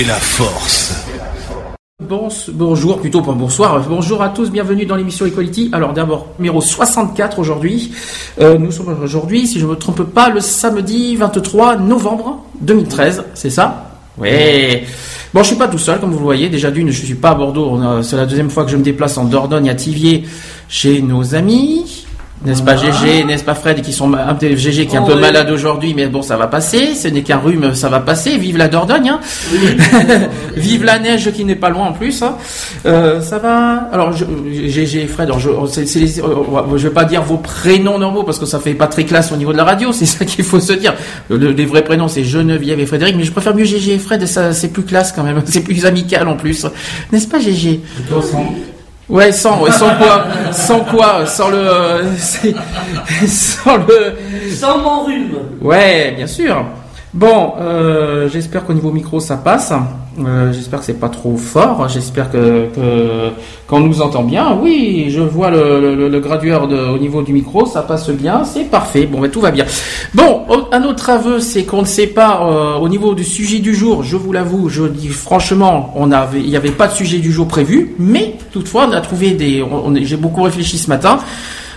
fait la force. Bon, bonjour, plutôt pas bonsoir. Bonjour à tous, bienvenue dans l'émission Equality. Alors d'abord, numéro 64 aujourd'hui. Euh, nous sommes aujourd'hui, si je ne me trompe pas, le samedi 23 novembre 2013, c'est ça? Ouais. Bon, je suis pas tout seul, comme vous le voyez. Déjà d'une, je suis pas à Bordeaux. C'est la deuxième fois que je me déplace en Dordogne, à Tivier, chez nos amis. N'est-ce pas GG, n'est-ce pas Fred, qui sont un peu GG qui est un peu malade aujourd'hui, mais bon, ça va passer. Ce n'est qu'un rhume, ça va passer. Vive la Dordogne, hein. Vive la neige qui n'est pas loin en plus. hein. Euh, ça va. Alors je- GG, Fred, alors, je, les- euh, je vais pas dire vos prénoms normaux parce que ça fait pas très classe au niveau de la radio. C'est ça qu'il faut se dire. Le- les vrais prénoms c'est Geneviève et Frédéric, mais je préfère mieux GG et Fred. Ça c'est plus classe quand même. C'est plus amical en plus, n'est-ce pas GG Ouais, sans, ouais, sans quoi, sans quoi, sans le, euh, sans le, Sans mon rhume. Ouais, bien sûr. Bon, euh, j'espère qu'au niveau micro ça passe. Euh, j'espère que c'est pas trop fort. J'espère que qu'on nous entend bien. Oui, je vois le, le, gradueur au niveau du micro, ça passe bien, c'est parfait. Bon, ben, tout va bien. Bon, un autre aveu, c'est qu'on ne sait pas euh, au niveau du sujet du jour. Je vous l'avoue, je dis franchement, on avait, il n'y avait pas de sujet du jour prévu, mais toutefois, on a trouvé des. J'ai beaucoup réfléchi ce matin.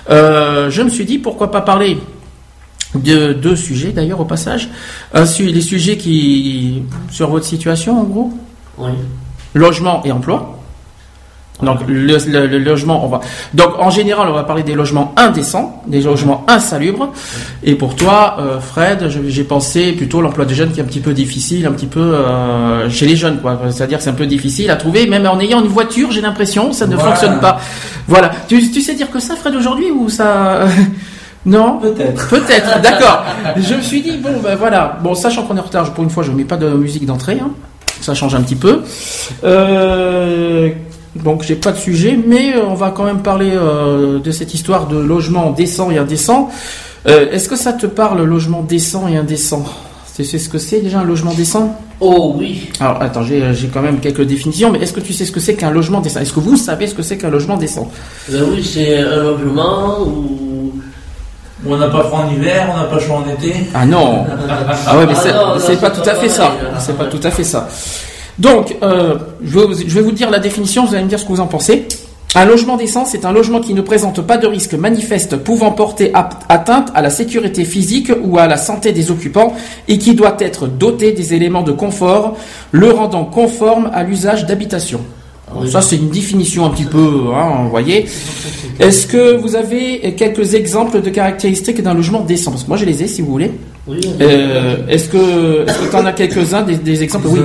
Je me suis dit pourquoi pas parler de deux sujets d'ailleurs au passage. Un su- les sujets qui sur votre situation en gros, Oui. logement et emploi. Donc le, le- le logement, on va. Donc en général, on va parler des logements indécents, des logements insalubres. Et pour toi, euh, Fred, j'ai pensé plutôt l'emploi des jeunes qui est un petit peu difficile, un petit peu euh, chez les jeunes, quoi. C'est-à-dire que c'est un peu difficile à trouver, même en ayant une voiture, j'ai l'impression, ça ne Voilà. fonctionne pas. Voilà. Tu, tu sais dire que ça, Fred, aujourd'hui ou ça Non Peut-être. Peut-être, d'accord. Je me suis dit, bon, ben voilà. Bon, sachant qu'on est en retard, pour une fois, je ne mets pas de musique d'entrée. hein. Ça change un petit peu. Euh, donc, j'ai pas de sujet, mais euh, on va quand même parler euh, de cette histoire de logement décent et indécent. Euh, Est-ce que ça te parle, logement décent et indécent? Tu sais ce que c'est déjà un logement décent? Oh oui. Alors, attends, j'ai j'ai quand même quelques définitions, mais est-ce que tu sais ce que c'est qu'un logement décent? Est-ce que vous savez ce que c'est qu'un logement décent? Ben oui, c'est un logement où. On n'a pas froid en hiver, on n'a pas chaud en été. Ah non Ah ouais, mais Ah c'est pas pas tout à fait ça. C'est pas tout à fait ça. Donc, euh, je, vais vous, je vais vous dire la définition, vous allez me dire ce que vous en pensez. Un logement décent, c'est un logement qui ne présente pas de risque manifeste pouvant porter atteinte à la sécurité physique ou à la santé des occupants et qui doit être doté des éléments de confort, le rendant conforme à l'usage d'habitation. Alors, Ça, c'est une définition un petit peu, hein, vous voyez. Est-ce que vous avez quelques exemples de caractéristiques d'un logement décent? Parce que moi, je les ai, si vous voulez. Oui, Euh, est-ce que est-ce que tu en as quelques-uns des, des exemples? Oui.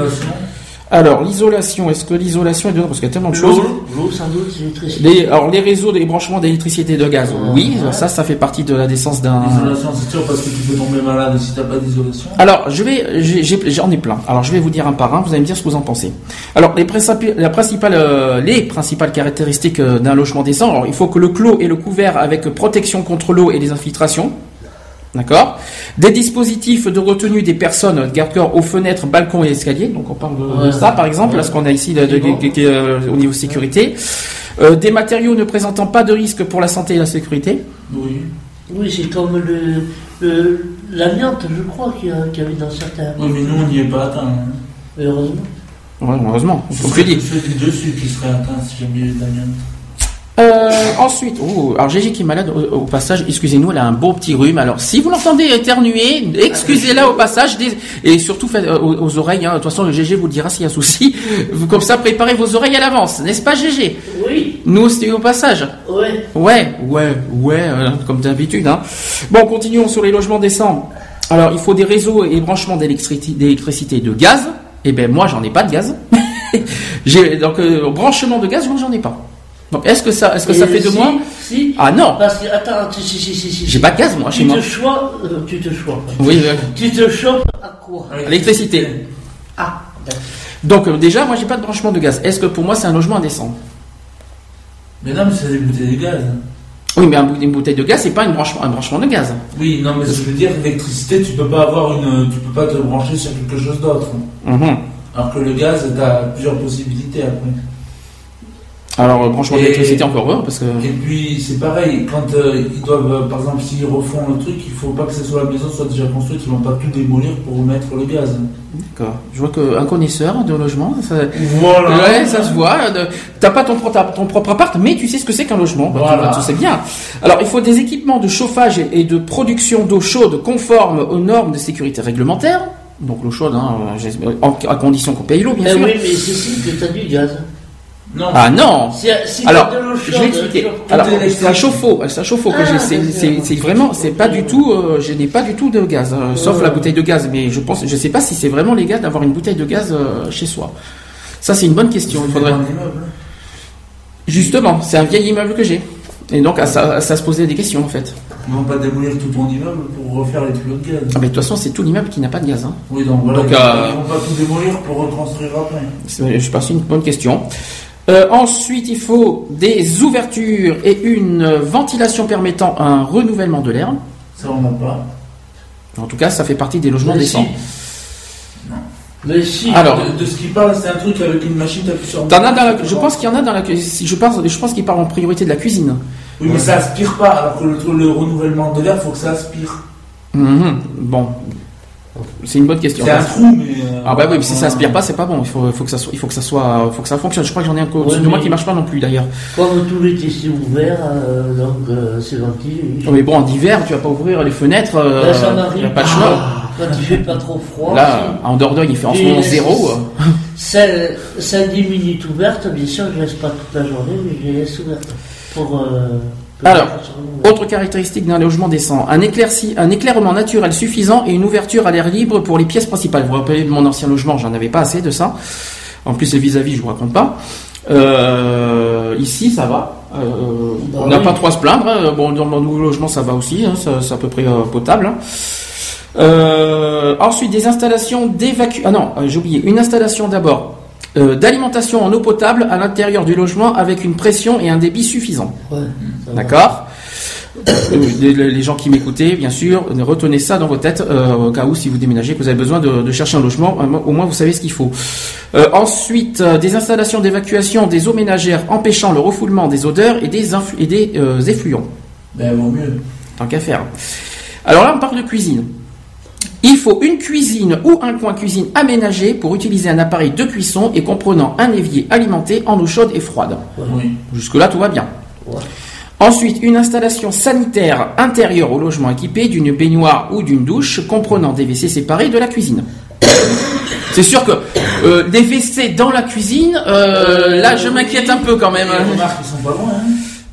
Alors l'isolation, est-ce que l'isolation est dedans Parce qu'il y a tellement de choses. l'eau, l'eau sans doute, c'est l'électricité. Les, alors les réseaux des branchements d'électricité et de gaz, oui, ça, ça fait partie de la décence d'un. L'isolation, c'est sûr, parce que tu peux tomber malade si t'as pas d'isolation. Alors, je vais, j'en ai plein. Alors, je vais vous dire un par un. Vous allez me dire ce que vous en pensez. Alors, les principales, la principale, euh, les principales caractéristiques euh, d'un logement décent. Alors, il faut que le clos et le couvert avec protection contre l'eau et les infiltrations. D'accord. Des dispositifs de retenue des personnes, garde-corps aux fenêtres, balcons et escaliers. Donc, on parle de, de Ouais. ça, par exemple, là, ce qu'on a ici de- de- de- de- euh, au niveau sécurité. Euh, des matériaux ne présentant pas de risque pour la santé et la sécurité. Oui. Oui, c'est comme le, le- l'amiante, je crois, qu'il y, a- qu'il y avait dans certains. Oui, mais nous, on n'y est pas atteint. hein. Heureusement. Ouais, heureusement. Ce serait du dessus qui seraient atteints si jamais il y avait de l'amiante. Euh, ensuite, oh, alors Gégé qui est malade au, au passage, excusez-nous, elle a un beau petit rhume. Alors si vous l'entendez éternuer, excusez-la au passage des- et surtout faites, euh, aux, aux oreilles. hein. De toute façon, le Gégé vous le dira s'il y a un souci. Vous, comme ça, préparez vos oreilles à l'avance, n'est-ce pas Gégé? Oui, Nous, c'était au passage. ouais. Ouais, ouais, ouais, euh, comme d'habitude. Hein. Bon, continuons sur les logements décents. Alors, il faut des réseaux et branchements d'électricité et de gaz. Eh ben, moi, j'en ai pas de gaz. Donc euh, branchement de gaz, moi, j'en ai pas. Donc, est-ce que ça, est-ce que ça fait de moi Si. Ah non. Parce que, attends, si, si, si, si, si. J'ai pas de gaz, moi, chez tu moi. Te choix, euh, tu te choix. Oui, euh, Tu te chopes à quoi? L'électricité. Ah. Donc, euh, déjà, moi, j'ai pas de branchement de gaz. Est-ce que pour moi, c'est un logement indécent? Mais non, mais c'est des bouteilles de gaz. Oui, mais une bouteille de gaz, c'est pas une branchement, un branchement de gaz. Oui, non, mais ce que je veux dire, l'électricité, tu peux pas avoir une, tu peux pas te brancher sur quelque chose d'autre. Mhm. Alors que le gaz, t'as plusieurs possibilités après. Alors, euh, branchement Et- d'électricité encore heureux, parce que. Et puis c'est pareil, quand euh, ils doivent, euh, par exemple, s'ils refont le truc, il faut pas que ce soit la maison soit déjà construite, ils vont pas tout démolir pour remettre le gaz. D'accord. Je vois qu'un connaisseur de logement, ça, Voilà. Ouais, ça se voit. euh, T'as pas ton, ton propre appart, mais tu sais ce que c'est qu'un logement. Bah, tu- Voilà. Tu, sais bien. Alors, il faut des équipements de chauffage et, de production d'eau chaude conformes aux normes de sécurité réglementaires. Donc l'eau chaude, hein, à condition qu'on paye l'eau, bien Eh sûr. oui, mais c'est si que t'as du gaz. Non. Ah non Si, si Alors, je vais expliquer. tu- Alors, c'est un chauffe-eau, c'est un chauffe-eau que Ah, j'ai. C'est- vraiment, c'est pas du tout. euh, je n'ai pas du tout de gaz, euh, sauf la bouteille de gaz. Mais je pense, je sais pas si c'est vraiment légal d'avoir une bouteille de gaz euh, chez soi. Ça, c'est une bonne question. Il faudrait. Immeuble. Justement, c'est un vieil immeuble que j'ai. Et donc, ça, ça se posait des questions, en fait. Ils vont pas démolir tout ton immeuble pour refaire les tuyaux de gaz. Ah, mais de toute façon, c'est tout l'immeuble qui n'a pas de gaz. Hein. Oui, donc voilà, Donc, ils, euh, vont pas tout démolir pour reconstruire après. Je pense que c'est une bonne question. Euh, ensuite, il faut des ouvertures et une ventilation permettant un renouvellement de l'air. Ça, on n'a pas. En tout cas, ça fait partie des logements décents. Alors, De, de ce qu'il parle, c'est un truc avec une machine, t'appuies sur. T'en as dans la- je pense qu'il y en a dans la cuisine. Je pense, je pense qu'il parle en priorité de la cuisine. Oui, mais ça aspire pas, alors que le, le renouvellement de l'air, faut que ça aspire. Mhm. Bon, c'est une bonne question. C'est un trou, mais. euh, Ah bah oui, mais si ça aspire pas, c'est pas bon. Il faut, faut que ça soit, il faut que ça soit, faut que ça fonctionne. Je crois que j'en ai un Ouais, de moi qui marche pas non plus d'ailleurs. Comme tous les TC ouverts, euh, donc euh, c'est. Oh, mais bon, en hiver, tu vas pas ouvrir les fenêtres. Euh, Là, ça y m'arrive. a pas de choix. Ah, Quand il fait pas trop froid. Là, en Dordogne, il fait en ce moment zéro. Celle, celle 10 minutes ouverte, bien sûr, je laisse pas toute la journée, mais je les laisse ouvertes. Pour. Alors. Autre caractéristique d'un logement décent, un, éclairci, un éclairement naturel suffisant et une ouverture à l'air libre pour les pièces principales. Vous vous rappelez de mon ancien logement, j'en avais pas assez de ça. En plus, les vis-à-vis, je vous raconte pas. Euh, ici, ça va. Euh, Bah on n'a oui. pas trop à se plaindre. hein. Bon, dans mon nouveau logement, ça va aussi. hein. C'est à peu près euh, potable. hein. Euh, ensuite, des installations d'évacuation. Ah non, euh, j'ai oublié. Une installation d'abord euh, d'alimentation en eau potable à l'intérieur du logement avec une pression et un débit suffisant. Ouais. D'accord Euh, les, les gens qui m'écoutaient, bien sûr, retenez ça dans vos têtes euh, au cas où si vous déménagez, que vous avez besoin de, de chercher un logement, au moins vous savez ce qu'il faut. Euh, ensuite, euh, des installations d'évacuation des eaux ménagères empêchant le refoulement des odeurs et des, et des euh, effluents. Ben, vaut mieux. Tant qu'à faire. Alors là, on parle de cuisine. Il faut une cuisine ou un coin cuisine aménagé pour utiliser un appareil de cuisson et comprenant un évier alimenté en eau chaude et froide. Oui. Jusque-là, tout va bien. Ouais. Ensuite, une installation sanitaire intérieure au logement équipé d'une baignoire ou d'une douche comprenant des WC séparés de la cuisine. C'est sûr que euh, des WC dans la cuisine, euh, là je m'inquiète un peu quand même. Les remarques, ils sont pas loin. Hein.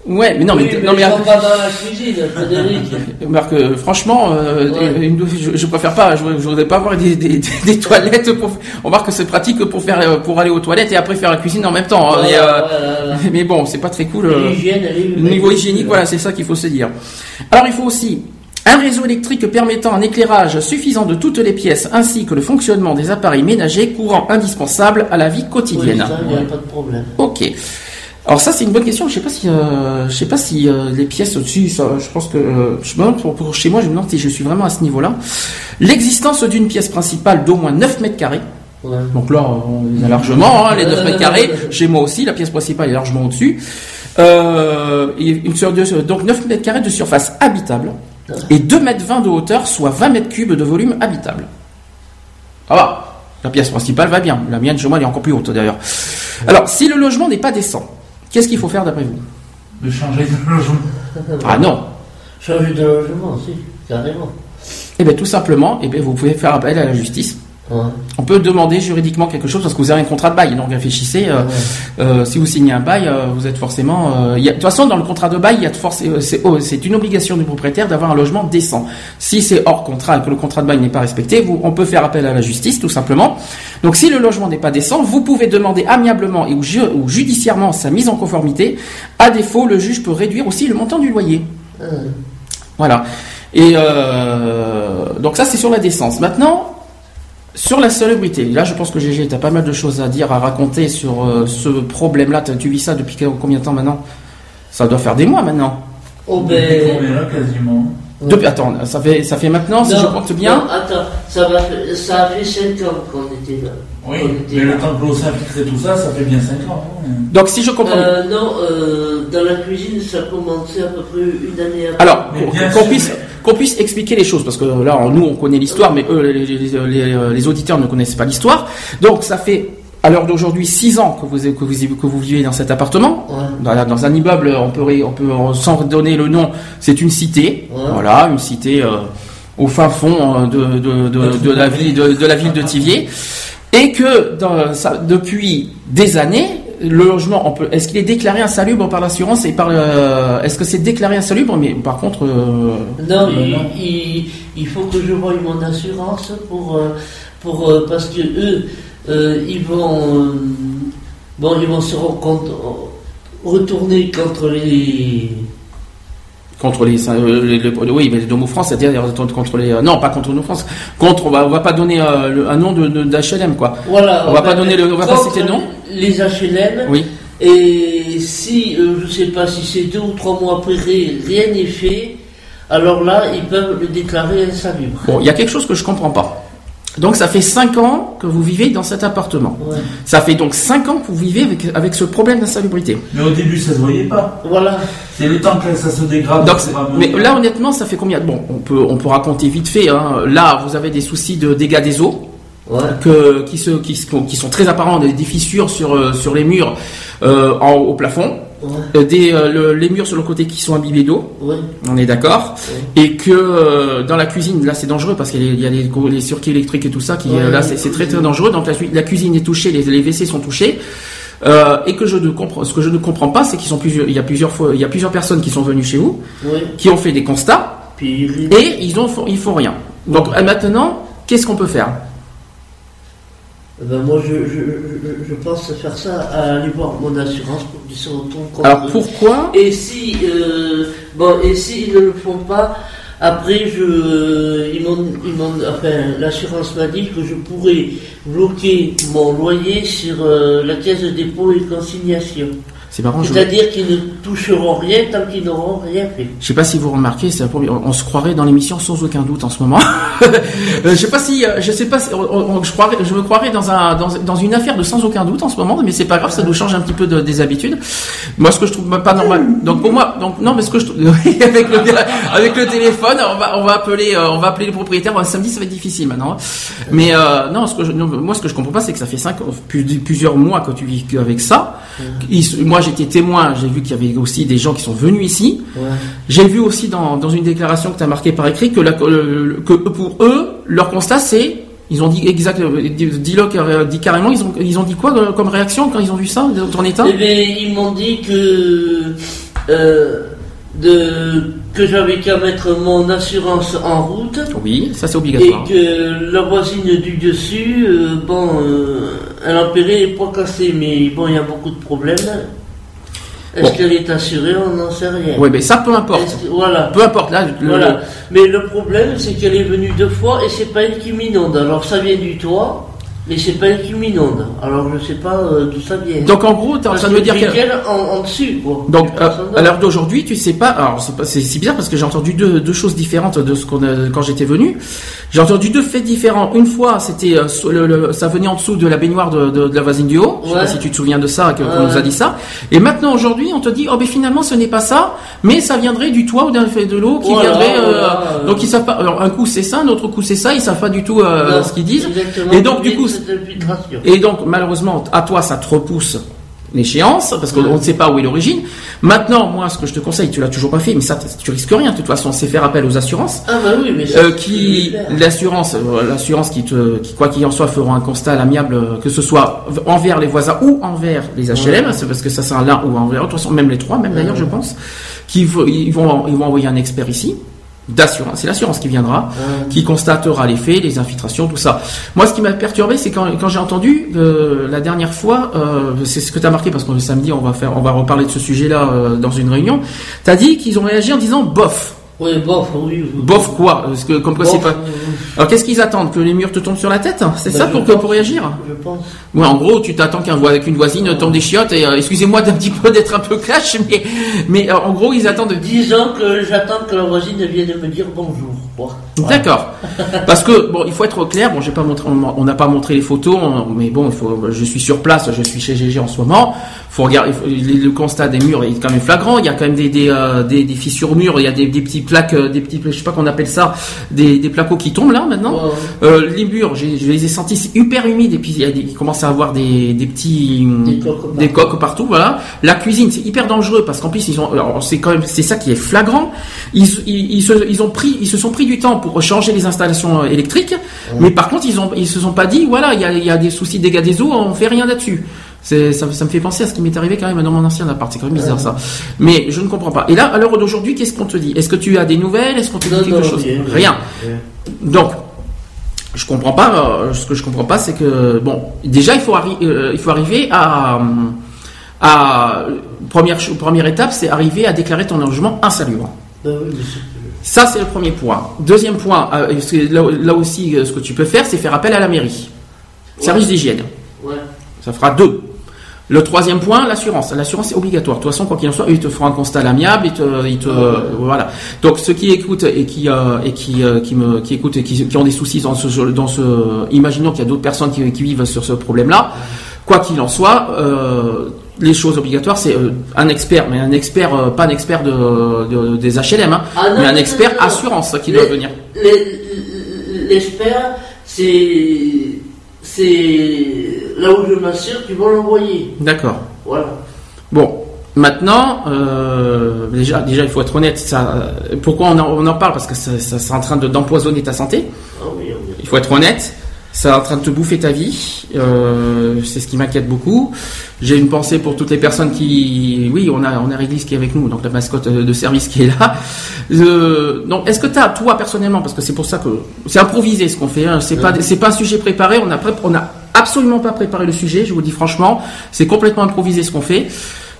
Ouais, mais non, mais, Oui, non, mais, ils sont pas dans la cuisine, Frédéric. Marc, euh, franchement, euh, Ouais. une douche, je, je préfère pas. Je, je voudrais pas avoir des, des, des- des toilettes pour. On remarque que c'est pratique pour faire euh, pour aller aux toilettes et après faire la cuisine en même temps. hein, mais, euh, Voilà, mais bon, c'est pas très cool. Le niveau hygiénique, voilà, c'est ça qu'il faut se dire. Alors, il faut aussi un réseau électrique permettant un éclairage suffisant de toutes les pièces, ainsi que le fonctionnement des appareils ménagers, courant indispensable à la vie Oui, quotidienne. ça, il n'y a pas de problème. Ok. Alors ça c'est une bonne question. Je sais pas si, euh, je sais pas si euh, les pièces au-dessus, je pense que euh, je me demande pour, pour chez moi, je me demande si je suis vraiment à ce niveau-là. L'existence d'une pièce principale d'au moins 9 mètres carrés. Ouais. Donc là, on les a largement, hein, les 9 mètres carrés. Chez moi aussi, la pièce principale est largement au-dessus. Euh, et une sur deux- donc 9 mètres carrés de surface habitable et 2 mètres 20 de hauteur, soit 20 mètres cubes de volume habitable. Va. La pièce principale va bien. La mienne, chez moi, elle est encore plus haute d'ailleurs. Alors, si le logement n'est pas décent, qu'est-ce qu'il faut faire d'après vous De changer de logement. Ah non Changer de logement, si, carrément. Eh bien, tout simplement, eh bien, vous pouvez faire appel à la justice. On peut demander juridiquement quelque chose parce que vous avez un contrat de bail. Donc réfléchissez. euh, euh, si vous signez un bail, euh, vous êtes forcément. il y a- de toute façon, dans le contrat de bail, il y a de force. C'est oh, c'est une obligation du propriétaire d'avoir un logement décent. Si c'est hors contrat et que le contrat de bail n'est pas respecté, vous, on peut faire appel à la justice, tout simplement. Donc, si le logement n'est pas décent, vous pouvez demander amiablement et ou, ju- ou judiciairement sa mise en conformité. À défaut, le juge peut réduire aussi le montant du loyer. Voilà. Et donc ça, c'est sur la décence. Maintenant, sur la salubrité, là je pense que GG, tu as pas mal de choses à dire, à raconter sur euh, ce problème-là. Tu vis ça depuis combien de temps maintenant? Ça doit faire des mois maintenant. Oh Depuis ben. combien là, quasiment? Depuis, attends, ça fait, ça fait maintenant, si je compte bien. non, attends, ça, va, ça a fait 5 ans qu'on était là. Oui, était mais là. le temps que l'eau s'infiltre et tout ça, ça fait bien 5 ans. hein. Donc si je comprends. Euh, non, euh, dans la cuisine, ça a commencé à peu près une année après. Alors, qu'on puisse, mais- qu'on puisse expliquer les choses, parce que là, nous, on connaît l'histoire, mais eux, les, les- auditeurs ne connaissent pas l'histoire. Donc, ça fait, à l'heure d'aujourd'hui, six ans que vous, que vous, que vous vivez dans cet appartement. Ouais. Dans, dans un immeuble, on peut, on peut, sans donner le nom, c'est une cité. Ouais. Voilà, une cité euh, au fin fond euh, de, de, de, de la ville de, de la ville de Thiviers. Et que dans, ça, depuis des années, le logement, on peut, est-ce qu'il est déclaré insalubre par l'assurance et par le, est-ce que c'est déclaré insalubre Mais par contre, euh, Non, Euh, il, non. il- il faut que je voie mon assurance pour, euh, pour parce que eux, euh, ils vont, bon, ils vont se retourner contre les, contre les, euh, les- le- oui, mais les Domo France, c'est-à-dire contre les, euh, non, pas contre nos France, contre, on va, on va pas donner euh, un nom de, d'HLM quoi. voilà. On va pas donner le- on va pas citer le nom Les HLM. Oui. Et si, euh, je sais pas, si c'est deux ou trois mois après, rien n'est fait, alors là, ils peuvent le déclarer insalubre. Bon, il y a quelque chose que je comprends pas. Donc ça fait 5 ans que vous vivez dans cet appartement. Ouais. Ça fait donc 5 ans que vous vivez avec, avec ce problème d'insalubrité. Mais au début, ça se voyait pas. Voilà. C'est le temps que ça se dégrade. Donc, mais là honnêtement, ça fait combien Bon, on peut, on peut raconter vite fait. hein. Là, vous avez des soucis de dégâts des eaux. Ouais. que, qui, se, qui, qui sont très apparents, des, des fissures sur, euh, sur les murs euh, en, au plafond, Ouais. Euh, des, euh, le- les murs sur le côté qui sont imbibés d'eau, Ouais. on est d'accord, et que euh, dans la cuisine, là c'est dangereux parce qu'il y a les, les circuits électriques et tout ça, qui là c'est très très dangereux, donc la, cu- la cuisine est touchée, les, les WC sont touchés. Euh, et que je ne comprends, ce que je ne comprends pas, c'est qu'ils sont plusieurs, il y a plusieurs fois, il y a plusieurs personnes qui sont venues chez vous, qui ont fait des constats, Puis, et ils ont, ils font rien. Donc maintenant, qu'est-ce qu'on peut faire? Ben moi, je, je, je, je pense faire ça, à aller voir mon assurance pour qu'ils se retournent contre Alors pourquoi Et si, euh, bon, et s'ils ne le font pas, après, je, ils m'ont, ils m'ont, enfin, l'assurance m'a dit que je pourrais bloquer mon loyer sur euh, la caisse de dépôt et consignation. C'est marrant, je, C'est-à-dire qu'ils ne toucheront rien tant qu'ils n'auront rien fait. je sais pas si vous remarquez, c'est on, on se croirait dans l'émission sans aucun doute en ce moment. Euh, je sais pas si, euh, je sais pas, si, on- on- je croirais, je me croirais dans un, dans, dans une affaire de sans aucun doute en ce moment, mais c'est pas grave, ça nous change un petit peu de- des habitudes. Moi, ce que je trouve pas normal, donc pour moi, donc non, mais ce que je trouve, avec le, avec le téléphone, on va, on va appeler, euh, on va appeler les propriétaires. Samedi, ça va être difficile maintenant. hein. Mais euh, non, ce que je, non, moi, ce que je comprends pas, c'est que ça fait cinq, plus- plusieurs mois que tu vis avec ça. Ils- moi, j'étais témoin, j'ai vu qu'il y avait aussi des gens qui sont venus ici. J'ai vu aussi dans, dans une déclaration que tu as marquée par écrit que, la, le- que pour eux, leur constat c'est, ils ont dit exact, dit, dit, carrément, ils ont, ils ont dit quoi euh, comme réaction quand ils ont vu ça ton état? Eh bien, ils m'ont dit que, euh, de, que j'avais qu'à mettre mon assurance en route. Oui, ça c'est Et obligatoire. que la voisine du dessus, euh, bon, euh, elle a payé les poids cassés, mais bon, il y a beaucoup de problèmes. Est-ce Bon. qu'elle est assurée On n'en sait rien. Oui, mais ça peu importe. Voilà. Peu importe là. le- voilà. Mais le problème, c'est qu'elle est venue deux fois et c'est pas elle qui m'inonde. Alors ça vient du toit, mais c'est pas elle qui m'inonde. Alors je sais pas euh, d'où ça vient. Donc en gros, tu es en train de me dire que. en, en dessus, quoi. Donc, euh, à l'heure d'aujourd'hui, tu sais pas. Alors, c'est bizarre parce que j'ai entendu deux, deux choses différentes de ce qu'on a- quand j'étais venu. J'ai entendu deux faits différents. Une fois, c'était euh, ça venait en dessous de la baignoire de, de- de la voisine du haut. Je sais Ouais. pas si tu te souviens de ça, qu'on nous a dit ça. Et maintenant, aujourd'hui, on te dit, oh ben finalement, ce n'est pas ça, mais ça viendrait du toit ou d'un fait de l'eau qui Voilà, viendrait. euh, voilà, donc ils savent pas. Alors un coup c'est ça, un autre coup c'est ça. Ils savent pas du tout Non, ce qu'ils disent. Et donc du coup, et donc, malheureusement, à toi, ça te repousse l'échéance, parce qu'on ne sait pas où est l'origine. Maintenant, moi, ce que je te conseille, tu l'as toujours pas fait, mais ça, tu risques rien. De toute façon, c'est faire appel aux assurances. Ah bah oui, mais ça, Euh, qui l'assurance euh, l'assurance qui te qui quoi qu'il en soit feront un constat à l'amiable euh, que ce soit envers les voisins ou envers les HLM c'est parce que ça un l'un ou envers l'autre. De toute façon même les trois même d'ailleurs je pense qui ils vont ils vont envoyer un expert ici d'assurance. C'est l'assurance qui viendra qui constatera les faits les infiltrations tout ça. Moi ce qui m'a perturbé c'est quand, quand j'ai entendu euh, la dernière fois euh, c'est ce que tu as marqué parce que samedi on va faire on va reparler de ce sujet là dans une réunion. Tu as dit qu'ils ont réagi en disant bof Oui, bof, oui. oui. bof quoi parce que comme quoi c'est Bof, pas alors qu'est-ce qu'ils attendent Que les murs te tombent sur la tête? C'est bah, ça pour, pense. pour réagir? Je pense. Ouais, en gros, tu t'attends qu'un qu'une voisine tombe des chiottes et euh, excusez-moi d'un petit peu d'être un peu clash, mais mais euh, en gros ils attendent. Disons que j'attends que la voisine vienne me dire bonjour. quoi. D'accord. Parce que bon, il faut être clair. Bon, j'ai pas montré, on n'a pas montré les photos, mais bon, il faut. Je suis sur place, je suis chez GG en ce moment. Faut regarder il faut- le constat des murs est quand même flagrant. Il y a quand même des des, euh, des, des fissures au mur. Il y a des, des petits plaques, euh, des petits, je sais pas qu'on appelle ça, des, des placots qui tombent là maintenant. Euh, les murs, je les ai sentis c'est hyper humides et puis il, y a des, il commence à avoir des, des petits Des coques des partout. coques partout. Voilà. La cuisine, c'est hyper dangereux parce qu'en plus ils ont, c'est quand même c'est ça qui est flagrant. Ils, ils, ils se, ils ont pris, ils se sont pris du temps pour changer les installations euh, électriques, mais par contre ils ont, ils se sont pas dit voilà il y a, il y a des soucis de dégâts des eaux, on fait rien là-dessus. Ça, ça me fait penser à ce qui m'est arrivé quand même dans mon ancien appart. C'est quand même bizarre ça. Mais je ne comprends pas. Et là, à l'heure d'aujourd'hui, qu'est-ce qu'on te dit? Est-ce que tu as des nouvelles? Est-ce qu'on te dit Non, quelque non, chose? rien. Donc, je comprends pas. euh, ce que je comprends pas, c'est que bon, déjà il faut, arri- euh, il faut arriver à, à première première étape, c'est arriver à déclarer ton logement insalubre. Oui, c'est- Ça, c'est le premier point. Deuxième point, euh, là, aussi, euh, ce que tu peux faire, c'est faire appel à la mairie. Service d'hygiène. Ouais. Ça fera deux. Le troisième point, l'assurance. L'assurance est obligatoire. De toute façon, quoi qu'il en soit, ils te feront un constat à l'amiable. Ils te, ils te, voilà. Donc ceux qui écoutent et qui euh, et qui euh, qui me qui écoutent et qui, qui ont des soucis dans ce dans ce, imaginons qu'il y a d'autres personnes qui, qui vivent sur ce problème-là. Quoi qu'il en soit, les choses obligatoires, c'est euh, un expert, mais un expert, euh, pas un expert de, de- des HLM, hein, Ah non, mais un expert non, non. assurance qui Les- doit venir. L'expert, c'est. C'est. Là où je m'assure qu'ils vont l'envoyer. D'accord. Voilà. Bon, maintenant, euh, déjà, déjà, il faut être honnête. Ça, pourquoi on en, on en parle? Parce que ça, ça- c'est en train de- d'empoisonner ta santé. Ah oui, oui. Il faut être honnête. C'est en train de te bouffer ta vie. Euh, c'est ce qui m'inquiète beaucoup. J'ai une pensée pour toutes les personnes qui, oui, on a, on a Réglisse qui est avec nous, donc la mascotte de service qui est là. Euh, donc, est-ce que tu as, toi personnellement, parce que c'est pour ça que c'est improvisé ce qu'on fait. Hein, c'est pas, c'est pas un sujet préparé. On a, on a absolument pas préparé le sujet. Je vous dis franchement, c'est complètement improvisé ce qu'on fait.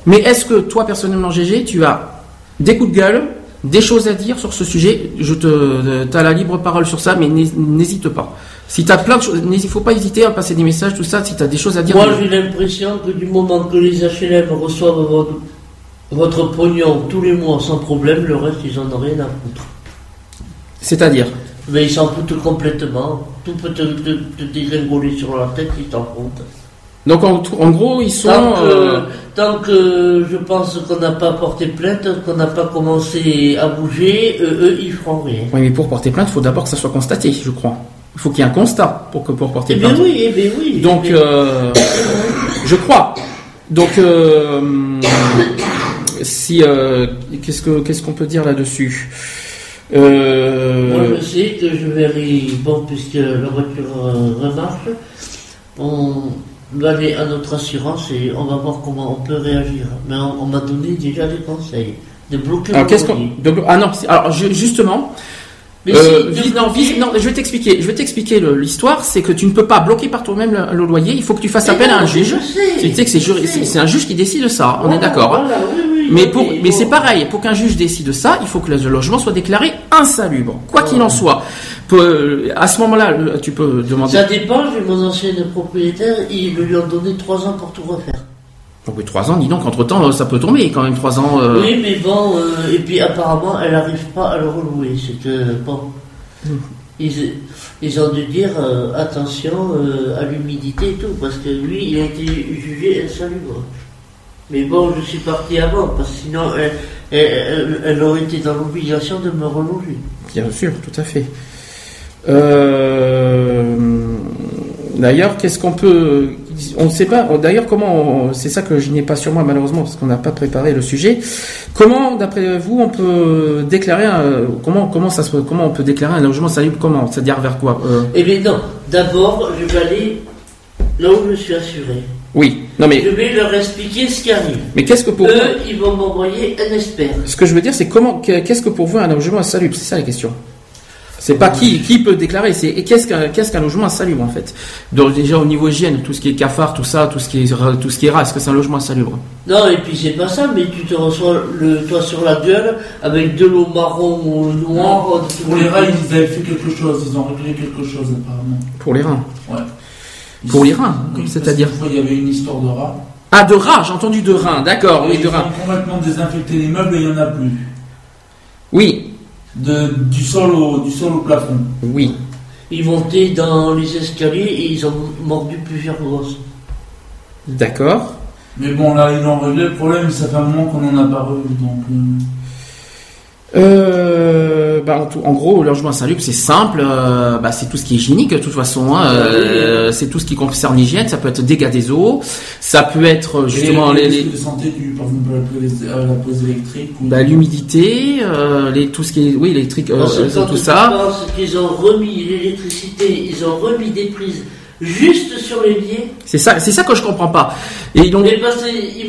Mais est-ce que toi personnellement, GG, tu as des coups de gueule, des choses à dire sur ce sujet Je te, as la libre parole sur ça, mais n'hé- n'hésite pas. Si tu as plein de choses, il faut pas hésiter à passer des messages, tout ça. Si tu as des choses à dire, Moi, j'ai l'impression que du moment que les HLM reçoivent votre, votre pognon tous les mois sans problème, le reste, ils en ont rien à foutre. c'est-à-dire? Mais ils s'en foutent complètement. Tout peut te, te, te dégringoler sur la tête, ils t'en foutent. Donc en, en gros, ils sont. Tant que, euh, tant que je pense qu'on n'a pas porté plainte, qu'on n'a pas commencé à bouger, euh, eux, ils feront rien. Oui, mais pour porter plainte, il faut d'abord que ça soit constaté, je crois. Il faut qu'il y ait un constat pour que pour porter Eh bien plainte. oui, eh bien oui. Donc, Eh bien- euh, je crois. Donc, si euh, qu'est-ce que qu'est-ce qu'on peut dire là-dessus? Moi, je sais que je aller, bon, puisque la voiture remarche, on va aller à notre assurance et on va voir comment on peut réagir. Mais on, on m'a donné déjà des conseils. De bloquer Alors le qu'est-ce qu'on de- Ah non, alors je- justement, Mais euh, si, vis- de non, vis- non, je vais t'expliquer. Je vais t'expliquer le- l'histoire. C'est que tu ne peux pas bloquer par toi-même le, le loyer. Il faut que tu fasses Mais appel à un juge. sais, Tu sais que c'est un juge qui décide de ça. On est d'accord. hein. voilà, oui, oui, Mais pour, mais bon. c'est pareil. Pour qu'un juge décide de ça, il faut que le logement soit déclaré insalubre. Quoi qu'il en soit. Euh, à ce moment-là, le- tu peux demander. Ça dépend, j'ai mon ancien propriétaire, ils lui ont donné trois ans pour tout refaire. Oh, mais trois ans, dis donc, entre temps, ça peut tomber quand même trois ans. euh, Oui, mais bon, euh, et puis apparemment, elle n'arrive pas à le relouer. C'est que, bon, ils, ils ont dû dire euh, attention euh, à l'humidité et tout, parce que lui, il a été jugé insalubre. Mais bon, je suis parti avant, parce que sinon, elle, elle, elle- elle aurait été dans l'obligation de me reloger. Bien sûr, tout à fait. Euh, D'ailleurs, qu'est-ce qu'on peut, on ne sait pas. D'ailleurs, comment C'est ça que je n'ai pas sur moi malheureusement parce qu'on n'a pas préparé le sujet. Comment, d'après vous, on peut déclarer un, comment comment ça se comment on peut déclarer un logement salubre Comment? C'est-à-dire vers quoi euh, Eh bien non. D'abord, je vais aller là où je suis assuré. Oui. Non mais. Je vais leur expliquer ce qui arrive. Mais qu'est-ce que pour Eux, vous? ils vont m'envoyer un expert. Ce que je veux dire, c'est comment qu'est-ce que pour vous un logement insalubre C'est ça la question. C'est pas qui, qui peut déclarer, c'est et qu'est-ce qu'un qu'est-ce qu'un logement insalubre en fait? Donc déjà au niveau hygiène, tout ce qui est cafard, tout ça, tout ce qui est tout ce qui est rat, est-ce que c'est un logement insalubre? Non, et puis c'est pas ça, mais tu te reçois le toit sur la gueule avec de l'eau marron ou noire. Non, pour les rats, ils avaient fait quelque chose, ils ont réglé quelque chose apparemment. Pour les reins. Ouais. Pour les reins, Oui, c'est-à-dire qu'il y avait une histoire de rats. Ah de rats, j'ai entendu de reins, d'accord, oui ils de reins. ont complètement désinfecté les meubles et il n'y en a plus. Oui, De, du, sol au, du sol au plafond. oui. Ils montaient dans les escaliers et ils ont mordu plusieurs grosses. D'accord. Mais bon, là, ils l'ont réglé. Le problème, ça fait un moment qu'on n'en a pas revu. Donc, euh, Euh, bah, en, tout- en gros, le logement insalubre, c'est simple. euh, bah, c'est tout ce qui est hygiénique, de toute façon. hein, euh, c'est tout ce qui concerne l'hygiène. Ça peut être dégâts des eaux. Ça peut être justement les, les les- risques de santé du, par exemple, la prise électrique. Ou... bah, l'humidité, euh, les, tout ce qui est, oui, électrique, euh, que quand tout tu ça. penses qu'ils ont remis l'électricité, ils ont remis des prises juste sur les liés. C'est ça, c'est ça que je comprends pas. Et ils parce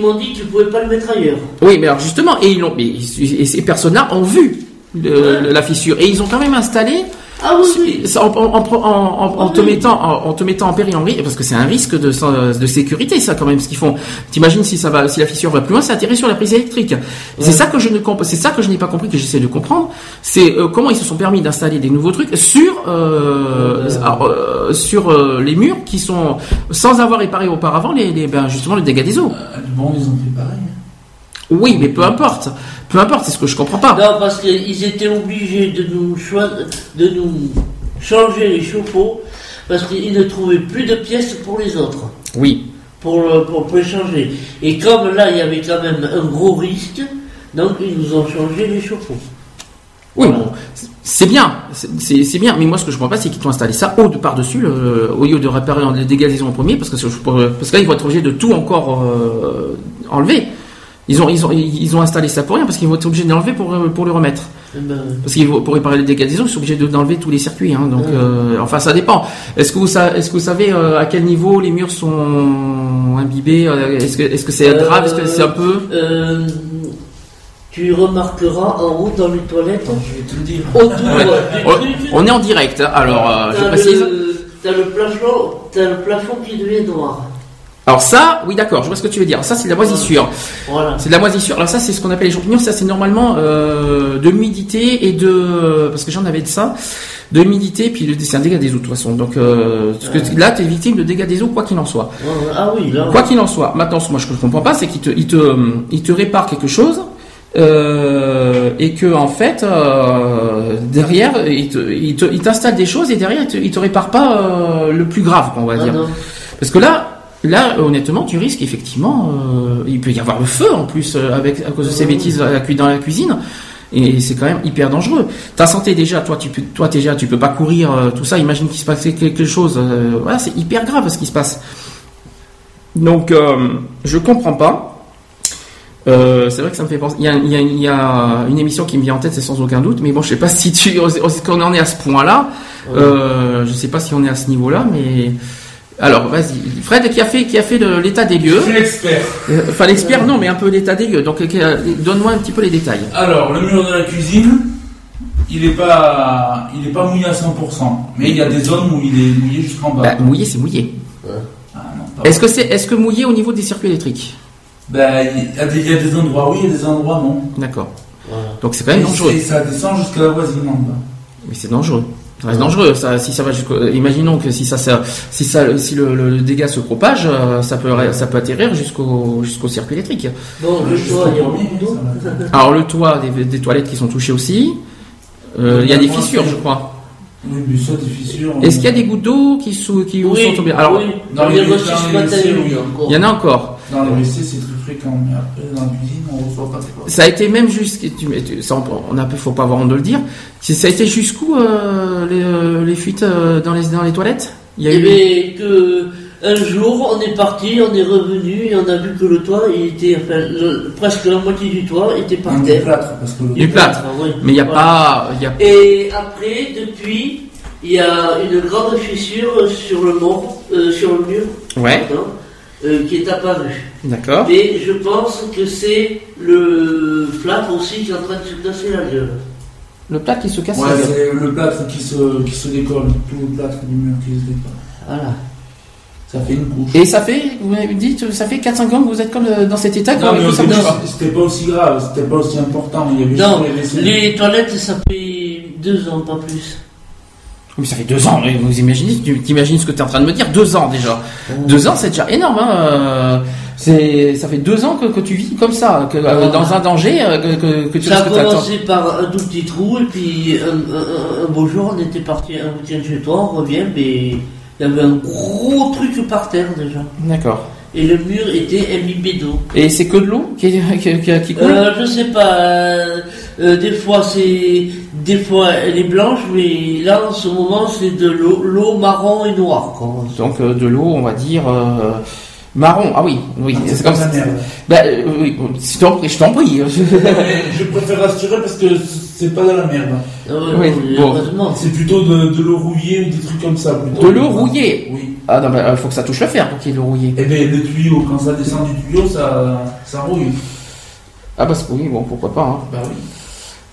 m'ont dit que tu pouvais pas le mettre ailleurs. oui, mais alors justement, et ils mais, et ces personnes-là ont vu le- la fissure et ils ont quand même installé Ah oui, oui. Ça, en, en- en- en- en Ah te mettant en, en te mettant en péril en risque, parce que c'est un risque de, de sécurité ça quand même ce qu'ils font. T'imagines si ça va si la fissure va plus loin, c'est atterrir sur la prise électrique. C'est ça que je ne comp- c'est ça que je n'ai pas compris que j'essaie de comprendre, c'est euh, comment ils se sont permis d'installer des nouveaux trucs sur euh, alors, euh, sur euh, les murs qui sont sans avoir réparé auparavant les, les- ben, justement le dégât des eaux. Euh, Bon, ils ont fait pareil. Oui, mais peu importe, peu importe, c'est ce que je comprends pas. Non, parce qu'ils étaient obligés de nous, de changer les chauffe-eau parce qu'ils ne trouvaient plus de pièces pour les autres, Oui. pour, le- pour, pour les changer. Et comme là, il y avait quand même un gros risque, donc ils nous ont changé les chauffe-eau. Oui, bon, c'est bien, c'est- bien, mais moi ce que je comprends pas, c'est qu'ils t'ont installé ça au par-dessus, le- au lieu de réparer les dégâts en premier, parce que, c'est- parce que là ils vont être obligés de tout encore euh, enlever. Ils ont, ils, ont, ils ont installé ça pour rien, parce qu'ils vont être obligés d'enlever pour, euh, pour le remettre. Eh ben, Parce qu'ils vont- pour réparer les dégâts des eaux, ils sont obligés de- d'enlever tous les circuits. Hein, donc, euh, enfin, ça dépend. Est-ce que vous, que savez euh, à quel niveau les murs sont imbibés Est-ce que est-ce que c'est grave Est-ce que c'est un peu euh, tu remarqueras en haut dans les toilettes, je vais te le dire. autour on, est en direct, hein, alors euh, je t'as précise. le, t'as le plafond, t'as le plafond qui devient noir. Alors ça, oui d'accord, je vois ce que tu veux dire. Ça c'est de la moisissure. Voilà. C'est de la moisissure. Alors ça c'est ce qu'on appelle les champignons. Ça c'est normalement euh, de l'humidité et de parce que j'en avais de ça, de l'humidité puis le- c'est un dégât des eaux de toute façon. Donc euh, parce que là tu es victime de dégâts des eaux quoi qu'il en soit. Ah oui, là. Quoi qu'il en soit. Maintenant ce que moi je comprends pas c'est qu'il te il te il te répare quelque chose. euh, et que en fait euh, derrière il te- il te- il t'installe des choses et derrière il te, il te répare pas euh, le plus grave on va Ah dire non. parce que là, là, honnêtement, tu risques effectivement, euh, il peut y avoir le feu en plus euh, avec à cause de ces bêtises dans la cuisine. Et c'est quand même hyper dangereux. Ta santé déjà, toi tu peux, toi déjà tu peux pas courir euh, tout ça. Imagine qu'il se passe quelque chose. euh, voilà, c'est hyper grave ce qui se passe. Donc je comprends pas. Euh, c'est vrai que ça me fait penser. Il y, a, il, y a, il y a une émission qui me vient en tête, c'est sans aucun doute. Mais bon, je sais pas si tu, qu'on en est à ce point-là. Euh, je sais pas si on est à ce niveau-là, mais alors vas-y, Fred qui a fait qui a fait l'état des Je lieux. suis l'expert. Euh, Enfin l'expert non, mais un peu l'état des lieux. Donc euh, donne-moi un petit peu les détails. Alors, le mur de la cuisine, il n'est pas, il est pas mouillé à 100%. Mais il y a des zones où il est mouillé jusqu'en bas. Bah, mouillé, c'est mouillé. Ah, Est-ce que c'est est-ce que mouillé au niveau des circuits électriques? Bah, il y, a des, il y a des endroits oui, il y a des endroits non. D'accord. Voilà. Donc c'est quand même Et dangereux. c'est- ça descend jusqu'à la voisine en bas. Mais c'est dangereux. Ça reste dangereux. Ça, si ça va jusqu'au, euh, imaginons que si ça, ça- si ça, si le, le- le dégât se propage, euh, ça peut, ça peut atterrir jusqu'au, jusqu'au circuit électrique. Bon, le toit, il y a. Alors le toit des, des toilettes qui sont touchées aussi. Euh, Il y a des fissures, je crois. Oui, mais ça, des fissures. Est-ce qu'il y a des gouttes d'eau qui, sous, qui Oui, sont tombées? Alors, oui. dans Dans les- les il y en a encore. Dans les WC, c'est très fréquent, mais après, dans la cuisine, on reçoit pas trop. Ça a été même jusqu'à, on, a faut pas avoir honte de le dire. Ça a été jusqu'où euh, les, euh, les fuites euh, dans les dans les toilettes? Il y a Eh eu. bien, que un jour, on est parti, on est revenu et on a vu que le toit, il était, enfin, le- presque la moitié du toit était par terre. plâtre, parce que le- Du plâtre. Oui. Mais il n'y a Voilà. pas. il Y a... Et après, depuis, il y a une grande fissure sur le mur, euh, sur le mur, Ouais, pardon, euh, qui est apparue. d'accord. Mais je pense que c'est le plâtre aussi qui est en train de se casser la gueule. Le plat qui se casse. Ouais, la gueule. c'est le plâtre qui se, qui se décolle, tout le plâtre du mur qui se décolle. Voilà. Ça fait une couche. Et ça fait, vous m'avez dit, ça fait 4-5 ans que vous êtes comme euh, dans cet état Non, quand mais c'était pas aussi grave, c'était pas aussi important. Il y avait Non, les les toilettes, ça fait deux ans, pas plus. Mais ça fait deux ans, vous imaginez, tu t'imagines ce que tu es en train de me dire Deux ans déjà. Deux ans, c'est déjà énorme. Hein. euh, C'est, ça fait deux ans que, que tu vis comme ça, que, euh, Ah. dans un danger, euh, que, que, que tu Ça a commencé par un tout petit trou, et puis un, un- un- un beau jour, on était parti un week-end chez toi, on revient, mais il y avait un gros truc par terre déjà. D'accord. Et le mur était imbibé d'eau. Et c'est que de l'eau qui, qui, qui- qui coule? Euh, je sais pas, euh, des fois c'est, des fois elle est blanche, mais là en ce moment c'est de l'eau, l'eau marron et noire. Quoi. Donc euh, de l'eau, on va dire euh, marron. Ah oui, oui, c'est comme ça. la merde. Bah, euh, oui, je t'en prie, je t'en prie. Je préfère rassurer parce que c'est pas de la merde. Ah ouais, Oui, bon. C'est plutôt de, de l'eau rouillée ou des trucs comme ça. plutôt. De l'eau rouillée Oui. Ah non, bah, faut que ça touche le fer pour qu'il y ait de l'eau rouillée. Et bien, le tuyau, quand ça descend du tuyau, ça, ça rouille. Ah bah c'est- oui, bon, pourquoi pas. hein. Bah oui.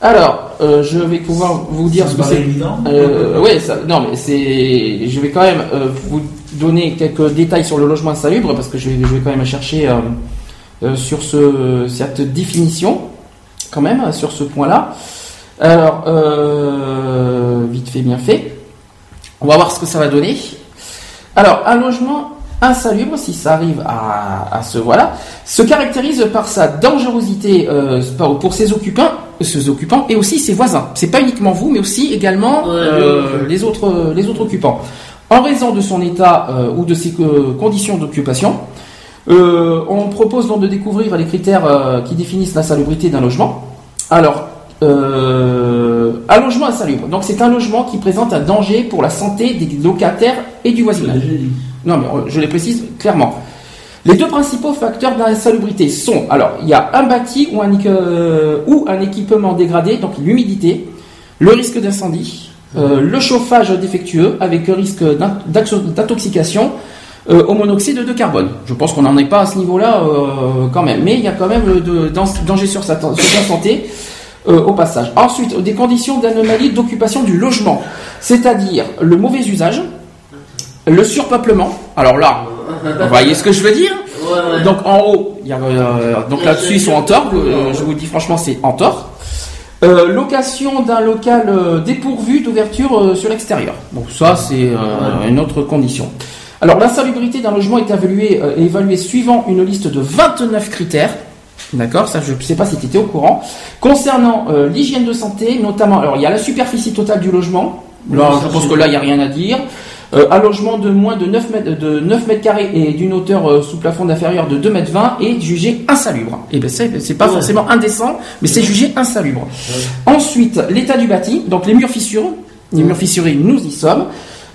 Alors, euh, je vais pouvoir vous dire ce que c'est. Euh, ouais, ça, non, mais c'est. Je vais quand même euh, vous donner quelques détails sur le logement insalubre parce que je vais, je vais quand même chercher euh, sur ce, cette définition, quand même, sur ce point-là. Alors, vite fait, bien fait. On va voir ce que ça va donner. Alors, un logement insalubre, si ça arrive à, à ce voilà, se caractérise par sa dangerosité pour ses occupants, ses occupants et aussi ses voisins. C'est pas uniquement vous, mais aussi également euh, ouais. les autres les autres occupants. En raison de son état euh, ou de ses euh, conditions d'occupation, euh, on propose donc de découvrir les critères euh, qui définissent la salubrité d'un logement. Alors, euh, un logement insalubre. Donc, c'est un logement qui présente un danger pour la santé des locataires et du voisinage. Non, mais euh, je les précise clairement. Les deux principaux facteurs d'insalubrité sont, alors, il y a un bâti ou un, euh, ou un équipement dégradé, donc l'humidité, le risque d'incendie, euh, le chauffage défectueux avec risque d'intoxication euh, au monoxyde de carbone. Je pense qu'on n'en est pas à ce niveau-là quand même, mais il y a quand même le danger sur sa, sur sa santé. euh, au passage. Ensuite, des conditions d'anomalie d'occupation du logement, c'est-à-dire le mauvais usage, le surpeuplement. Alors là, vous voyez ce que je veux dire Ouais, ouais. Donc en haut, il y a, euh, donc là-dessus ils sont en tort. euh, je vous dis franchement, c'est en tort. Euh, location d'un local dépourvu d'ouverture sur l'extérieur. Donc ça, c'est une autre condition. Alors l'insalubrité d'un logement est évaluée, évaluée suivant une liste de 29 critères. D'accord, ça je ne sais pas si tu étais au courant. Concernant euh, l'hygiène de santé, notamment, alors il y a la superficie totale du logement. Là, je pense que là, il n'y a rien à dire. Euh, un logement de moins de 9 mètres, de 9 mètres carrés et d'une hauteur euh, sous plafond inférieure de 2 mètres 20 est jugé insalubre. Et ben c'est, c'est pas Ouais. forcément indécent, mais c'est jugé insalubre. Ensuite, l'état du bâti, donc les murs fissurés, les murs fissurés, nous y sommes.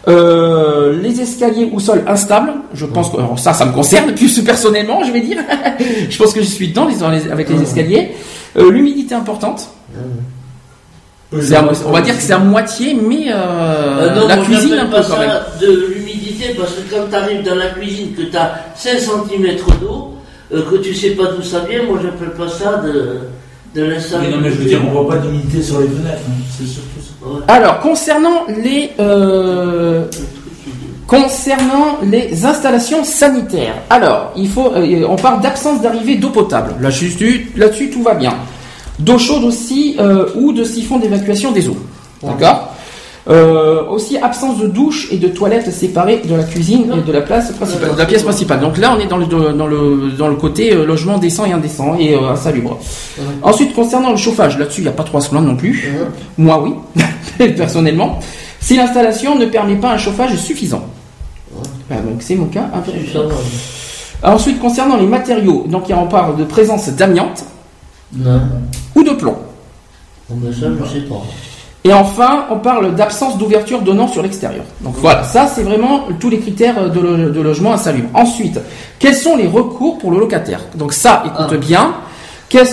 Euh, les escaliers ou sol instables, je pense que alors ça, ça me concerne plus personnellement, je vais dire. je pense que je suis dedans les- avec les escaliers. Euh, L'humidité importante, à mo- on va dire que c'est à moitié, mais euh, Euh, non, la moi, cuisine un peu pas quand même. ça de l'humidité parce que quand tu arrives dans la cuisine que tu as 5 cm d'eau, euh, que tu sais pas d'où ça vient, moi j'appelle pas ça de, de l'insalubrité. non, mais je veux dire, on voit pas d'humidité sur les fenêtres. hein. C'est surtout ça. Ouais. Alors, concernant les, euh, concernant les installations sanitaires. Alors, il faut, euh, on parle d'absence d'arrivée d'eau potable. Là-dessus, là-dessus, tout va bien. D'eau chaude aussi euh, ou de siphon d'évacuation des eaux. D'accord. Euh, aussi absence de douche et de toilettes séparées de la cuisine et de la place principale, de la pièce principale. Donc là, on est dans le dans le dans le côté euh, logement décent et indécent et euh, insalubre. Ensuite, concernant le chauffage, là-dessus, il n'y a pas trois secondes non plus. Moi, oui, personnellement. Si l'installation ne permet pas un chauffage suffisant. Ah, donc c'est mon cas. Ensuite, concernant les matériaux, donc on parle de présence d'amiante Non. ou de plomb. Bon, ça, je sais pas. Et enfin, on parle d'absence d'ouverture donnant sur l'extérieur. Donc voilà, ça c'est vraiment tous les critères de, lo- de logement insalubre. Ensuite, quels sont les recours pour le locataire? Donc ça, écoute Ah. bien.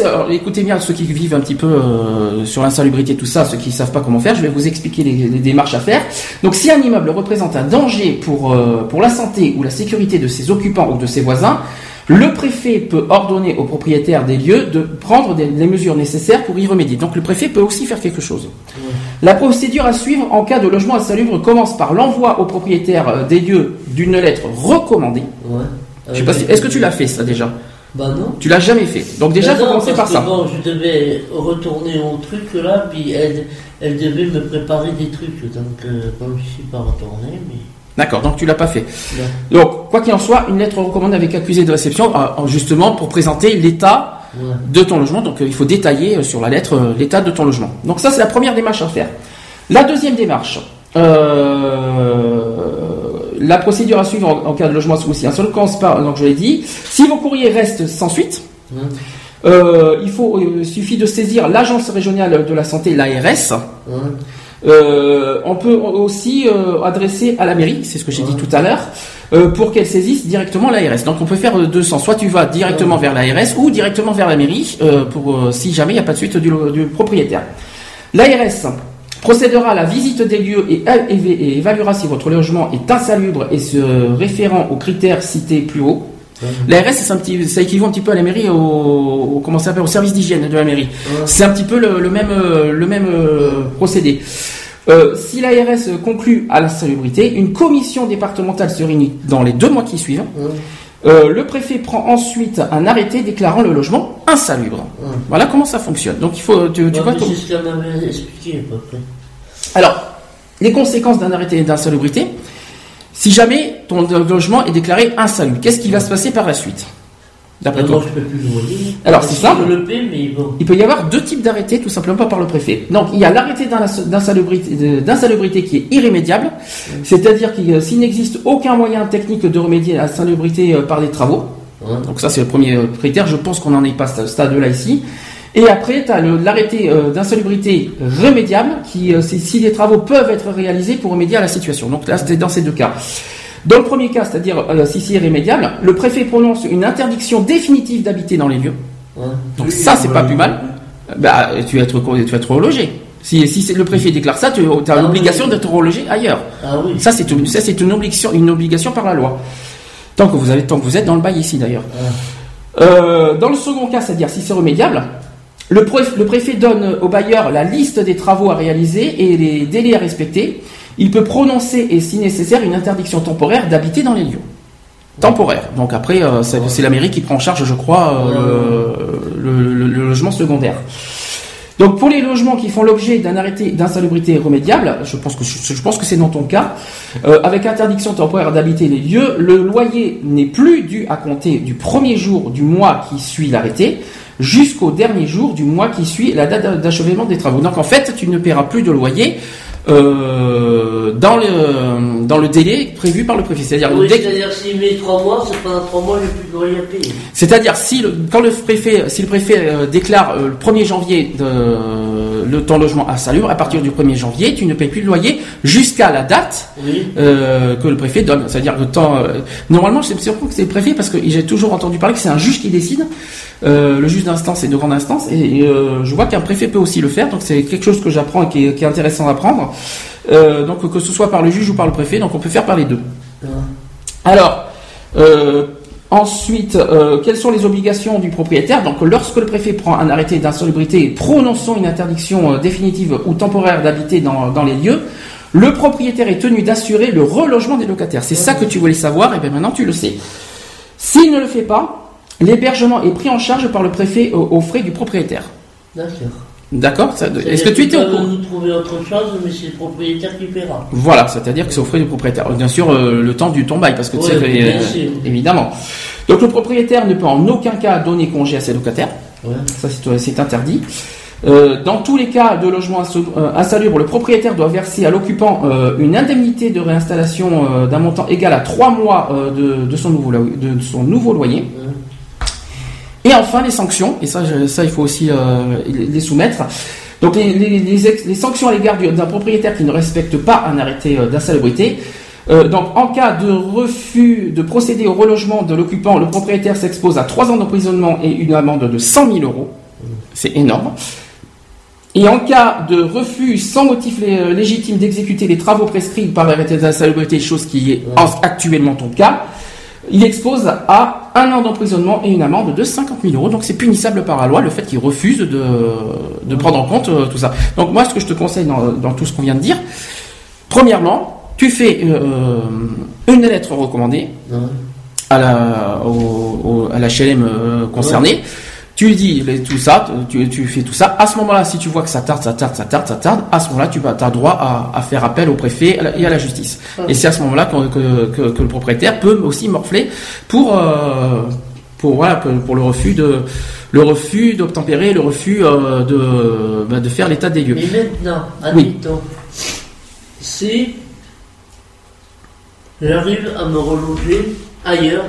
Alors, écoutez bien ceux qui vivent un petit peu euh, sur l'insalubrité, tout ça, ceux qui ne savent pas comment faire, je vais vous expliquer les, les démarches à faire. Donc si un immeuble représente un danger pour, euh, pour la santé ou la sécurité de ses occupants ou de ses voisins, le préfet peut ordonner au propriétaire des lieux de prendre des, les mesures nécessaires pour y remédier. Donc le préfet peut aussi faire quelque chose. La procédure à suivre en cas de logement insalubre commence par l'envoi au propriétaire euh, des lieux d'une lettre recommandée. Ouais. Je sais pas si- Est-ce que tu l'as fait ça déjà? Bah non. Tu l'as jamais fait. Donc déjà, il Bah faut commencer par ça. Bon, je devais retourner au truc là, puis elle, elle devait me préparer des trucs. Donc, euh, bon, je suis pas retourné, mais. D'accord, donc tu l'as pas fait. Donc, quoi qu'il en soit, une lettre recommandée avec accusé de réception, euh, justement pour présenter l'état Ouais. de ton logement. Donc, euh, il faut détailler euh, sur la lettre euh, l'état de ton logement. Donc, ça, c'est la première démarche à faire. La deuxième démarche, euh, la procédure à suivre en, en cas de logement sous aussi un seul par, donc je l'ai dit, si vos courriers restent sans suite, Ouais. euh, il faut, euh, suffit de saisir l'agence régionale de la santé, l'ARS. Euh, on peut aussi euh, adresser à la mairie, c'est ce que j'ai dit tout à l'heure, euh, pour qu'elle saisisse directement l'ARS. Donc on peut faire deux sens. Soit tu vas directement vers l'ARS ou directement vers la mairie, pour si jamais il n'y a pas de suite du, propriétaire. L'ARS procédera à la visite des lieux et, et- et évaluera si votre logement est insalubre et se référant aux critères cités plus haut. L'ARS, c'est un petit, ça équivaut un petit peu à la mairie, au, au- comment ça s'appelle, au service d'hygiène de la mairie. C'est un petit peu le, le même, euh, le même euh, procédé. Euh, si l'ARS conclut à l'insalubrité, une commission départementale se réunit dans les deux mois qui suivent. Euh, le préfet prend ensuite un arrêté déclarant le logement insalubre. Voilà comment ça fonctionne. Donc il faut, tu, tu Ouais, vois, ton- ce expliqué à peu près. alors, les conséquences d'un arrêté d'insalubrité, si jamais ton logement est déclaré insalubre, qu'est-ce qui va se passer par la suite D'après toi moi, je peux plus le loyer. Alors, c'est simple. Mais bon. Il peut y avoir deux types d'arrêtés, tout simplement par le préfet. Donc, il y a l'arrêté d'ins- d'insalubrité qui est irrémédiable, c'est-à-dire que euh, s'il n'existe aucun moyen technique de remédier à l'insalubrité euh, par des travaux, Ouais. donc ça c'est le premier critère, je pense qu'on n'en est pas à ce stade-là ici. Et après, tu as l'arrêté euh, d'insalubrité remédiable, qui, euh, c'est si les travaux peuvent être réalisés pour remédier à la situation. Donc là, c'est dans ces deux cas. Dans le premier cas, c'est-à-dire euh, si c'est irrémédiable, le préfet prononce une interdiction définitive d'habiter dans les lieux. Ouais. Donc ça, c'est pas plus mal. Bah, tu vas être, tu vas être relogé. Si, si le préfet déclare ça, tu as Ah l'obligation oui. d'être relogé ailleurs. Ah oui. Ça, c'est une, ça, c'est une obligation, une obligation par la loi. Tant que vous avez, tant que vous êtes dans le bail ici d'ailleurs. Euh, dans le second cas, c'est-à-dire si c'est remédiable, le, préf- le préfet donne au bailleur la liste des travaux à réaliser et les délais à respecter. Il peut prononcer et, si nécessaire, une interdiction temporaire d'habiter dans les lieux. Temporaire. Donc après, euh, c'est la mairie qui prend en charge, je crois, euh, le logement secondaire. Donc pour les logements qui font l'objet d'un arrêté d'insalubrité remédiable, je pense que je, pense que c'est dans ton cas, euh, avec interdiction temporaire d'habiter les lieux, le loyer n'est plus dû à compter du premier jour du mois qui suit l'arrêté jusqu'au dernier jour du mois qui suit la date d'achèvement des travaux. Donc en fait, tu ne paieras plus de loyer euh, dans le dans le délai prévu par le préfet. C'est-à-dire Oui, dès c'est-à-dire s'il met trois mois, c'est pendant trois mois, j'ai plus à payer. c'est-à-dire si le, quand le préfet, si le préfet euh, déclare euh, le 1er janvier de, le, ton logement insalubre, à partir du 1er janvier, tu ne payes plus de loyer jusqu'à la date Oui. euh, que le préfet donne. C'est-à-dire le temps. euh, normalement, c'est surtout que c'est le préfet parce que j'ai toujours entendu parler que c'est un juge qui décide. Euh, le juge d'instance et de grande instance, et, et, je vois qu'un préfet peut aussi le faire. Donc c'est quelque chose que j'apprends et qui est, qui est intéressant à apprendre. Donc que ce soit par le juge ou par le préfet, donc on peut faire par les deux. Alors, euh, ensuite, euh, quelles sont les obligations du propriétaire Donc, lorsque le préfet prend un arrêté d'insalubrité prononçant une interdiction euh, définitive ou temporaire d'habiter dans, les lieux, le propriétaire est tenu d'assurer le relogement des locataires. C'est ça que tu voulais savoir, et bien maintenant tu le sais. S'il ne le fait pas, l'hébergement est pris en charge par le préfet aux, aux frais du propriétaire. D'accord. D'accord Est-ce que tu étais au peut courant nous trouver autre chose, mais c'est le propriétaire qui paiera. Voilà, c'est-à-dire que c'est aux frais du propriétaire. Bien sûr, euh, le temps du ton bail, parce que tu Ouais, sais, bien euh, évidemment. Donc le propriétaire ne peut en aucun cas donner congé à ses locataires. Ouais. Ça, c'est c'est interdit. Euh, dans tous les cas de logement insalu- euh, insalubre, le propriétaire doit verser à l'occupant euh, une indemnité de réinstallation euh, d'un montant égal à trois mois euh, de, de son nouveau, lo- de son nouveau loyer. Et enfin, les sanctions, et ça, il faut aussi euh, les soumettre. Donc les, sanctions à l'égard du- d'un propriétaire qui ne respecte pas un arrêté euh, d'insalubrité. Euh, donc en cas de refus de procéder au relogement de l'occupant, le propriétaire s'expose à 3 ans d'emprisonnement et une amende de 100 000 euros. C'est énorme. Et en cas de refus sans motif lé- légitime d'exécuter les travaux prescrits par l'arrêté d'insalubrité, chose qui est en- actuellement ton cas, il expose à un an d'emprisonnement et une amende de 50 000 euros. Donc c'est punissable par la loi le fait qu'il refuse de, de prendre en compte euh, tout ça. Donc moi, ce que je te conseille dans, dans tout ce qu'on vient de dire, premièrement, tu fais euh, une lettre recommandée Ouais. à la, au, au- à la HLM euh, concernée. Tu lui dis les- tout ça, tu, tu fais tout ça. À ce moment-là, si tu vois que ça tarde, ça tarde, ça tarde, ça tarde, à ce moment-là, tu as droit à, à faire appel au préfet et à la justice. Et c'est à ce moment-là que, que- que- que le propriétaire peut aussi morfler pour, euh, pour, voilà, pour, pour le refus de le refus d'obtempérer, le refus euh, de, bah, de faire l'état des lieux. Mais maintenant, Oui. admettons, si j'arrive à me reloger ailleurs,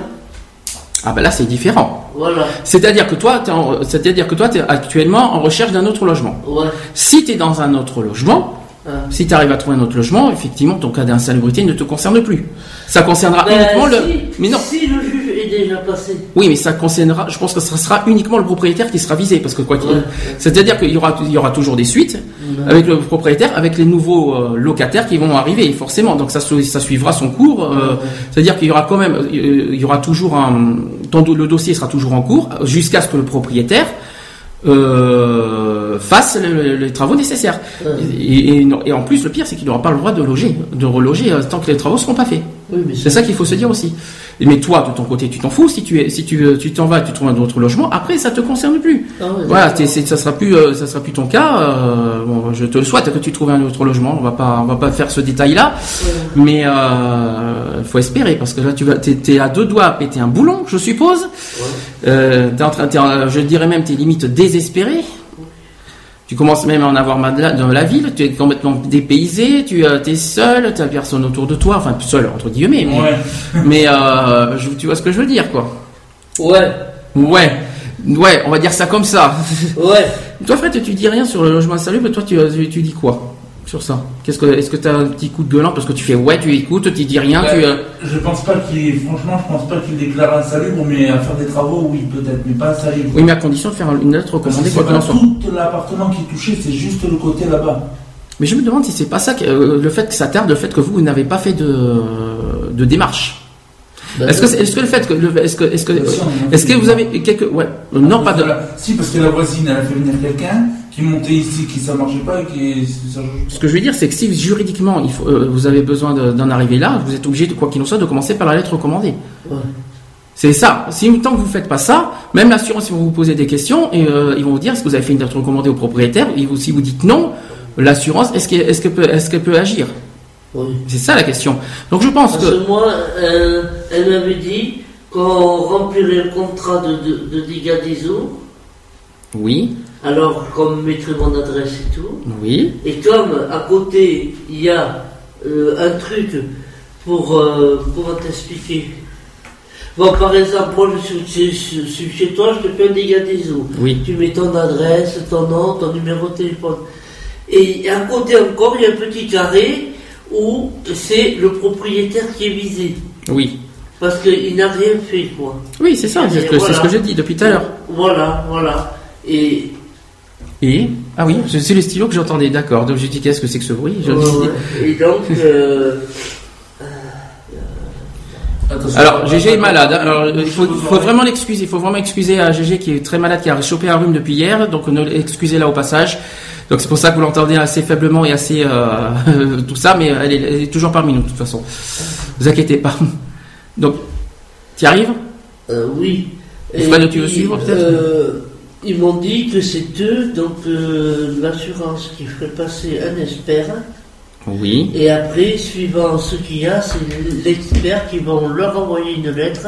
Ah ben là, c'est différent. Voilà, C'est-à-dire que toi, c'est-à-dire que toi, tu es actuellement en recherche d'un autre logement. ouais, Si tu es dans un autre logement, ah. si tu arrives à trouver un autre logement, effectivement, ton cas d'insalubrité ne te concerne plus. Ça concernera Ben, uniquement le. Mais non. si le juge est déjà passé, Oui, mais ça concernera. Je pense que ce sera uniquement le propriétaire qui sera visé, parce que quoi qu'il. Ouais. C'est-à-dire qu'il y aura, il y aura toujours des suites avec le propriétaire, avec les nouveaux euh, locataires qui vont arriver, forcément. Donc ça, ça suivra son cours. euh, C'est-à-dire qu'il y aura quand même, euh, il y aura toujours un. le dossier sera toujours en cours jusqu'à ce que le propriétaire euh, fasse le- le- les travaux nécessaires. Et, et non- et en plus, le pire, c'est qu'il n'aura pas le droit de loger, de reloger tant que les travaux seront pas faits. oui, C'est ça qu'il faut se dire aussi. Mais toi, de ton côté, tu t'en fous. Si tu es, si tu, tu t'en vas, tu trouves un autre logement. Après, ça te concerne plus. Ah voilà, ça sera plus, euh, ça sera plus ton cas. euh, bon, je te le souhaite que tu trouves un autre logement. On va pas, on va pas faire ce détail-là. Mais euh, faut espérer parce que là, tu vas, t'es à deux doigts à péter un boulon, je suppose. T'es en train, en- je dirais même, t'es limite désespéré. Tu commences même à en avoir marre de la, ville, tu es complètement dépaysé, tu es seul, tu n'as personne autour de toi, enfin seul entre guillemets, mais, Ouais. mais euh, je- tu vois ce que je veux dire quoi. Ouais, Ouais, ouais, on va dire ça comme ça. ouais. toi Fred, tu dis rien sur le logement insalubre, toi tu, tu, tu dis quoi? Sur ça Qu'est-ce que, Est-ce que tu as un petit coup de gueulant parce que tu fais ouais, tu écoutes, tu dis rien, tu... Ouais, euh, Je pense pas qu'il, franchement, je pense pas qu'il déclare insalubre, mais à faire des travaux, oui, peut-être, mais pas insalubre. Oui, mais à condition de faire une lettre recommandée c'est quoi qu'il en pas soit. tout l'appartement qui est touché, c'est juste le côté là-bas. Mais je me demande si c'est pas ça, que, euh, le fait que ça tarde, le fait que vous n'avez pas fait de, de démarche. Ben, Est-ce que, c'est- est-ce que le fait que, est-ce que, est-ce que, a est-ce que vous avez quelques, ouais, euh, non pas de, la- Si, parce que la voisine, elle a fait venir quelqu'un qui montait ici, qui ça marchait pas et qui. ça- Ce que je veux dire, c'est que si juridiquement il faut, euh, vous avez besoin de- d'en arriver là, vous êtes obligé, de quoi qu'il en soit, de commencer par la lettre recommandée. Ouais. C'est ça. Si tant que vous faites pas ça, même l'assurance, ils vont vous poser des questions et euh, ils vont vous dire est-ce que vous avez fait une lettre recommandée au propriétaire. Et vous, si vous dites non, l'assurance, est-ce qu'elle est peut, est qu'elle peut agir? Oui. C'est ça la question. Donc je pense Parce que que moi, euh, elle m'avait dit qu'on remplirait le contrat de, de, de dégâts des eaux, oui, alors qu'on me mettrait mon adresse et tout. oui, Et comme à côté, il y a euh, un truc pour. euh, comment t'expliquer Bon, par exemple, moi je suis, chez toi, je te fais un dégât des eaux. oui, Tu mets ton adresse, ton nom, ton numéro de téléphone. Et à côté encore, il y a un petit carré où c'est le propriétaire qui est visé. oui, Parce qu'il n'a rien fait, quoi. oui, c'est ça. C'est ce ce que j'ai dit depuis tout à l'heure. Voilà, voilà. Et. Et ah oui, c'est le stylo que j'entendais. D'accord. Donc j'ai dit qu'est-ce que c'est que ce bruit? Je- et donc. euh, Attention, Alors, GG est malade. hein. Alors, il faut, vraiment l'excuser. Il faut vraiment excuser à GG qui est très malade, qui a chopé un rhume depuis hier. Donc, ne excusez-la au passage. Donc, c'est pour ça que vous l'entendez assez faiblement et assez euh, tout ça, mais elle est, elle est toujours parmi nous de toute façon. vous inquiétez pas. Donc, tu arrives? Euh, oui. Et Fred, tu veux suivre, peut-être? euh, Ils m'ont dit que c'est eux, donc euh, l'assurance qui ferait passer un expert. Oui. Et après, suivant ce qu'il y a, c'est l'expert qui vont leur envoyer une lettre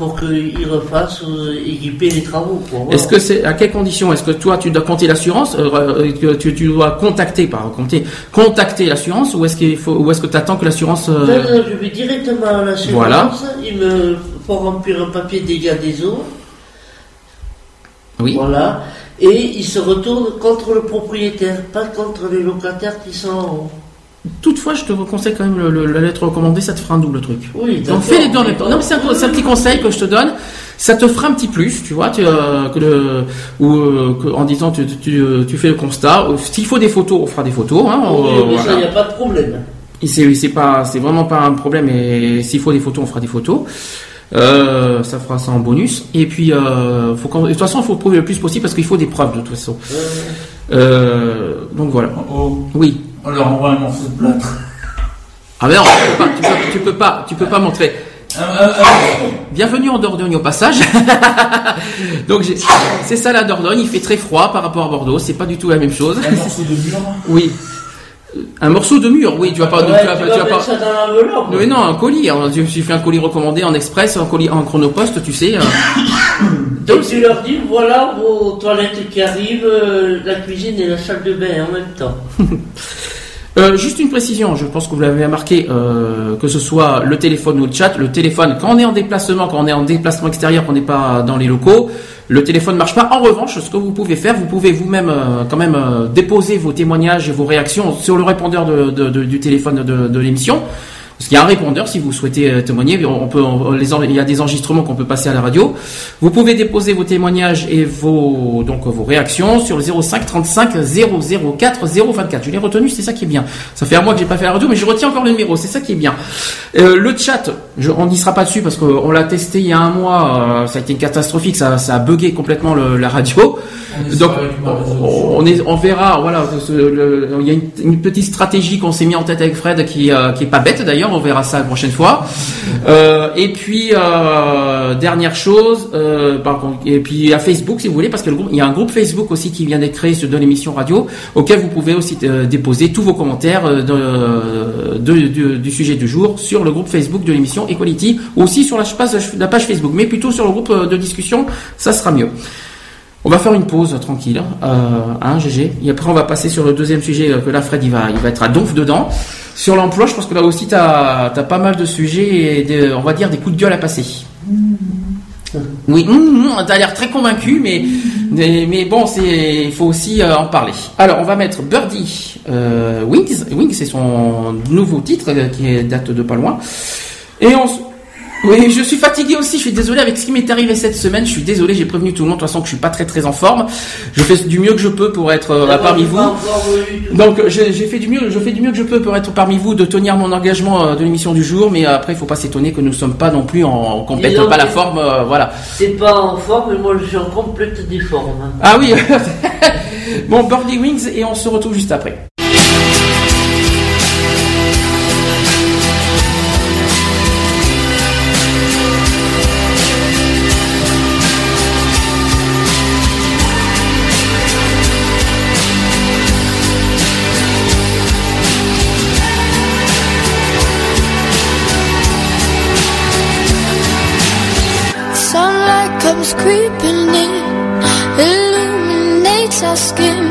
pour qu'ils refassent euh, équiper les travaux. Est-ce que c'est à quelles conditions? Est-ce que toi tu dois compter l'assurance euh, que tu, tu dois contacter, pas compter, contacter l'assurance ou est-ce qu'il faut ou est-ce que tu attends que l'assurance euh, je vais directement à l'assurance. Voilà. Ils me font remplir un papier dégâts des eaux. Oui. Voilà. et il se retourne contre le propriétaire, pas contre les locataires qui sont en haut. Toutefois, je te conseille quand même le- le- la lettre recommandée, ça te fera un double truc. Oui, Donc fais les deux en même temps. Non, c'est un, petit conseil que je te donne. Ça te fera un petit plus, tu vois, tu, euh, que le, ou euh, que- en disant tu, tu, tu fais le constat. Euh, S'il faut des photos, on fera des photos. Hein, Oui, euh, mais ça, il n'y a pas de problème. C'est c'est pas, c'est vraiment pas un problème. Et s'il faut des photos, on fera des photos. Euh, ça fera ça en bonus. Et puis, euh, faut de toute façon, il faut prouver le plus possible parce qu'il faut des preuves de toute façon. Euh, donc voilà. Oh, Oui. on leur envoie un morceau de plâtre. Ah mais non, tu peux pas, tu peux, tu peux pas, tu peux pas montrer. Un- Bienvenue en Dordogne au passage. Donc c'est ça la Dordogne, il fait très froid par rapport à Bordeaux, c'est pas du tout la même chose. un morceau de mur. Oui. Un morceau de mur, oui, tu vas pas, Ouais, tu vas, tu pas- vas tu vas mettre pas- ça dans. Mais non, un colis. hein. Tu tu fais un colis recommandé en express, un colis en chronopost, tu sais. euh. Donc tu leur dis, voilà vos toilettes qui arrivent, euh, la cuisine et la salle de bain en même temps. Euh, juste une précision, je pense que vous l'avez remarqué, euh, que ce soit le téléphone ou le chat. Le téléphone, quand on est en déplacement, quand on est en déplacement extérieur, qu'on n'est pas dans les locaux, le téléphone ne marche pas. En revanche, ce que vous pouvez faire, vous pouvez vous-même euh, quand même euh, déposer vos témoignages et vos réactions sur le répondeur de- de- de- du téléphone de, l'émission. Parce qu'il y a un répondeur si vous souhaitez euh, témoigner. On peut, on- il y a des enregistrements qu'on peut passer à la radio. Vous pouvez déposer vos témoignages et vos donc vos réactions sur le 05 35 004 024. Je l'ai retenu, c'est ça qui est bien. Ça fait un mois que j'ai pas fait la radio, mais je retiens encore le numéro. C'est ça qui est bien. Le chat, je, on n'y sera pas dessus parce qu'on l'a testé il y a un mois. euh, ça a été catastrophique. Ça, ça a bugué complètement le- la radio. On Donc, on, est, on verra. Voilà, ce- le- il y a une, une petite stratégie qu'on s'est mis en tête avec Fred qui, euh, qui est pas bête d'ailleurs. On verra ça la prochaine fois. Euh, et puis euh, dernière chose, par contre, et puis à Facebook si vous voulez, parce que le groupe, il y a un groupe Facebook aussi qui vient d'être créé sur de l'émission radio, auquel vous pouvez aussi déposer tous vos commentaires de, de- de- du sujet du jour sur le groupe Facebook de l'émission Equality, aussi sur la page, la page Facebook, mais plutôt sur le groupe euh, de discussion, ça sera mieux. On va faire une pause tranquille, euh, hein, GG. Et après, on va passer sur le deuxième sujet euh, que là, Fred, il va, il va être à donf dedans. Sur l'emploi, je pense que là aussi, tu as, pas mal de sujets et de- on va dire des coups de gueule à passer. Oui, hum, tu as l'air très convaincu, mais, mais, mais bon, c'est, il faut aussi euh, en parler. Alors, on va mettre Birdie euh, Wings. Wings, c'est son nouveau titre qui date de pas loin. Et on, oui, je suis fatigué aussi. Je suis désolé avec ce qui m'est arrivé cette semaine. Je suis désolé. J'ai prévenu tout le monde de toute façon que je suis pas très très en forme. Je fais du mieux que je peux pour être euh, D'abord, parmi vous. Donc j'ai fait du mieux, je fais du mieux que je peux pour être parmi vous, de tenir mon engagement euh, de l'émission du jour, mais après il faut pas s'étonner que nous sommes pas non plus en donc, pas la forme, euh, voilà. C'est pas en forme, mais moi je suis en complète déforme. Ah oui, bon Birdie Wings et on se retrouve juste après. Comes creeping in, illuminates our skin.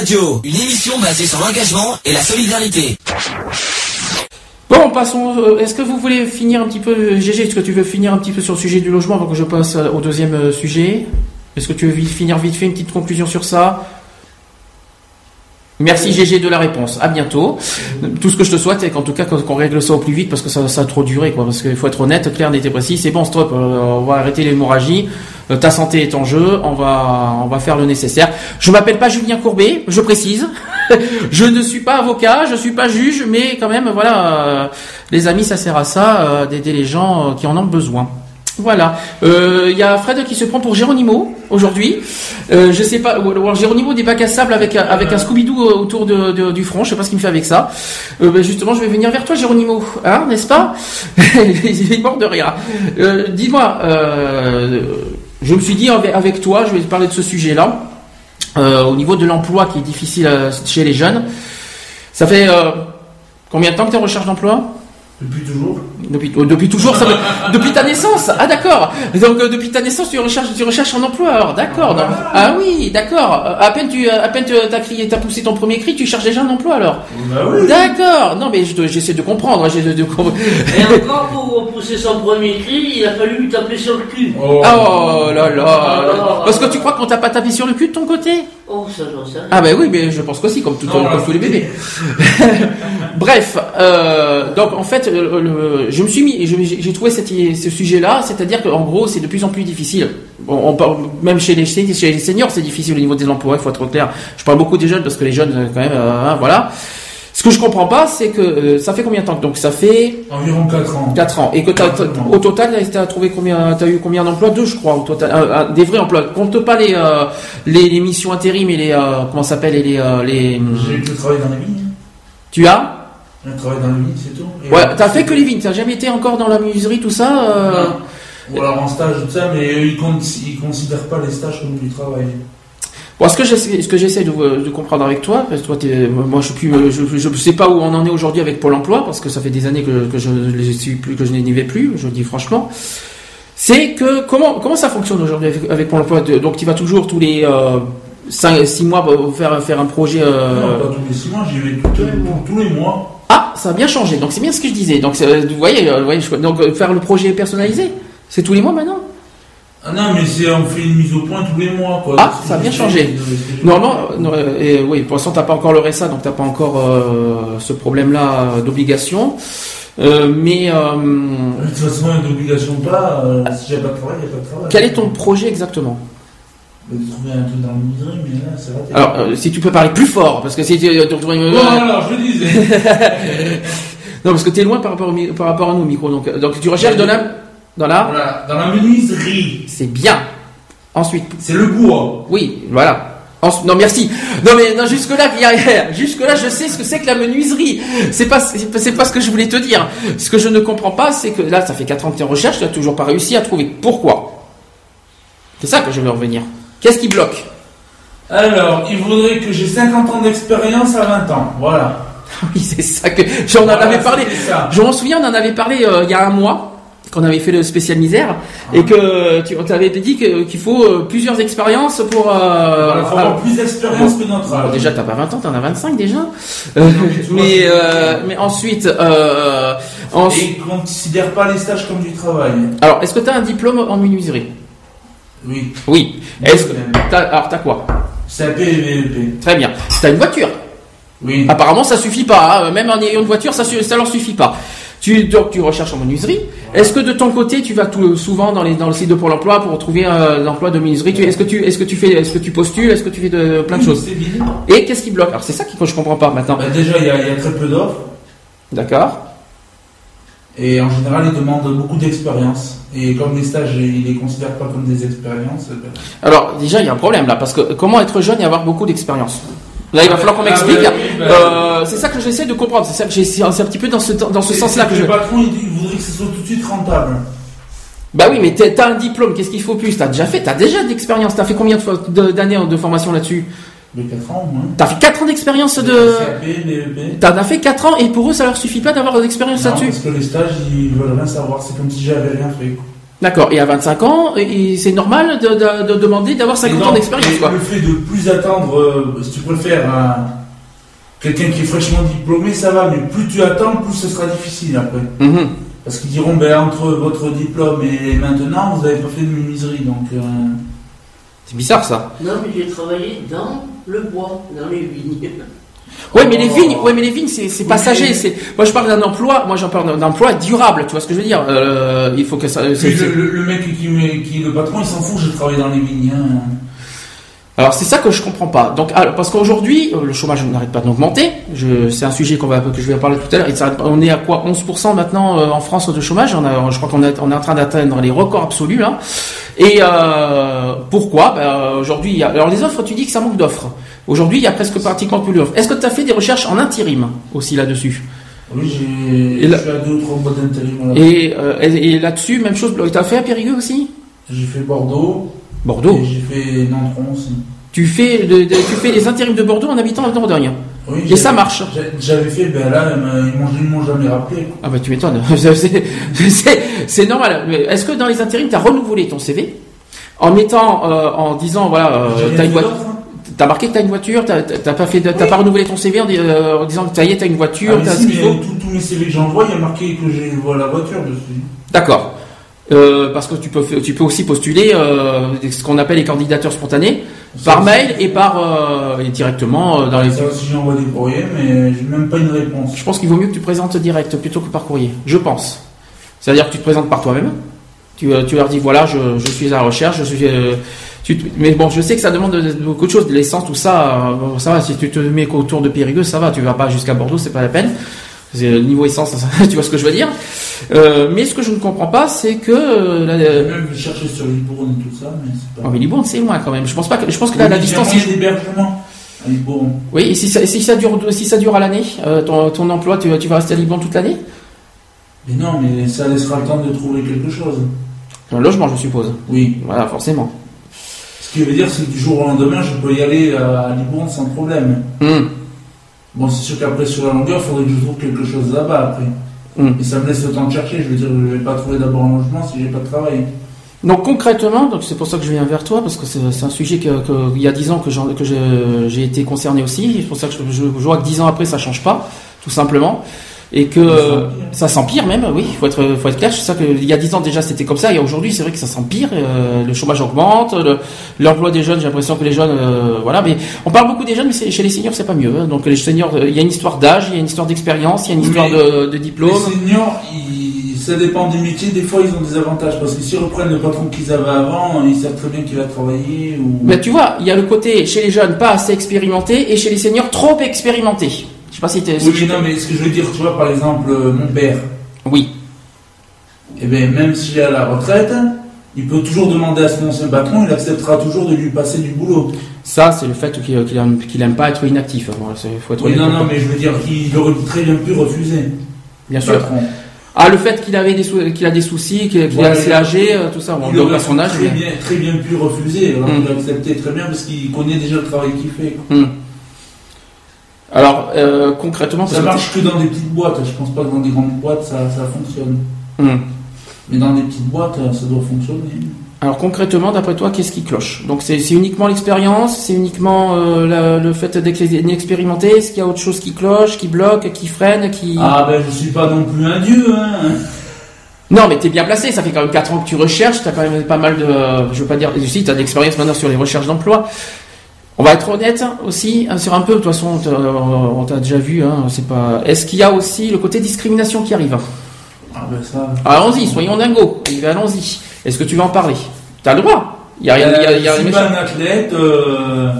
Radio, une émission basée sur l'engagement et la solidarité. Bon, passons. euh, Est-ce que vous voulez finir un petit peu, GG Est-ce que tu veux finir un petit peu sur le sujet du logement avant que je passe euh, au deuxième euh, sujet? Est-ce que tu veux finir vite fait une petite conclusion sur ça? Merci GG de la réponse. À bientôt. Tout ce que je te souhaite, c'est qu'en tout cas qu'on règle ça au plus vite parce que ça, ça a trop duré, quoi. Parce qu'il faut être honnête, clair, net et précis. C'est bon, stop. on va arrêter l'hémorragie. Euh, ta santé est en jeu. On va, on va faire le nécessaire. Je m'appelle pas Julien Courbet, je précise. je ne suis pas avocat, je suis pas juge, mais quand même, voilà, euh, les amis, ça sert à ça, euh, d'aider les gens qui en ont besoin. Voilà. Il y a Fred qui se prend pour Géronimo aujourd'hui. Euh, je sais pas. Géronimo des bacs à sable avec avec un Scooby-Doo autour du front. Je sais pas ce qu'il me fait avec ça. Ben, justement, je vais venir vers toi, Géronimo. Hein, n'est-ce pas? Il est mort de rire. Dis-moi. Je me suis dit avec, avec toi, je vais te parler de ce sujet-là. Euh, au niveau de l'emploi qui est difficile euh, chez les jeunes. Ça fait euh, combien de temps que tu es en recherche d'emploi? Depuis toujours. depuis, euh, depuis toujours, ça veut- depuis ta naissance. Ah d'accord. Donc euh, depuis ta naissance, tu recherches, tu recherches un emploi. Alors d'accord. donc- Ah oui, d'accord. Euh, À peine tu, à peine tu as crié, t'as poussé ton premier cri, tu cherches déjà un emploi alors. Bah oui. D'accord. Non mais j'essaie de comprendre. hein, j'essaie de, Et encore pour pousser son premier cri, il a fallu lui taper sur le cul. Oh. Oh là là. Parce que tu crois qu'on t'a pas tapé sur le cul de ton côté? Oh, ça. Ah ben oui, mais je pense qu'aussi, comme, tout, Non, comme là, tous les bébés. Bref, euh, donc en fait, le- le- je me suis mis, j'ai trouvé cette- ce sujet-là, c'est-à-dire qu'en gros, c'est de plus en plus difficile. On même chez les, chez les seniors, c'est difficile au niveau des emplois, il faut être clair. Je parle beaucoup des jeunes parce que les jeunes, euh, quand même, euh, hein, voilà. Ce que je comprends pas, c'est que euh, ça fait combien de temps Donc ça fait Environ 4 ans. 4 ans. Et que t'as- t'as- au total, tu as trouvé combien T'as eu combien d'emplois? Deux, je crois, au total. Un- un- des vrais emplois. Compte pas les, euh, les, les missions intérim et les euh, comment ça s'appelle et les, les. J'ai eu que travailler dans les vignes. Tu as? J'ai travaillé dans les vignes, c'est tout. Et Ouais. T'as fait que les vignes. T'as jamais été encore dans la menuiserie, tout ça Non. Ou alors en stage, tout ça, mais ils, con- ils considèrent pas les stages comme du travail. Bon, ce que j'essaie, ce que j'essaie de, de comprendre avec toi, parce que toi, t'es- moi, je suis plus, je, je sais pas où on en est aujourd'hui avec Pôle Emploi, parce que ça fait des années que, que je ne les suis plus, que je n'y vais plus. Je le dis franchement. C'est que comment comment ça fonctionne aujourd'hui avec, avec Pôle Emploi Donc, tu vas toujours tous les euh, 6 mois pour faire faire un projet. euh, Non, pas tous les 6 mois, j'y vais tous, tous- tous les mois. Ah, ça a bien changé. Donc c'est bien ce que je disais. Donc vous voyez, euh, vous voyez, je- donc euh, faire le projet personnalisé, c'est tous les mois maintenant? Ah non, mais c'est, on fait une mise au point tous les mois. Quoi. Ah, ça a bien changé. Normalement, euh, non, et, oui, pour l'instant t'as pas encore le RSA, donc t'as pas encore euh, ce problème-là d'obligation. Euh, mais euh, De toute façon, d'obligation pas, si j'ai pas de travail, il n'y a pas de travail. quel est ton projet exactement? De trouver un truc dans le miserie, mais là, c'est raté. Alors, si tu peux parler plus fort, parce que si tu, euh, Bon, alors, je disais. non, parce que t'es loin par rapport au, par rapport à nous, micro. Donc, donc tu recherches la, dans la, voilà, dans la menuiserie, c'est bien. Ensuite, c'est le bois. Oui, voilà. Non, merci. Non, mais non, jusque là, jusque là, je sais ce que c'est que la menuiserie. C'est pas, c'est pas- ce que je voulais te dire. Ce que je ne comprends pas, c'est que là, ça fait 4 ans que tu es en recherche, tu n'as toujours pas réussi à trouver. Pourquoi? C'est ça que je veux revenir. Qu'est-ce qui bloque? Alors, il voudrait que j'ai 50 ans d'expérience à 20 ans. Voilà. Oui, c'est ça que j'en Voilà, avais parlé. Je m'en souviens, on en avait parlé euh, il y a un mois quand on avait fait le spécial misère et que tu on t'avait dit qu'il faut euh, plusieurs expériences pour. euh, il faut alors- avoir plus d'expérience que notre Bon, âge. déjà, t'as pas 20 ans, t'en as 25 déjà. Euh, mais, euh, mais ensuite, euh, Et ensuite- ils ne considèrent pas les stages comme du travail. alors, est-ce que t'as un diplôme en menuiserie? Oui. Oui. Est-ce que t'as, alors t'as quoi? CAP et. Très bien. T'as une voiture? Oui. Apparemment, ça suffit pas. hein. Même en ayant une voiture, ça, ça leur suffit pas. Tu, donc, tu recherches en menuiserie. Est-ce que de ton côté, tu vas tout, souvent dans, les, dans le site de Pôle Emploi pour trouver euh, l'emploi de menuiserie? Est-ce que tu, est-ce que tu fais, est-ce que tu postules? Est-ce que tu fais de, plein de Oui, choses. Et qu'est-ce qui bloque? Alors, c'est ça que je comprends pas maintenant. Bah, déjà, il y, a, il y a très peu d'offres. D'accord. Et en général, ils demandent beaucoup d'expérience. Et comme les stages, ils les considèrent pas comme des expériences. ben, Alors déjà il y a un problème là parce que comment être jeune et avoir beaucoup d'expérience? Là il va falloir qu'on Ah, m'explique. ouais, oui, bah, Euh, c'est ça que j'essaie de comprendre. C'est ça que j'ai- c'est un petit peu dans ce dans ce sens-là que je. Le patron, il, voudrait que ce soit tout de suite rentable. Bah oui mais t'as un diplôme. Qu'est-ce qu'il faut plus? T'as déjà fait. T'as déjà d'expérience. T'as fait combien de fois- de- d'années de formation là-dessus? De 4 ans au moins. T'as fait 4 ans d'expérience de. CAP, VEP. T'en as fait 4 ans et pour eux ça leur suffit pas d'avoir de l'expérience là-dessus. parce que les stages, ils veulent rien savoir. C'est comme si j'avais rien fait. D'accord. Et à 25 ans, c'est normal de, de- de demander d'avoir 50 Et ans d'expérience. Le fait de plus attendre, euh, si tu préfères un- quelqu'un qui est fraîchement diplômé, ça va, mais plus tu attends, plus ce sera difficile après. Mhm. Parce qu'ils diront, ben, entre votre diplôme et maintenant, vous n'avez pas fait de miserie. Donc, euh, C'est bizarre, ça. Non, mais j'ai travaillé dans le bois, dans les vignes. Ouais, mais les vignes, ouais, mais les vignes, c'est, c'est passager. C'est, moi, je parle d'un emploi. Moi, j'en parle d'un emploi durable. Tu vois ce que je veux dire Euh, Il faut que ça. c'est- puis c'est- le, le- le mec qui est le patron, il s'en fout, je travaille dans les vignes. hein. Alors c'est ça que je comprends pas. Donc alors, parce qu'aujourd'hui euh, le chômage n'arrête pas d'augmenter. C'est un sujet qu'on va que je vais parler tout à l'heure. On est à quoi 11% maintenant euh, en France de chômage? On a, je crois qu'on est, on est en train d'atteindre les records absolus là. Et euh, pourquoi? Ben, Aujourd'hui, alors les offres, tu dis que ça manque d'offres. Aujourd'hui, il y a presque pratiquement plus d'offres. Est-ce que tu as fait des recherches en intérim aussi là-dessus? Oui, j'ai Et là- à deux ou trois boîtes d'intérim. là. Et, euh, et, et là-dessus, même chose. Tu as fait à Périgueux aussi? J'ai fait Bordeaux. Bordeaux. J'ai fait Nantron aussi. Tu fais, de- de- tu fais les intérims de Bordeaux en habitant en Dordogne. Oui, Et ça marche. J'avais fait, ben là, ils m'ont- ils m'ont jamais rappelé. quoi. Ah bah tu m'étonnes. C'est- normal. Est-ce que dans les intérims, tu as renouvelé ton CV en mettant, euh, en disant, voilà, euh, t'as une voiture, hein. t'as marqué que t'as une voiture, t'as pas fait, t'as pas renouvelé ton CV en, euh, en disant que ça y est, t'as une voiture, Ah, t'as si, ce qu'il mais faut? tous- mes CV que j'envoie, il y a marqué que j'ai la voiture dessus. D'accord. Euh, parce que tu peux, tu peux aussi postuler euh, ce qu'on appelle les candidatures spontanées par Ça, mail et par euh, et directement euh, dans les. Ça aussi, j'envoie des courriers, mais j'ai même pas une réponse. Je pense qu'il vaut mieux que tu présentes direct plutôt que par courrier. Je pense. C'est-à-dire que tu te présentes par toi-même. Tu, euh, tu leur dis voilà, je, je suis à la recherche, je suis. euh, tu mais bon, je sais que ça demande de- de- beaucoup de choses, de l'essence, tout ça. ça va. Si tu te mets qu'autour de Périgueux, ça va. Tu vas pas jusqu'à Bordeaux, c'est pas la peine. C'est, Niveau essence, tu vois ce que je veux dire. Euh, mais ce que je ne comprends pas, c'est que euh, la- même cherché sur Libourne et tout ça, mais c'est pas. oh, mais Libourne, c'est loin quand même. Je pense pas que je pense que là, la Il y a distance. d'hébergement à Libourne. Oui, et si ça, si ça dure, si ça dure à l'année, euh, ton, ton emploi, tu, tu vas rester à Liban toute l'année? Mais non, mais ça laissera le temps de trouver quelque chose. Un logement, je suppose. Oui. Voilà, forcément. Ce qui veut dire, c'est que du jour au lendemain, je peux y aller à Libourne sans problème. Hum, Bon, c'est sûr qu'après, sur la longueur, il faudrait que je trouve quelque chose là-bas après. Et ça me laisse le temps de chercher. Je veux dire, je vais pas trouver d'abord un logement si j'ai pas de travail. Donc concrètement, donc c'est pour ça que je viens vers toi parce que c'est un sujet que, que- y a dix ans que j'ai été concerné aussi. C'est pour ça que je, je- je vois que dix ans après ça change pas, tout simplement, et que ça s'empire même. Oui, faut être faut être clair. C'est ça que il y a dix ans déjà c'était comme ça et aujourd'hui c'est vrai que ça s'empire. euh, le chômage augmente, le- l'emploi des jeunes. J'ai l'impression que les jeunes, euh, voilà. Mais on parle beaucoup des jeunes, mais chez les seniors c'est pas mieux. hein. Donc les seniors, euh, il y a une histoire d'âge, il y a une histoire d'expérience, il y a une histoire de, de Les diplôme. seniors, ils- ça dépend des métiers. Des fois, ils ont des avantages parce que s'ils reprennent le patron qu'ils avaient avant, ils savent très bien qu'il va travailler. Ou... Mais tu vois, il y a le côté chez les jeunes pas assez expérimenté et chez les seniors trop expérimenté. Je sais pas si t'es. Oui, mais non, mais ce que je veux dire, tu vois, par exemple, euh, mon père, Oui. eh bien, même s'il est à la retraite, il peut toujours demander à son ancien patron, il acceptera toujours de lui passer du boulot. Ça, c'est le fait qu'il qu'il aime, qu'il aime pas être inactif. Faut être Oui, non, non, mais je veux dire qu'il aurait très bien pu refuser. Bien sûr. patron. Ah, le fait qu'il avait des sou- qu'il a des soucis, qu'il est assez âgé, euh, tout ça. Bon, il donc aurait à son âge. très bien, très bien pu refuser. Alors, Mm. il a accepté très bien parce qu'il connaît déjà le travail qu'il fait. quoi. Alors euh, concrètement, Ça marche que dans des petites boîtes. Je pense pas que dans des grandes boîtes ça, ça fonctionne. Hmm. Mais dans des petites boîtes, ça doit fonctionner. Alors concrètement, d'après toi, qu'est-ce qui cloche? Donc c'est uniquement l'expérience, c'est uniquement euh, la- le fait d'être inexpérimenté. Est-ce qu'il y a autre chose qui cloche, qui bloque, qui freine, qui Ah ben je suis pas non plus un dieu. Hein. Non, mais t'es bien placé. Ça fait quand même 4 ans que tu recherches. T'as quand même pas mal de. Je veux pas dire. Si, t'as d'expérience maintenant sur les recherches d'emploi. On va être honnête hein, aussi hein, sur un peu. De toute façon, on t'a- déjà vu. Hein, c'est pas. Est-ce qu'il y a aussi le côté discrimination qui arrive Ah ben ça. Allons-y, soyons dingos. Allons-y. Est-ce que tu vas en parler? T'as le droit. Il y a rien. y y pas méchant. un athlète. euh,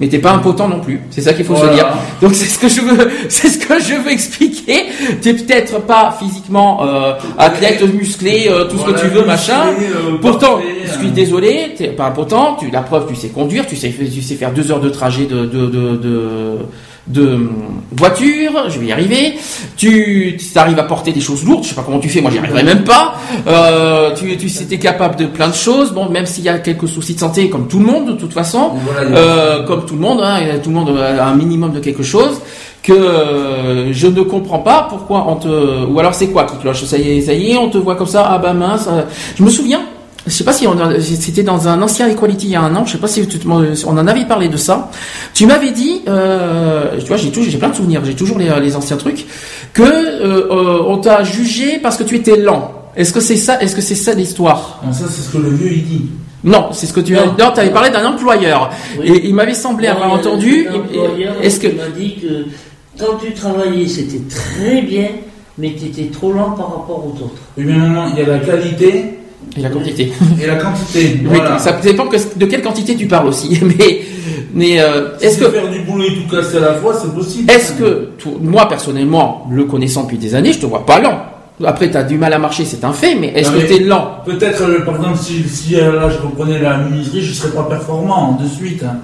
Mais t'es pas impotent non plus. C'est ça qu'il faut Voilà. se dire. Donc c'est ce que je veux, c'est ce que je veux expliquer. T'es peut-être pas physiquement euh, athlète, musclé, euh, tout ce que tu veux, machin. euh, Pourtant, parfait, je euh. suis désolé, t'es pas impotent, tu, la preuve, tu sais conduire, tu sais, tu sais faire deux heures de trajet de, de, de, de, de, voiture, je vais y arriver, tu, arrives à porter des choses lourdes, je sais pas comment tu fais, moi j'y arriverai même pas, euh, tu, tu t'es capable de plein de choses, bon, même s'il y a quelques soucis de santé, comme tout le monde, de toute façon, euh, comme tout le monde, hein, tout le monde a un minimum de quelque chose, que euh, je ne comprends pas pourquoi on te ou alors c'est quoi qui cloche ça y est ça y est on te voit comme ça ah bah mince je me souviens je sais pas si c'était dans un ancien Equality il y a un an je sais pas si tu on en avait parlé de ça tu m'avais dit euh, tu vois j'ai plein de souvenirs j'ai toujours les, les anciens trucs que euh, euh, on t'a jugé parce que tu étais lent est-ce que c'est ça est-ce que c'est ça l'histoire? Non, ça, c'est ce que le vieux il dit. non c'est ce que tu as Non. non, avais parlé d'un employeur Oui. et il m'avait semblé Non, avoir entendu un employeur est-ce que qui m'a dit que quand tu travaillais, c'était très bien, mais tu étais trop lent par rapport aux autres. Oui, mais maman, il y a la qualité et la quantité et la quantité. Voilà. ça dépend de quelle quantité tu parles aussi. Mais, mais euh, est-ce que, faire du boulot et tout casser à la fois, c'est possible. est-ce que, toi- moi personnellement, le connaissant depuis des années, je te vois pas lent. Après, tu as du mal à marcher, c'est un fait, mais est-ce que tu es lent? Peut-être, euh, par exemple, si, si euh, là je reprenais la menuiserie, je serais pas performant de suite. hein.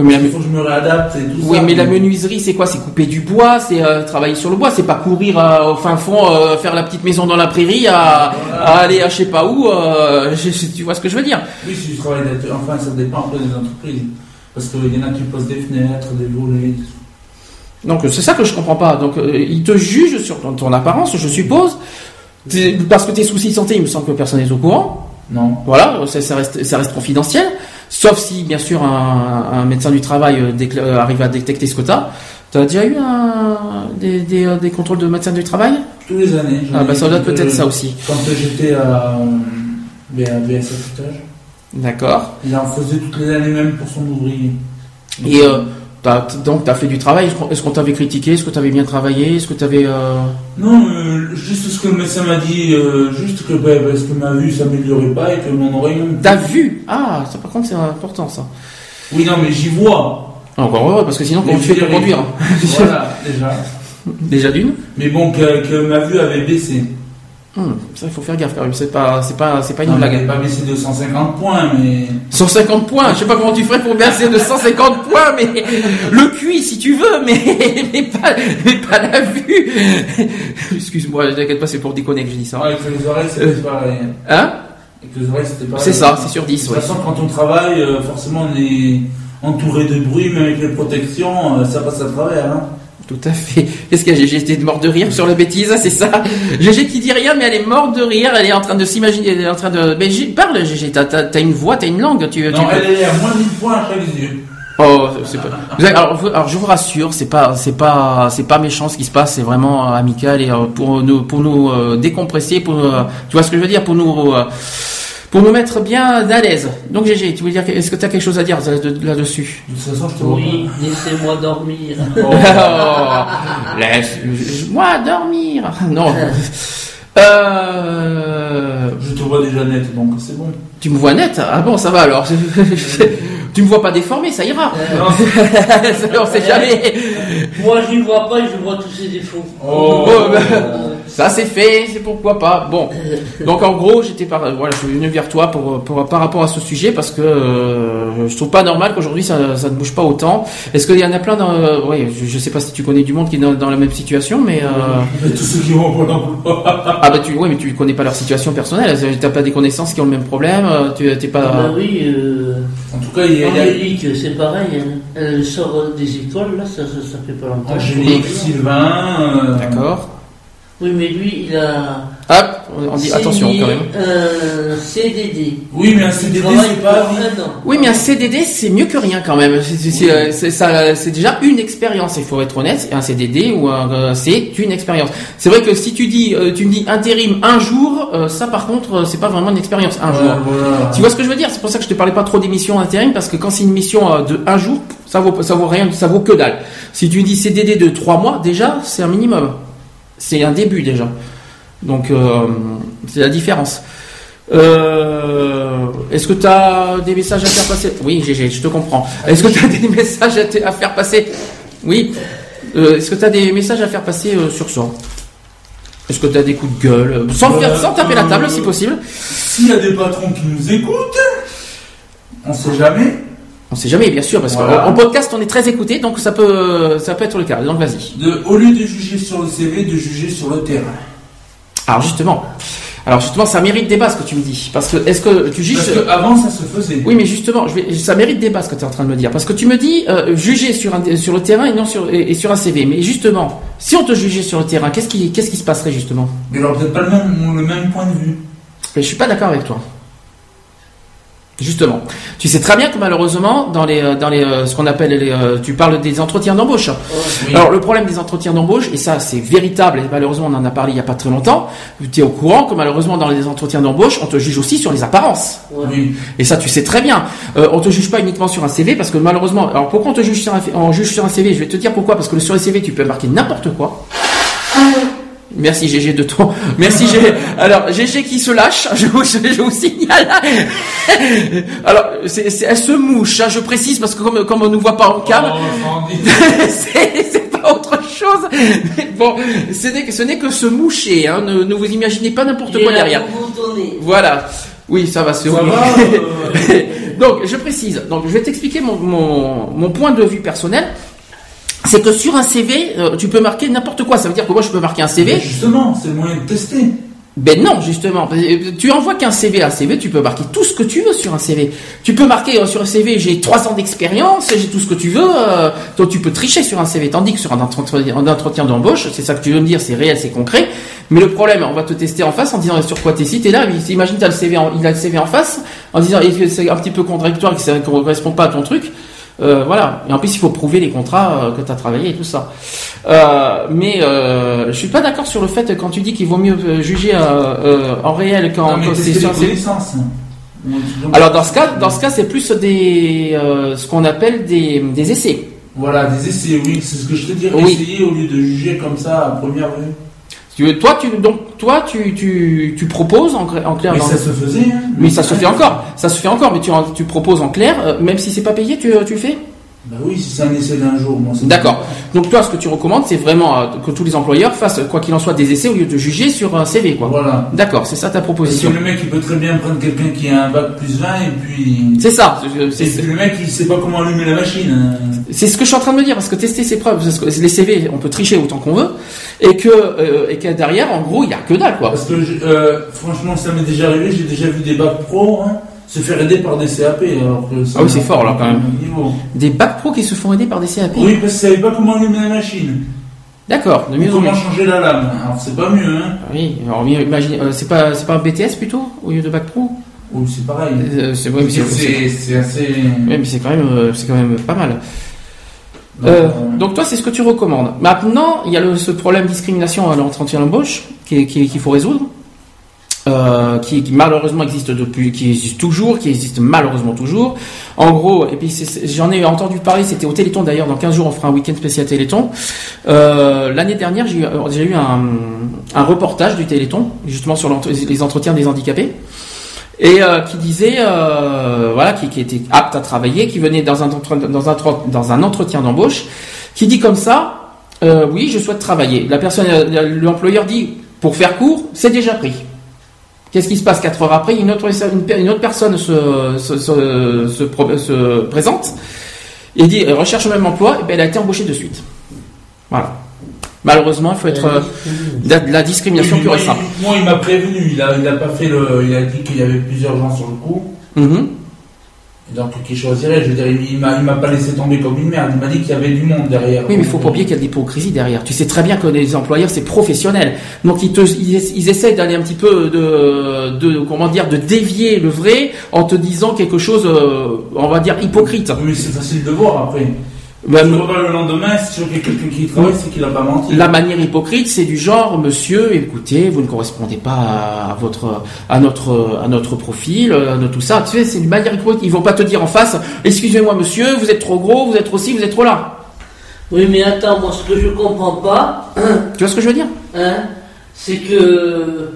Oui, mais la, Il faut que je me réadapte et tout oui, ça. mais la menuiserie, c'est quoi? C'est couper du bois, c'est euh, travailler sur le bois, c'est pas courir euh, au fin fond, euh, faire la petite maison dans la prairie, à, à aller à je sais pas où. euh, je- tu vois ce que je veux dire? Oui, si je travaille d'être- Enfin, ça dépend un peu des entreprises. Parce qu'il y en a qui posent des fenêtres, des volets. Donc c'est ça que je comprends pas. Donc ils te jugent sur ton, ton apparence, je suppose, parce que tes soucis de santé, il me semble que personne n'est au courant. Non. Voilà, ça, ça reste, ça reste confidentiel. Sauf si, bien sûr, un, un médecin du travail euh, euh, arrive à détecter ce que tu as. Déjà eu un- des, des, euh, des contrôles de médecin du travail? Tous les années. Ah, bah ça doit peut-être ça aussi. Quand j'étais à BSF D'accord. il en faisait toutes les années même pour son ouvrier. Et euh, t'as- donc, tu as fait du travail. Est-ce qu'on- t'avait critiqué? Est-ce que tu avais bien travaillé? Est-ce que tu avais. Non, euh, juste ce que le médecin m'a dit, euh, juste que bah, parce que ma vue s'améliorait pas et que mon oreille. T'as vu Ah, ça, par contre, c'est important ça. Oui, non, mais j'y vois. Encore heureux, parce que sinon, comment tu fais pour conduire? Voilà, déjà. Déjà d'une? Mais bon, que, que ma vue avait baissé. Hum, Ça, il faut faire gaffe quand même. C'est pas, c'est pas, c'est pas une Non, blague. pas baissé de 150 points, mais. 150 points, je sais pas comment tu ferais pour baisser de 150 points, mais le QI si tu veux, mais, mais, pas, mais pas la vue. Excuse-moi, t'inquiète pas, c'est pour déconner que je dis ça. Ouais, avec les oreilles, c'était pareil. Hein Avec les oreilles, c'était pareil. C'est ça, c'est sur De 10, toute ouais. façon, quand on travaille, euh, forcément, on est entouré de bruit, mais avec les protections, euh, ça passe à travers. Hein. Tout à fait. Qu'est-ce a Gégé? T'es mort de rire sur la bêtise, c'est ça? Gégé qui dit rien, mais elle est morte de rire, elle est en train de s'imaginer, elle est en train de... Mais parle Gégé, t'as, une voix, t'as une langue, tu... tu Non, elle est à moins de 1000 points à chaque yeux. Oh, c'est pas. Alors, alors, je vous rassure, c'est pas, c'est pas, c'est pas méchant ce qui se passe, c'est vraiment euh, amical et euh, pour nous, pour nous euh, décompresser, pour, tu vois ce que je veux dire, pour nous, pour nous mettre bien à l'aise. Donc, GG, tu veux dire, que- est-ce que tu as quelque chose à dire là- de- là-dessus? De toute façon, je te vois Oui, laissez-moi dormir. Oh. Oh, Laisse-moi dormir. Non. Euh, Je te vois déjà net, donc c'est bon. tu me vois net? Ah bon, ça va alors. tu me vois pas déformé, ça ira. On sait jamais. Moi, je ne vois pas et je vois tous ses défauts. Oh. Oh, bah, Ça c'est fait, c'est pourquoi pas. Bon, donc en gros, j'étais par, voilà, je suis venu vers toi pour, pour par rapport à ce sujet parce que euh, je trouve pas normal qu'aujourd'hui ça, ça ne bouge pas autant. Est-ce qu'il y en a plein dans, euh, ouais, je, je sais pas si tu connais du monde qui est dans, dans la même situation, mais euh, Mais tous ceux qui vont pour l'emploi. ah bah tu, ouais, mais tu connais pas leur situation personnelle. T'as pas des connaissances qui ont le même problème. euh, Tu t'es pas. Bah oui, euh, En tout cas, il y a, y a Angélique, c'est pareil. hein. Elle sort des écoles, là, ça, ça, ça fait pas longtemps. Angélique, Sylvain. euh, D'accord. Oui, mais lui, il a. Hop, on dit attention quand même. Un CDD. Oui, mais un Il CDD, c'est pas. Oui, mais un CDD, c'est mieux que rien quand même. C'est euh, déjà une expérience. Il faut être honnête. Un CDD ou un, euh, c'est une expérience. C'est vrai que si tu dis, euh, tu me dis intérim un jour, euh, ça par contre, euh, c'est pas vraiment une expérience un jour. Voilà. Tu vois ce que je veux dire? C'est pour ça que je te parlais pas trop d'émissions intérim parce que quand c'est une mission euh, de un jour, ça vaut ça vaut rien, ça vaut que dalle. Si tu dis CDD de trois mois, déjà, c'est un minimum. C'est un début déjà. Donc euh, c'est la différence. Euh, Est-ce que tu as des messages à faire passer? Oui, GG, je te comprends. Est-ce que tu as des messages à, faire passer? Oui. Euh, Est-ce que tu as des messages à faire passer euh, sur ça Est-ce que tu as des coups de gueule? Euh, sans, sans taper la table si possible S'il y a des patrons qui nous écoutent, on sait jamais. On sait jamais, bien sûr, parce Voilà. qu'en podcast, on est très écouté, donc ça peut, ça peut être le cas. Donc vas-y. Au lieu de juger sur le CV, de juger sur le terrain. Alors justement, Alors justement, ça mérite débat ce que tu me dis. Parce que est-ce que tu juges Parce qu'avant, ça se faisait. Oui, mais justement, je vais, ça mérite débat ce que tu es en train de me dire. Parce que tu me dis euh, juger sur, un, sur le terrain et non sur, et, et sur un CV. Mais justement, si on te jugeait sur le terrain, qu'est-ce qui, qu'est-ce qui se passerait justement? Mais alors, peut-être pas le même, le même point de vue. Mais je suis pas d'accord avec toi. Justement, tu sais très bien que malheureusement dans les euh, dans les euh, ce qu'on appelle les euh, tu parles des entretiens d'embauche. Oui. Alors le problème des entretiens d'embauche et ça c'est véritable et malheureusement on en a parlé il y a pas très longtemps. Tu es au courant que malheureusement dans les entretiens d'embauche on te juge aussi sur les apparences. Oui. Et ça, tu sais très bien. Euh, on te juge pas uniquement sur un CV parce que malheureusement, alors pourquoi on te juge sur un, on juge sur un CV Je vais te dire pourquoi. Parce que sur le CV, tu peux marquer n'importe quoi. Merci GG de ton. Merci GG. Alors GG qui se lâche, je vous, je vous signale. Alors c'est, c'est- elle se mouche, hein, je précise parce que comme, comme on ne voit pas en cam, Oh, c'est, c'est pas autre chose. Mais bon, ce n'est que ce n'est que se moucher. Hein, ne, ne vous imaginez pas n'importe quoi derrière. Voilà. Oui, ça va, c'est Ça oui. va, euh, Donc, je précise. Donc, je vais t'expliquer mon, mon, mon point de vue personnel. C'est que sur un CV, euh, tu peux marquer n'importe quoi. Ça veut dire que moi, je peux marquer un Mais CV. justement, c'est le moyen de tester. Ben non, justement. Tu envoies qu'un CV à un CV, tu peux marquer tout ce que tu veux sur un CV. Tu peux marquer euh, sur un CV, j'ai trois ans d'expérience, j'ai tout ce que tu veux. euh, donc tu peux tricher sur un CV. Tandis que sur un entretien, d'embauche, c'est ça que tu veux me dire, c'est réel, c'est concret. Mais le problème, on va te tester en face en disant sur quoi t'es si t'es là. Imagine t'as le CV, en- il a le CV en face, en disant c'est un petit peu contradictoire, que ça ne correspond pas à ton truc? Euh, voilà. Et en plus, il faut prouver les contrats euh, que tu as travaillé et tout ça. Euh, mais euh, je suis pas d'accord sur le fait quand tu dis qu'il vaut mieux juger en réel quand c'est sur. Donc, Alors dans ce cas, dans ce cas, c'est plus des ce qu'on appelle des, des essais. Voilà, des essais, oui, c'est ce que je te dirais. Oui. Essayer au lieu de juger comme ça à première vue. Si tu veux, toi, tu donc toi, tu tu, tu proposes en, cla- en clair. Mais dans- ça se faisait. Hein. mais ça se fait encore. Ça se fait encore. Mais tu tu proposes en clair, euh, même si c'est pas payé, tu tu le fais? Bah oui, si c'est un essai d'un jour, moi. D'accord. Donc toi, ce que tu recommandes, c'est vraiment euh, que tous les employeurs fassent quoi qu'il en soit des essais au lieu de juger sur un CV, quoi. Voilà. D'accord, c'est ça ta Parce que proposition. le mec, il peut très bien prendre quelqu'un qui a un bac plus 20 et puis. C'est ça. c'est- le mec, il sait pas comment allumer la machine. hein. C'est ce que je suis en train de me dire, parce que tester ses preuves, parce que les CV, on peut tricher autant qu'on veut, et que, euh, et que derrière, en gros, il y a que dalle, quoi. Parce que je- euh, franchement, ça m'est déjà arrivé, j'ai déjà vu des bacs pro hein, se faire aider par des CAP. Alors que Ah oui, c'est fort, là, quand même. Niveau. Des bacs pro qui se font aider par des CAP. Oui, parce qu'ils savaient pas comment allumer la machine. D'accord, de mieux en mieux. comment changer la lame. Alors c'est pas mieux, hein. Oui, alors imagine, euh, c'est pas, c'est pas un BTS plutôt, au lieu de bac pro? Oui, c'est pareil. Euh, C'est ouais, assez. mais c'est quand même, euh, c'est quand même pas mal. Donc, Euh, donc toi, c'est ce que tu recommandes. Maintenant, il y a le, ce problème de discrimination à l'entretien d'embauche qui est- qui qu'il faut résoudre, euh, qui, qui malheureusement existe depuis, qui existe toujours, qui existe malheureusement toujours. En gros, et puis j'en ai entendu parler, c'était au Téléthon d'ailleurs. Dans 15 jours, on fera un week-end spécial Téléthon. Euh, L'année dernière, j'ai eu, un, un reportage du Téléthon justement sur les entretiens des handicapés et euh, qui disait euh, voilà qui, qui était apte à travailler, qui venait dans un dans un dans un entretien d'embauche, qui dit comme ça euh, oui je souhaite travailler. La personne euh, l'employeur dit pour faire court c'est déjà pris. Qu'est-ce qui se passe quatre heures après? Une autre une, per- une autre personne se se, se, se pro- se présente et dit euh, recherche le même emploi et ben elle a été embauchée de suite. Voilà. Malheureusement, il faut être euh, de la, discrimination pure et simple. il- Moi, il m'a prévenu. Il a, il a pas fait le. Il a dit qu'il y avait plusieurs gens sur le coup. Mhm. Et donc, qui choisirait Je veux dire, il, m'a, il m'a pas laissé tomber comme une merde. Il m'a dit qu'il y avait du monde derrière. Oui, mais il faut pas oublier qu'il y a de l'hypocrisie derrière. Tu sais très bien que les employeurs, c'est professionnel. Donc, ils, te, ils, ils essaient d'aller un petit peu de, de, comment dire, de dévier le vrai en te disant quelque chose, euh, on va dire, hypocrite. Oui, mais c'est facile de voir après. Bah, le lendemain, si tu vois qu'il y a quelqu'un qui travaille, c'est qu'il a pas menti. La manière hypocrite, c'est du genre, monsieur, écoutez, vous ne correspondez pas à votre, à notre, à notre profil, à notre tout ça. Tu sais, c'est une manière hypocrite. Ils vont pas te dire en face, excusez-moi, monsieur, vous êtes trop gros, vous êtes trop ci, vous êtes trop là. Oui, mais attends, moi, ce que je comprends pas, Tu vois ce que je veux dire? hein, c'est que.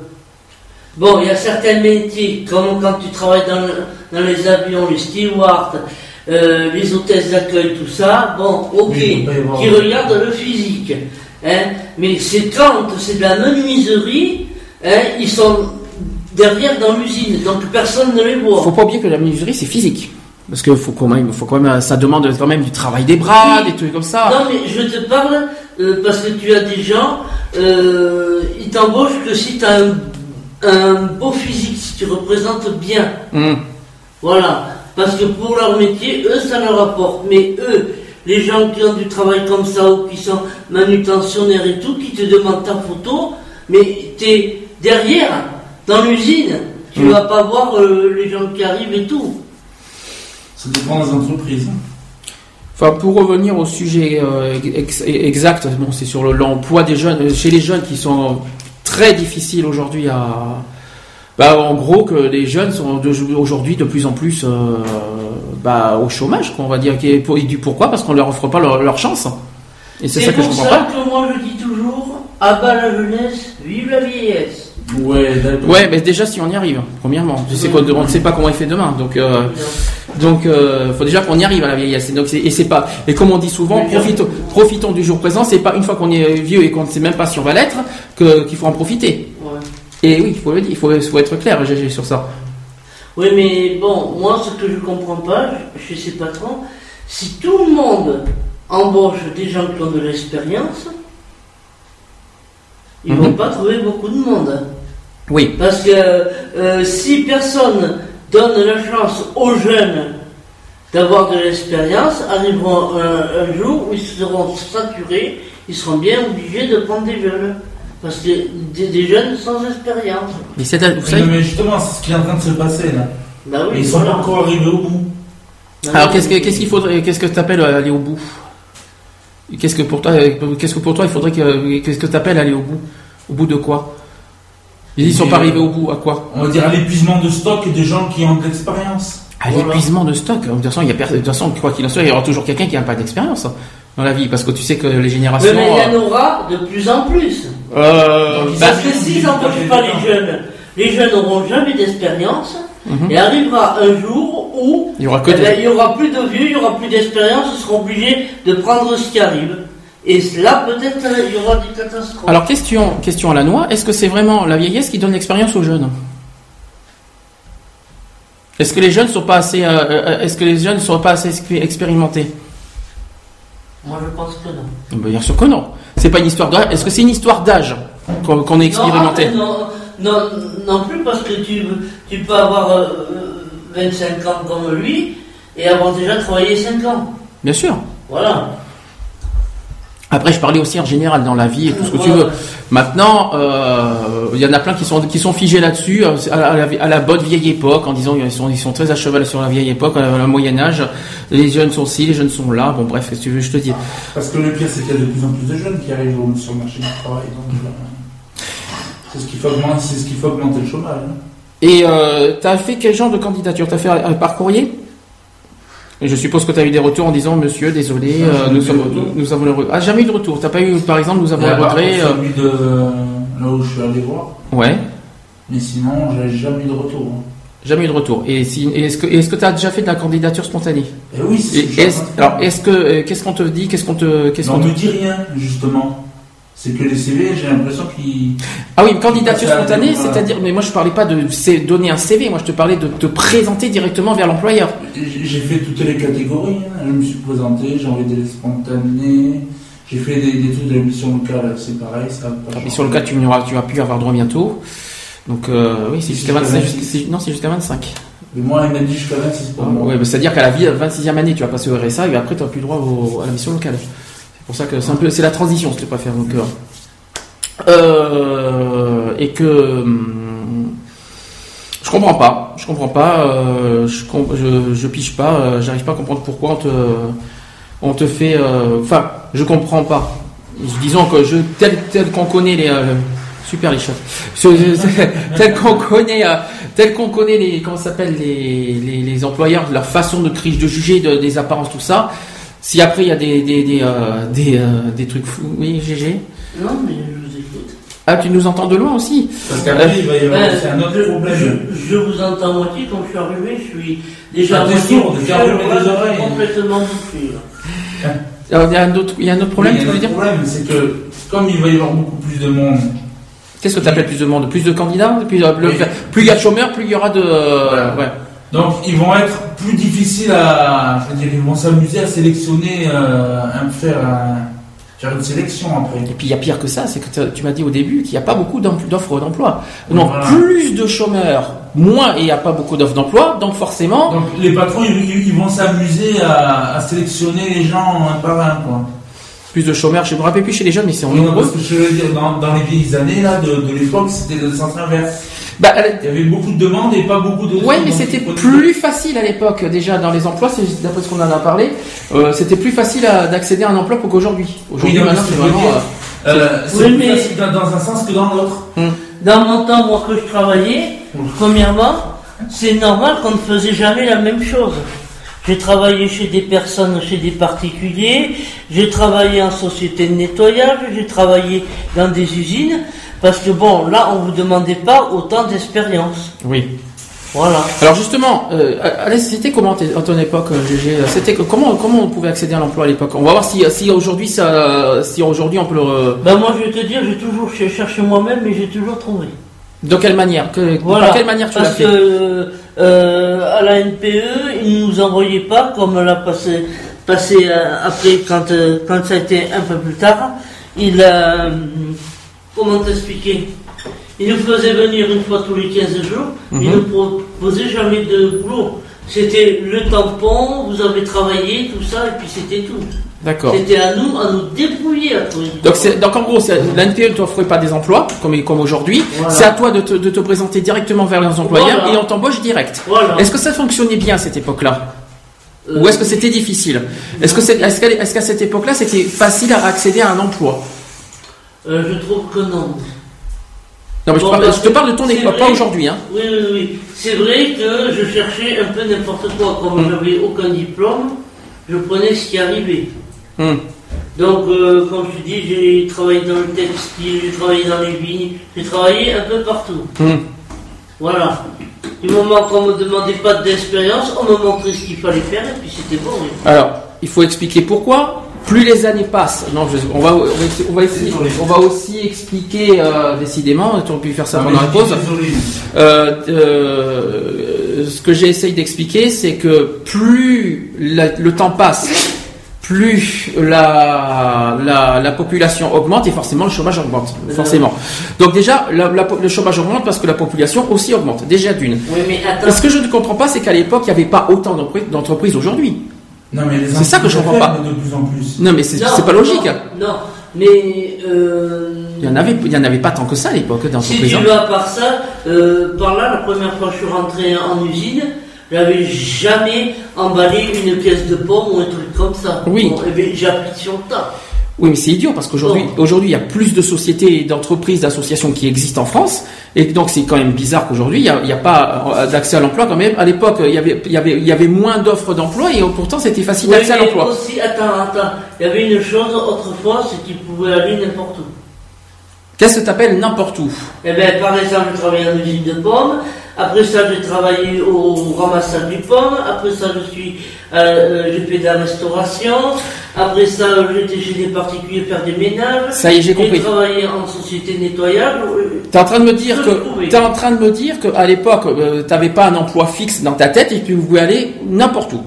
Bon, il y a certains métiers, comme quand tu travailles dans, dans les avions, les stewards, euh, les hôtesses d'accueil, tout ça, bon, ok, Oui, il qui regardent le physique. Hein, mais c'est quand c'est de la menuiserie, hein, ils sont derrière dans l'usine, donc personne ne les voit. Faut pas oublier que la menuiserie, c'est physique. Parce que faut quand même, faut quand même, ça demande quand même du travail des bras, Oui. des trucs comme ça. Non, mais je te parle euh, parce que tu as des gens, euh, ils t'embauchent que si tu as un, un beau physique, si tu représentes bien. Hum. Voilà. Parce que pour leur métier, eux, ça leur apporte. Mais eux, les gens qui ont du travail comme ça ou qui sont manutentionnaires et tout, qui te demandent ta photo, mais t'es derrière, dans l'usine. Tu Mm. vas pas voir euh, les gens qui arrivent et tout. Ça dépend des entreprises. hein. Enfin, pour revenir au sujet euh, ex- exact, bon, c'est sur le- l'emploi des jeunes, chez les jeunes qui sont très difficiles aujourd'hui à. Bah, en gros, que les jeunes sont de- aujourd'hui de plus en plus euh, bah, au chômage, qu'on va dire. Et du pourquoi? Parce qu'on leur offre pas leur, leur chance. Et c'est ça que je pour comprends ça pas. que moi je dis toujours, à bas la jeunesse, vive la vieillesse. Ouais, d'accord. Ouais, mais déjà si on y arrive, premièrement, tu sais quoi, on ne sait pas comment il fait demain, donc euh, donc euh, faut déjà qu'on y arrive à la vieillesse. Et Donc c'est- et c'est pas et comme on dit souvent, profitons, profitons du jour présent. C'est pas une fois qu'on est vieux et qu'on ne sait même pas si on va l'être que qu'il faut en profiter. Ouais. Et oui, il faut le dire, il faut, faut être clair, sur ça. Oui, mais bon, moi, ce que je comprends pas chez ces patrons, si tout le monde embauche des gens qui ont de l'expérience, ils Mhm. vont pas trouver beaucoup de monde. Oui, Parce que euh, si personne donne la chance aux jeunes d'avoir de l'expérience, arriveront un, un jour où ils seront saturés, ils seront bien obligés de prendre des jeunes. Parce que des, des jeunes sans expérience. mais c'est vous Oui, savez. mais justement, c'est ce qui est en train de se passer là. Bah oui, Mais ils sont voilà. pas encore arrivés au bout. Bah Alors oui. qu'est-ce que- qu'est-ce qu'il faudrait, qu'est-ce que tu appelles aller au bout? Qu'est-ce que pour toi, euh, qu'est-ce que pour toi il faudrait que, qu'est-ce que tu appelles aller au bout? Au bout de quoi? Ils sont Et, pas euh, arrivés au bout, à quoi? On va dire à l'épuisement de stock et des gens qui ont de l'expérience. À Voilà. l'épuisement de stock. De toute façon, il y a per- de toute façon, quoi qu'il en soit, il y aura toujours quelqu'un qui n'a pas d'expérience dans la vie, parce que tu sais que les générations. mais il y en aura de plus en plus. Euh, bah, Parce que s'ils n'embauchent pas les jeunes, les jeunes n'auront jamais d'expérience. Mhm. Et arrivera un jour où il y aura que eh ben, aura plus de vieux, il y aura plus d'expérience, ils seront obligés de prendre ce qui arrive. Et là, peut-être, euh, il y aura des catastrophes. Alors question, question à la noix. Est-ce que c'est vraiment la vieillesse qui donne l'expérience aux jeunes? Est-ce que les jeunes sont pas assez, euh, est-ce que les jeunes sont pas assez expé- expérimentés? Moi, je pense que non. Dire sûr que non. C'est pas une histoire d'âge. Est-ce que c'est une histoire d'âge qu'on est expérimenté Non, non, non, non plus parce que tu, tu peux avoir euh, 25 ans comme lui et avoir déjà travaillé 5 ans. Bien sûr. Voilà. Après, je parlais aussi en général dans la vie et tout ce que tu veux. Maintenant, euh, il y en a plein qui sont qui sont figés là-dessus euh, à la, à la- à la bonne vieille époque en disant ils sont ils sont très à cheval sur la vieille époque, euh, le Moyen Âge. Les jeunes sont ci, les jeunes sont là. Bon, bref, qu'est-ce que tu veux, je te dis. Parce que le pire, c'est qu'il y a de plus en plus de jeunes qui arrivent sur le marché du travail. C'est ce qui fait augmenter, ce fait le chômage. hein. Et euh, t'as fait quel genre de candidature? T'as fait un, un par courrier? Et je suppose que tu as eu des retours en disant Monsieur, désolé, Non, euh, nous, sommes, nous avons le re- Ah, jamais eu de retour. T'as pas eu, par exemple, nous avons le regret. pour euh, celui de là où je suis allé voir. Ouais, Mais sinon, j'ai jamais eu de retour. hein. jamais eu de retour. Et si, est-ce que est-ce que tu as déjà fait de la candidature spontanée Et oui, c'est est-ce-. Alors, est-ce que euh, qu'est-ce qu'on te dit Qu'est-ce qu'on te qu'est-ce qu'on te me dit rien, justement. C'est que les CV, j'ai l'impression qu'ils. Ah oui, une candidature spontanée, voilà. c'est-à-dire, mais moi je parlais pas de donner un CV, moi je te parlais de te présenter directement vers l'employeur. J'ai fait toutes les catégories. hein. Je me suis présenté, j'ai envoyé des spontanés. J'ai fait des, des trucs de l'émission locale, c'est pareil. Ça a pas Et sur le cas, tu n'auras tu as pu avoir droit bientôt. Donc euh, oui, c'est jusqu'à Jusqu'à 25. 26. jusqu'à- c'est- non, c'est jusqu'à 25. Mais moi, il m'a dit jusqu'à 26 pour moi. Ouais, bah, c'est-à-dire qu'à la vie, 26e année, tu vas passer au RSA et après tu n'as plus droit au- à la mission locale. C'est pour ça que c'est un peu, c'est la transition, si tu préfères. Donc, euh, et que hum, je comprends pas, je comprends pas, euh, je, je, je pige pas, euh, j'arrive pas à comprendre pourquoi on te, on te fait, euh, enfin, je comprends pas. Disons que je tel tel qu'on connaît les super je- tel qu'on connaît, tel qu'on connaît les comment s'appelle les, les, les employeurs, leur façon de de juger de- des apparences, tout ça. Si après il y a des des des, euh, des, euh, des trucs fous, oui GG. Non, mais je vous écoute. Ah tu nous entends de loin aussi. Parce qu'après, il va y avoir Ben, un autre je, problème. je- je vous entends à moitié quand je suis arrivé, je suis déjà Ah, moitié sourd, complètement bouché. là. Alors, il y a un autre il y a un autre problème Oui, tu il y a veux un dire autre problème, c'est que comme il va y avoir beaucoup plus de monde, Qu'est-ce que tu appelles plus de monde, plus de candidats, plus euh, le- Oui. plus il y a de chômeurs, plus il y aura de Voilà. ouais. Donc ils vont être plus difficiles à. Je veux dire, ils vont s'amuser à sélectionner, euh, à faire un, faire une sélection après. Et puis il y a pire que ça, c'est que tu m'as dit au début qu'il n'y a pas beaucoup d'offres d'emploi. Donc Voilà. plus de chômeurs, moins et il n'y a pas beaucoup d'offres d'emploi, donc forcément, Donc les patrons, ils, vont s'amuser à, à sélectionner les gens un par un, quoi. plus de chômeurs. Je me rappelle plus chez les jeunes, mais c'est en Oui, nombreux. parce que je veux dire, dans, dans les vieilles années là, de, de l'époque, c'était le sens inverse. Bah, Il y avait beaucoup de demandes et pas beaucoup de. Ouais, mais c'était plus facile à l'époque déjà dans les emplois. C'est d'après ce qu'on en a parlé, euh, c'était plus facile d'accéder à un emploi qu'aujourd'hui. Aujourd'hui, Oui, maintenant, c'est vraiment. Euh, c'est Oui, plus mais- facile dans, dans un sens que dans l'autre. Dans mon temps, moi, que je travaillais, premièrement, c'est normal qu'on ne faisait jamais la même chose. J'ai travaillé chez des personnes, chez des particuliers, j'ai travaillé en société de nettoyage, j'ai travaillé dans des usines, parce que bon, là, on vous demandait pas autant d'expérience. euh, Oui. Voilà. Alors justement, euh, c'était comment à ton époque, euh, GG C'était comment comment on pouvait accéder à l'emploi à l'époque? On va voir si si aujourd'hui ça si aujourd'hui on peut le Ben moi, je vais te dire, j'ai toujours ch- cherché moi-même, mais j'ai toujours trouvé. de quelle manière? Que, Voilà. Par quelle manière tu l'as Parce fait? que euh, à la NPE, ils ne nous envoyaient pas, comme l'a passé, passé euh, après, quand, euh, quand ça a été un peu plus tard, il a. comment t'expliquer? Il nous faisait venir une fois tous les 15 jours, il Mhm. ne proposait jamais de boulot. C'était le tampon, vous avez travaillé, tout ça, et puis c'était tout. D'accord. C'était à nous, à nous débrouiller à trouver du Donc, donc en gros, l'ANPE ne t'offre pas des emplois comme, comme aujourd'hui. Voilà. C'est à toi de te, de te présenter directement vers les employeurs Voilà. et on t'embauche direct. Voilà. Est-ce que ça fonctionnait bien à cette époque-là? Euh, Ou est-ce que c'était difficile? Est-ce qu'à cette époque-là, c'était facile à accéder à un emploi? Euh, Je trouve que non. Non, mais je, Bon, parle, je te parle de ton époque, pas aujourd'hui. Hein. Oui, oui, oui. C'est vrai que je cherchais un peu n'importe quoi. Comme Hmm. j'avais aucun diplôme, je prenais ce qui arrivait. Hmm. Donc, euh, comme je dis, j'ai travaillé dans le textile, j'ai travaillé dans les vignes, j'ai travaillé un peu partout. Hmm. Voilà. Du moment qu'on me demandait pas d'expérience, on me montrait ce qu'il fallait faire et puis c'était bon. oui. Alors, il faut expliquer pourquoi. Plus les années passent, non, je- on, va, on, va, on va expliquer- on va aussi expliquer euh, décidément, tu aurais pu faire ça Non, pendant la pause. Euh, euh, ce que j'essaye d'expliquer, c'est que plus la- le temps passe, plus la, la, la population augmente et forcément le chômage augmente. Forcément. Donc déjà, la- la- le chômage augmente parce que la population aussi augmente. Déjà d'une. Oui, mais attends. Mais Ce que je ne comprends pas, c'est qu'à l'époque, il n'y avait pas autant d'entre- d'entreprises aujourd'hui. Non, mais les C'est ça que je comprends pas. de plus en plus. Non, mais c'est Non, c'est pas logique. Non, non. mais. euh, Il y en avait, il y en avait pas tant que ça à l'époque Si d'entreprises. tu vas par ça, euh, par là, la première fois que je suis rentré en usine, j'avais jamais emballé une pièce de pomme ou un truc comme ça. Oui. Bon, eh j'ai appris sur le tas. Oui, mais c'est idiot parce qu'aujourd'hui, aujourd'hui, il y a plus de sociétés, et d'entreprises, d'associations qui existent en France, et donc c'est quand même bizarre qu'aujourd'hui, il n'y a, pas euh, d'accès à l'emploi quand même. À l'époque, il y avait, il y avait, il y avait moins d'offres d'emploi et pourtant c'était facile Oui, d'accès à l'emploi. aussi, attends, attends, il y avait une chose autrefois, c'est qu'ils pouvaient aller n'importe où. Qu'est-ce que tu appelles n'importe où? Eh bien, par exemple, je travaillais en usine de pommes. Après ça, j'ai travaillé au ramassage du pomme. Après ça, je suis, euh, euh, j'ai fait de la restauration. Après ça, j'étais chez des particuliers faire des ménages. Ça y est, j'ai compris. travaillé en société nettoyage. Euh, T'es en train de me dire que t'es en train de me dire qu'à l'époque, euh, t'avais pas un emploi fixe dans ta tête et que tu pouvais aller n'importe où,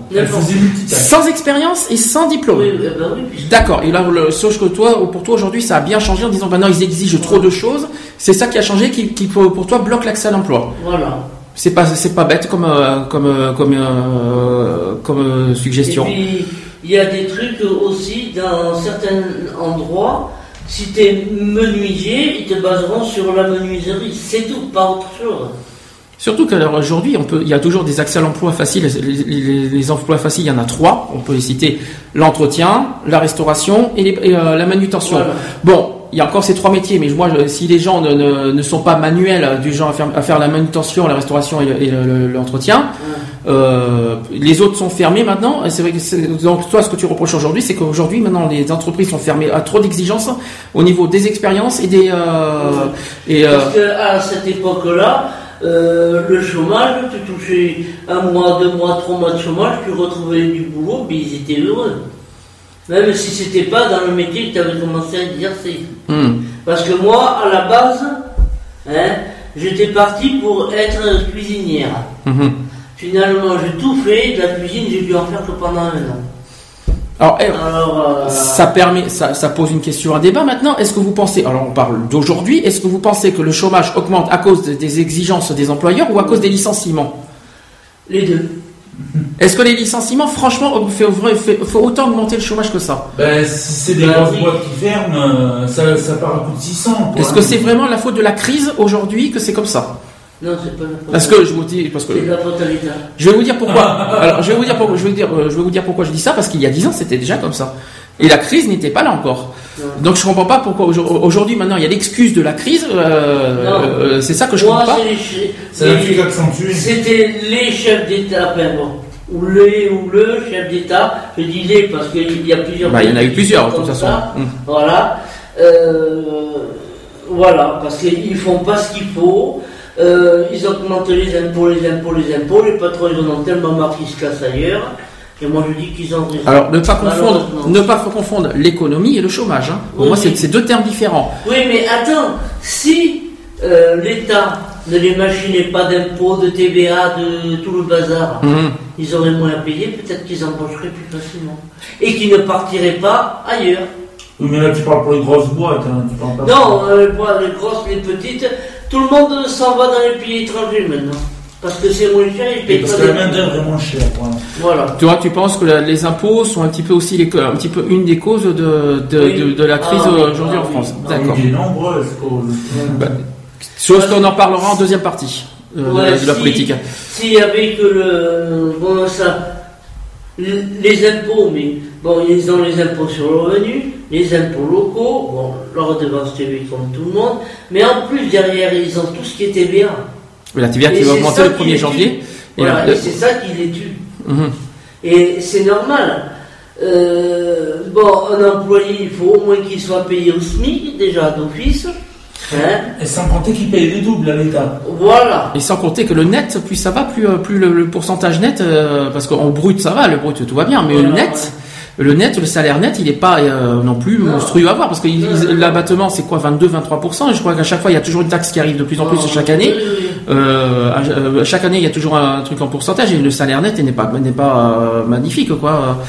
sans expérience et sans diplôme. Oui, eh ben oui, puisque- D'accord. Et là, le, sauf que toi, pour toi aujourd'hui, ça a bien changé en disant maintenant ils exigent trop de choses. C'est ça qui a changé, qui, qui pour pour toi bloque l'accès à l'emploi. Voilà. C'est pas, c'est pas bête comme, euh, comme, euh, comme, comme Et suggestion. puis, il y a des trucs aussi dans certains endroits. Si tu es menuisier, ils te baseront sur la menuiserie. C'est tout, pas autre chose. Surtout qu'aujourd'hui, il y a toujours des accès à l'emploi faciles. Les, les- les emplois faciles, il y en a trois. On peut les citer l'entretien, la restauration et, les- et, euh, la manutention. Voilà. Bon, il y a encore ces trois métiers, mais moi, je- si les gens ne, ne, ne sont pas manuels, euh, du genre à faire, à faire la manutention, la restauration et, le- et le- l'entretien, euh, les autres sont fermés maintenant. C'est vrai que donc toi, ce que tu reproches aujourd'hui, c'est qu'aujourd'hui, maintenant, les entreprises sont fermées à trop d'exigences au niveau des expériences et des euh, et euh, Parce qu'à cette époque-là, euh, le chômage, tu touchais un mois, deux mois, trois mois de chômage, tu retrouvais du boulot, mais ils étaient heureux. Même si c'était pas dans le métier que tu avais commencé à exercer. hmm. Parce que moi, à la base, hein, j'étais parti pour être cuisinière. Mhm. Finalement, j'ai tout fait, de la cuisine, j'ai dû en faire que pendant un an. Alors, eh, Alors, euh, ça permet, ça, ça pose une question à débat maintenant. Est-ce que vous pensez, alors on parle d'aujourd'hui, est-ce que vous pensez que le chômage augmente à cause de- des exigences des employeurs ou à cause des licenciements? Les deux. Est-ce que les licenciements, franchement, fait, fait- fait autant augmenter le chômage que ça Ben, si c'est des grosses boîtes qui ferment, euh, ça, ça part à coup de 600. quoi. Est-ce que c'est vraiment la faute de la crise aujourd'hui que c'est comme ça Non, c'est pas la faute. Parce que je vous dis, parce que je vais vous dire pourquoi. Alors je vais vous dire pourquoi. Je vais vous dire, je vais vous dire pourquoi je dis ça parce qu'il y a 10 ans c'était déjà comme ça. Et la crise n'était pas là encore. Donc je comprends pas pourquoi aujourd- aujourd'hui maintenant il y a l'excuse de la crise. euh, euh, c'est ça que je Moi, comprends pas. C'était les chefs d'État, enfin bon, ou les ou le chef d'État, je dis les parce qu'il y a plusieurs. Bah, il y en a eu pays plusieurs de toute façon. ça. Hum. Voilà. Euh, voilà, parce qu'ils font pas ce qu'il faut. Euh, ils augmentent les impôts, les impôts, les impôts. Les patrons, ils en ont tellement marre qu'ils se cassent ailleurs. Et moi, je dis qu'ils ont raison. Alors ne pas confondre, ne pas confondre l'économie et le chômage. hein. Pour Oui, moi c'est oui. c'est deux termes différents. Oui, mais attends, si euh, l'État ne les machinait pas d'impôts, de TVA, de tout le bazar, Hum. ils auraient moins à payer, peut-être qu'ils embaucheraient plus facilement. Et qu'ils ne partiraient pas ailleurs. Oui, mais là, tu parles pour les grosses boîtes. Hein, tu parles pas Non, euh, les grosses, les petites, tout le monde s'en va dans les pays étrangers maintenant. Parce que c'est moins cher, ils payent Parce pas que la main-d'œuvre est moins chère. Voilà. Voilà. Tu vois, tu penses que la- les impôts sont un petit peu aussi les, un petit peu une des causes de, de, Oui. de, de la crise Ah oui, aujourd'hui ah en oui. France. Ah, D'accord. Il est nombreux, c'est cause. Bah, Chose qu'on en parlera en deuxième partie euh, de, Ouais, la- de la si- politique. S'il y avait que le. Bon, ça. Les impôts, mais bon, ils ont les impôts sur le revenu, les impôts locaux, bon, la redevance TV comme tout le monde, mais en plus derrière, ils ont tout ce qui est TVA. La TVA qui va c'est augmenter ça le qui 1er les janvier. Et Voilà, là- et c'est ça qui les tue. Mhm. Et c'est normal. Euh, bon, un employé, il faut au moins qu'il soit payé au SMIC, déjà d'office. Hein Et sans compter qu'ils payent les doubles à l'État. voilà. Et sans compter que le net, plus ça va, plus, euh, plus le, le pourcentage net, euh, parce qu'en brut ça va, le brut tout va bien, mais Voilà, le net, le net, le salaire net, il n'est pas euh, non plus Non. monstrueux à voir, parce que l'abattement c'est quoi, 22-23%, et je crois qu'à chaque fois il y a toujours une taxe qui arrive de plus en plus chaque année. Oui, oui, oui. Euh, euh, chaque année, il y a toujours un truc en pourcentage et le salaire net n'est pas n'est pas euh, magnifique quoi,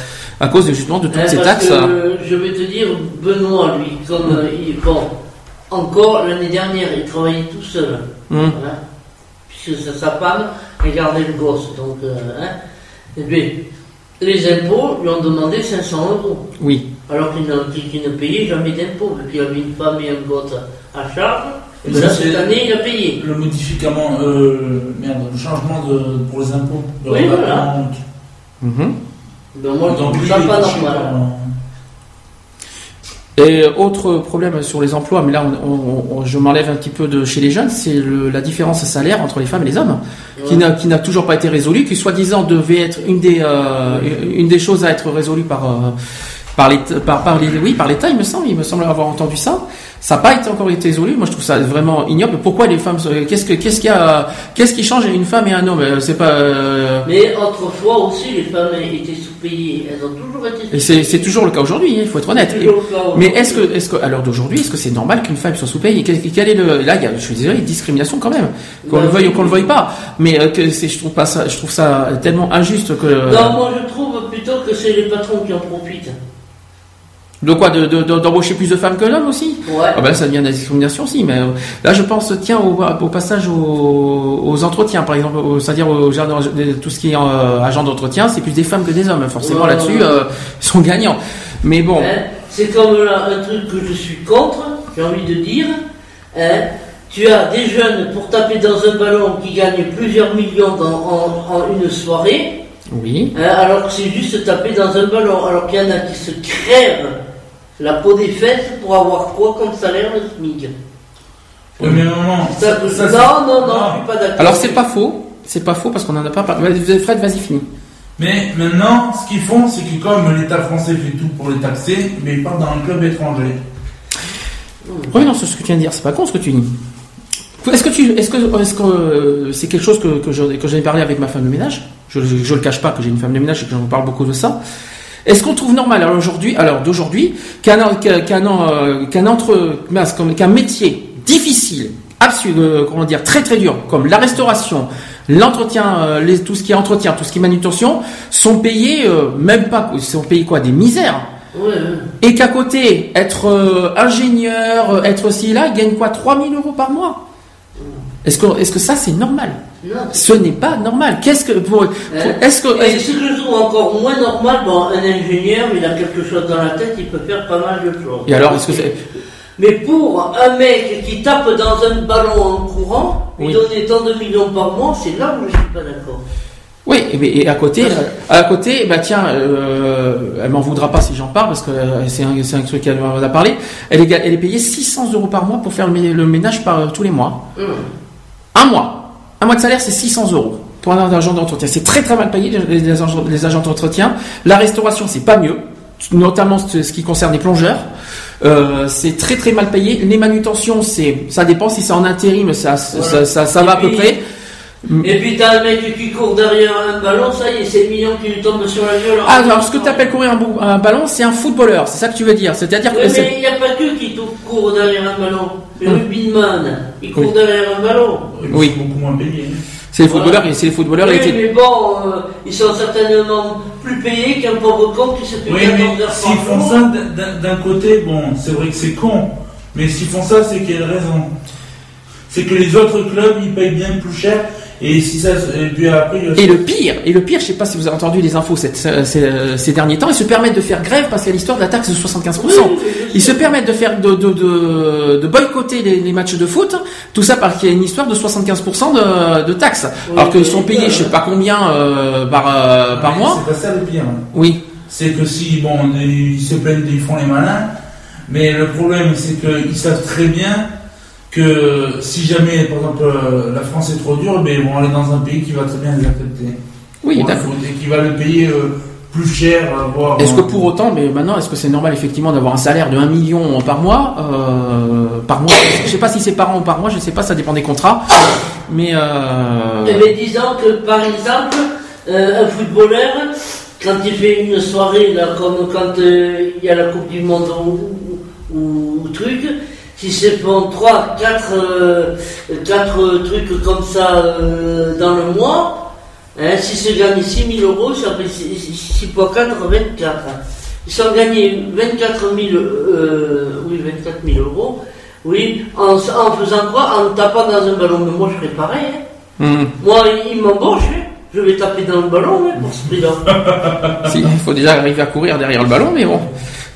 à cause de, justement de toutes Hein, ces taxes. que, je vais te dire, Benoît, lui, comme euh, il bon, encore l'année dernière, il travaillait tout seul. Hum. hein, puisque sa, sa femme, elle gardait le gosse. Donc, hein, et bien, les impôts lui ont demandé 500 euros. Oui. Alors qu'il ne, qu'il- qu'il ne payait jamais d'impôts, vu qu'il avait une femme et un gosse à charge. Et ça, cette c'est- année, il a payé. Le modificament, euh, merde, le changement de, pour les impôts. Le Oui, voilà. rabattement. Mhm. Ben, moi, Donc, trouve lui, ça il est pas normal. par- Et autre problème sur les emplois, mais là on- on- on- je m'enlève un petit peu de chez les jeunes, c'est le- la différence salaire entre les femmes et les hommes, qui Ouais. n'a qui n'a toujours pas été résolue, qui soi-disant devait être une des euh, une des choses à être résolue par euh, par les par, par les oui par l'État, il me semble, il me semble avoir entendu ça. Ça n'a pas été encore été résolu. Moi, je trouve ça vraiment ignoble. Pourquoi les femmes Qu'est-ce que qu'est-ce qu'il y a Qu'est-ce qui change une femme et un homme? Euh, C'est pas. euh, Mais autrefois aussi, les femmes étaient sous-payées. Elles ont toujours été et c'est toujours le cas aujourd'hui. hein, Il faut être honnête. Mais est-ce que, est-ce que, à l'heure d'aujourd'hui, est-ce que c'est normal qu'une femme soit sous-payée? Quel, est le, là, il y a, je suis désolé, discrimination quand même, qu'on Bah, le veuille ou qu'on le veuille pas. Mais euh, que c'est, je trouve pas ça, je trouve ça tellement injuste que. Non, moi je trouve plutôt que c'est les patrons qui en profitent. De quoi, de, de- de- d'embaucher plus de femmes que d'hommes aussi Ouais. Ah ben ça devient de la discrimination aussi. Mais euh, là, je pense, tiens, au, au passage aux, aux entretiens, par exemple, c'est-à-dire aux, tout ce qui est euh, agent d'entretien, c'est plus des femmes que des hommes. Forcément, Ouais, là-dessus, ouais. euh, ils sont gagnants. Mais bon. Hein, c'est comme un truc que je suis contre, j'ai envie de dire. Hein, tu as des jeunes pour taper dans un ballon qui gagnent plusieurs millions dans- en, en une soirée, Oui. hein, alors que c'est juste taper dans un ballon. Alors qu'il y en a qui se crèvent la peau des fesses pour avoir quoi comme salaire le SMIC. Oui, mais Ça, ça, ça, non, non, non, je suis pas d'accord. Alors c'est pas faux. C'est pas faux parce qu'on en a pas parlé. Fred, vas-y, finis. Mais maintenant, ce qu'ils font, c'est que comme l'État français fait tout pour les taxer, mais ils partent dans un club étranger. Oui, non, c'est ce que tu viens de dire, c'est pas con ce que tu dis. Est-ce que tu, est-ce que, est-ce que euh, c'est quelque chose que, que je- que j'ai parlé avec ma femme de ménage? Je, je, je le cache pas que j'ai une femme de ménage et que j'en parle beaucoup de ça. Est-ce qu'on trouve normal alors aujourd'hui, alors d'aujourd'hui, qu'un qu'un qu'un euh, entre qu'un métier difficile, absu- euh, comment dire, très très durs, comme la restauration, l'entretien, euh, tout ce qui est entretien, tout ce qui est manutention, sont payés euh, même pas, sont payés quoi, des misères. Ouais, ouais. Et qu'à côté, être euh, ingénieur, être aussi là, ils gagnent quoi 3000 euros par mois Est-ce que, est-ce que ça c'est normal? Non. Ce n'est pas normal. Qu'est-ce que pour, pour- est-ce que Et ce que je trouve encore moins normal, bon, un ingénieur, il a quelque chose dans la tête, il peut faire pas mal de choses. et alors est-ce que c'est Mais pour un mec qui tape dans un ballon en courant, lui donner tant de millions par mois, c'est là où je suis pas d'accord. Oui, et, à côté, à côté, bah tiens, euh, elle m'en voudra pas si j'en parle parce que euh, c'est un, truc qu'elle m'en a parlé. Elle est, elle est payée 600 euros par mois pour faire le, mé- le ménage par tous les mois. Hum. Un mois, un mois de salaire, c'est 600 euros pour un agent d'entretien. C'est très très mal payé les, agents, les agents d'entretien. La restauration, c'est pas mieux, notamment ce, qui concerne les plongeurs. Euh, c'est très très mal payé. Les manutentions, c'est, ça dépend si c'est en intérim, ça, ça, ça, ça va à peu près. Et puis t'as un mec qui court derrière un ballon, ça y est, c'est le million qui lui tombe sur la gueule. Ah, alors ce que tu appelles courir un, un ballon, c'est un footballeur, c'est ça que tu veux dire. C'est-à-dire que Oui, mais il n'y a pas que qui court derrière un ballon. Le rugbyman, il court Oui. derrière un ballon. Ils Oui. sont beaucoup moins payés. c'est les footballeurs, et c'est les footballeurs. Oui, mais bon, euh, ils sont certainement plus payés qu'un pauvre con qui se fait Oui, 14 mais heures s'ils par font jour. ça d'un côté, bon, c'est vrai que c'est con, mais s'ils font ça, c'est qu'il y a une raison. C'est que les autres clubs, ils payent bien plus cher, et si ça, et puis après, il y a- Et le pire, et le pire, je sais pas si vous avez entendu les infos cette- ces, ces- derniers temps, ils se permettent de faire grève parce qu'il y a l'histoire de la taxe de 75%. Ils se permettent de faire de, de, de, de boycotter les, les matchs de foot, tout ça parce qu'il y a une histoire de 75% de, de taxes. Oui, Alors qu'ils sont payés, oui. je sais pas combien euh, par, euh, par mois. C'est pas ça le pire. Oui. C'est que si, bon, ils se plaignent, ils font les malins, mais le problème, c'est qu'ils savent très bien que si jamais, par exemple, euh, la France est trop dure, ben, ils vont aller dans un pays qui va très bien les accepter. Oui, d'accord. Et qui va le payer euh, plus cher, euh, voire. Est-ce que pour autant, mais maintenant, est-ce que c'est normal effectivement d'avoir un salaire de 1 million par mois euh, Par mois, je sais pas si c'est par an ou par mois, je sais pas, ça dépend des contrats. Mais euh, Eh bien, disons que par exemple, euh, un footballeur, quand il fait une soirée, là, comme quand euh, il y a la Coupe du Monde ou, ou, ou truc, si c'est font 3, 4, trucs comme ça euh, dans le mois, hein, si se gagne 6 000 euros, ça fait 6 fois 4, 24. Ils sont gagnés 24 000, euh, oui, 24 000 euros, oui, en, en faisant quoi? En tapant dans un ballon. Mais moi, je ferais pareil. hein. hmm, Moi, il m'embauche, hein. je vais taper dans le ballon hein, pour ce prix-là. si, il faut déjà arriver à courir derrière le ballon, mais bon.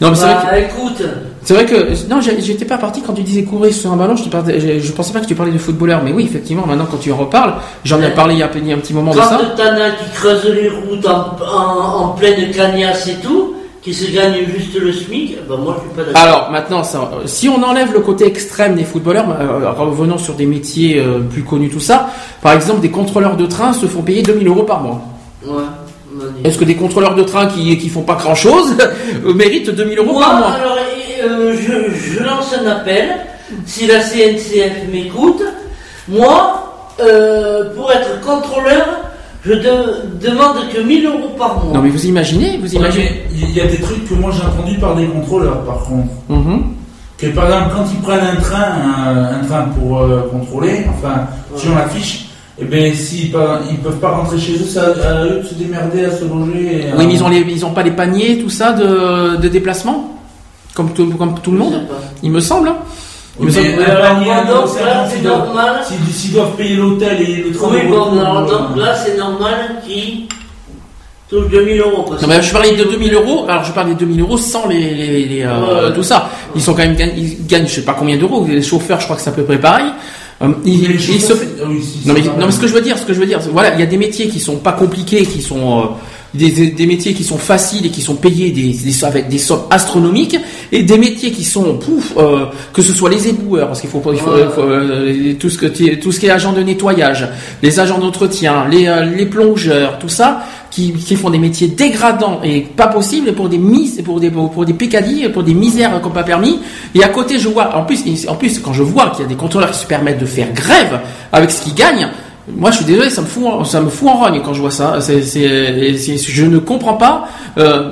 Non, mais c'est vrai que Bah, écoute, C'est vrai que non, j'étais pas parti quand tu disais courir sur un ballon. Je, te parlais- je, je pensais pas que tu parlais de footballeur, mais oui, effectivement, maintenant quand tu en reparles, j'en ai parlé il y a, un petit moment de quand ça. t'en as qui creusent les routes en, en, en pleine cagnasse et tout, qui se gagnent juste le SMIC, ben moi je suis pas d'accord. Alors maintenant, ça, euh, si on enlève le côté extrême des footballeurs, euh, revenons sur des métiers euh, plus connus, tout ça. Par exemple, des contrôleurs de train se font payer 2000 euros par mois. Ouais. Est-ce que des contrôleurs de train qui qui font pas grand chose méritent 2000 euros Moi, par mois? alors, euh, je, je lance un appel. Si la CNCF m'écoute, moi, euh, pour être contrôleur, je de- demande que 1000 euros par mois. Non, mais vous imaginez, vous Ouais, imaginez. Il y a des trucs que moi j'ai entendu par des contrôleurs par contre. Mhm. Que par exemple, quand ils prennent un train, un, un train pour euh, contrôler, enfin, sur la fiche, et bien s'ils pas- ils peuvent pas rentrer chez eux, c'est à, eux de se démerder, à se loger. et Oui, mais ils ont les, ils ont pas les paniers, tout ça de, de déplacement, comme tout, comme tout le monde. Il me semble. hein. Il me semble. Un alors, c'est normal. s'ils- doivent payer l'hôtel et le train Oui, bon, alors, euh, donc là, c'est normal qu'ils touchent 2000 euros. parce Non, mais je parlais de 2000 euros. Alors, je parlais de 2000 euros sans les, les, les, euh, Ouais. tout ça. Ils sont quand même, gagnent- ils gagnent, je sais pas combien d'euros. Les chauffeurs, je crois que c'est à peu près pareil. Euh, ils, ils se- non, mais, non, mais ce que je veux dire, ce que je veux dire, c'est- voilà, il y a des métiers qui sont pas compliqués, qui sont euh, des, des- métiers qui sont faciles et qui sont payés des, des- avec des sommes astronomiques, et des métiers qui sont pouf, euh, que ce soit les éboueurs, parce qu'il faut, il faut, il faut, euh, tout ce que tout ce qui est agent de nettoyage, les agents d'entretien, les, euh, les plongeurs, tout ça, qui, qui font des métiers dégradants et pas possibles pour des mises, pour des pour des pécadilles, pour des misères qu'on pas permis. Et à côté, je vois, en plus, en plus, quand je vois qu'il y a des contrôleurs qui se permettent de faire grève avec ce qu'ils gagnent. Moi, je suis désolé, ça me fout, en- ça me fout en rogne quand je vois ça. C'est, c'est, c'est- je ne comprends pas. euh,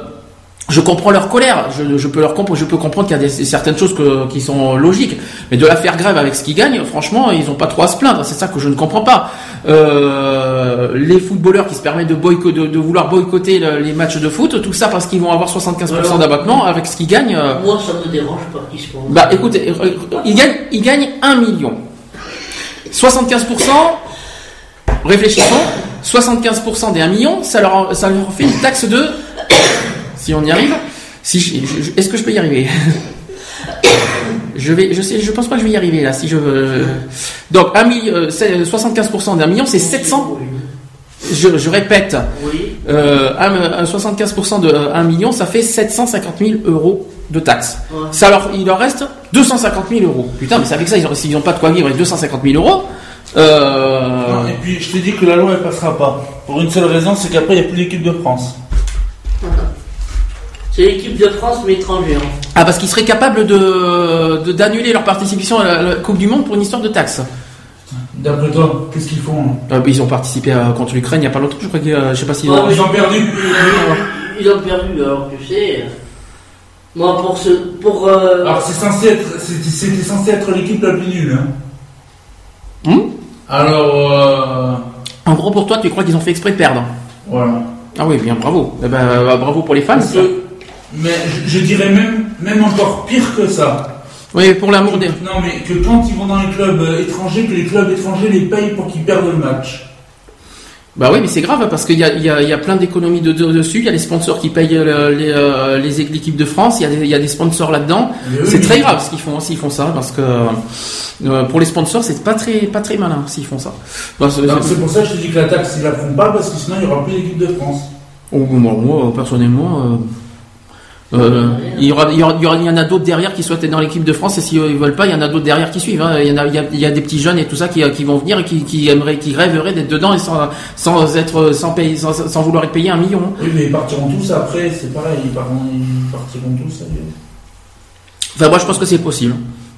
je comprends leur colère. Je, je peux leur comprendre, je peux comprendre qu'il y a des, certaines choses que- qui sont logiques, mais de la faire grève avec ce qu'ils gagnent, franchement, ils n'ont pas trop à se plaindre. C'est ça que je ne comprends pas. Euh, les footballeurs qui se permettent de, boyco- de, de vouloir boycotter le- les matchs de foot, tout ça parce qu'ils vont avoir 75% Voilà. d'abattement avec ce qu'ils gagnent. euh, Moi, ça me dérange pas qu'ils se bah écoutez, ils gagnent, ils gagnent 1 million. 75%, réfléchissons, 75% des 1 million, ça leur, ça leur fait une taxe de, si on y arrive, si est-ce que je peux y arriver Je vais, je sais, je pense pas que je vais y arriver là. Si je veux, donc 1 million, euh, c'est- 75% d'un million, c'est 700. Je, je répète, Oui. euh, un- un 75% de 1 million, ça fait 750 000 euros de taxes. Ouais. Ça leur, il leur reste 250 000 euros. Putain, mais c'est avec ça, ils n'ont pas de quoi vivre avec 250 000 euros. Euh, Non, et puis je te dis que la loi elle passera pas. Pour une seule raison, c'est qu'après il n'y a plus l'équipe de France. C'est l'équipe de France, mais étrangère. ah, parce qu'ils seraient capables de d'annuler leur participation à la, la Coupe du Monde pour une histoire de taxes. D'après toi, qu'est-ce qu'ils font hein Euh, ils ont participé à- contre l'Ukraine il n'y a pas longtemps, je crois que euh, je sais pas s'ils Ouais, ont. Ils ont perdu. Ils ont perdu, alors tu sais. Moi, pour ce. Pour. euh, Alors c'est censé être, c'était c'était censé être l'équipe la plus nulle. Hein. Hmm? Alors euh, En gros, pour toi, tu crois qu'ils ont fait exprès de perdre voilà. Ah oui, bien, bravo. Eh ben, euh, bravo pour les fans. Parce que- mais je, je dirais même, même encore pire que ça. Oui, pour l'amour des. Non mais que quand ils vont dans les clubs euh, étrangers, que les clubs étrangers les payent pour qu'ils perdent le match. Bah oui, mais c'est grave parce qu'il y a, y, a, y a plein d'économies de, de- dessus. Il y a les sponsors qui payent euh, les, euh, les l'équipe de France. Il y a des, il y a des sponsors là-dedans. C'est très grave ce qu'ils font s'ils font ça parce que euh, pour les sponsors, c'est pas très pas très malin s'ils font ça. Bah, c'est- pour ça que je te dis que la taxe ils la feront pas parce que sinon il n'y aura plus d'équipe de France. Oh, moi, moi, personnellement, euh, euh, il, y aura, il, y aura- il en a d'autres derrière qui souhaitent être dans l'équipe de France et s'ils ne veulent pas, il y en a d'autres derrière qui suivent. hein. Il, y en a, il, y des petits jeunes et tout ça qui, qui vont venir et qui, qui aimeraient, qui rêveraient d'être dedans et sans, sans être, sans, payer, sans, sans vouloir être payé un million. hein. Oui mais ils partiront tous après, c'est pareil, ils, partiront, ils partiront tous. Enfin, moi, je pense que c'est possible.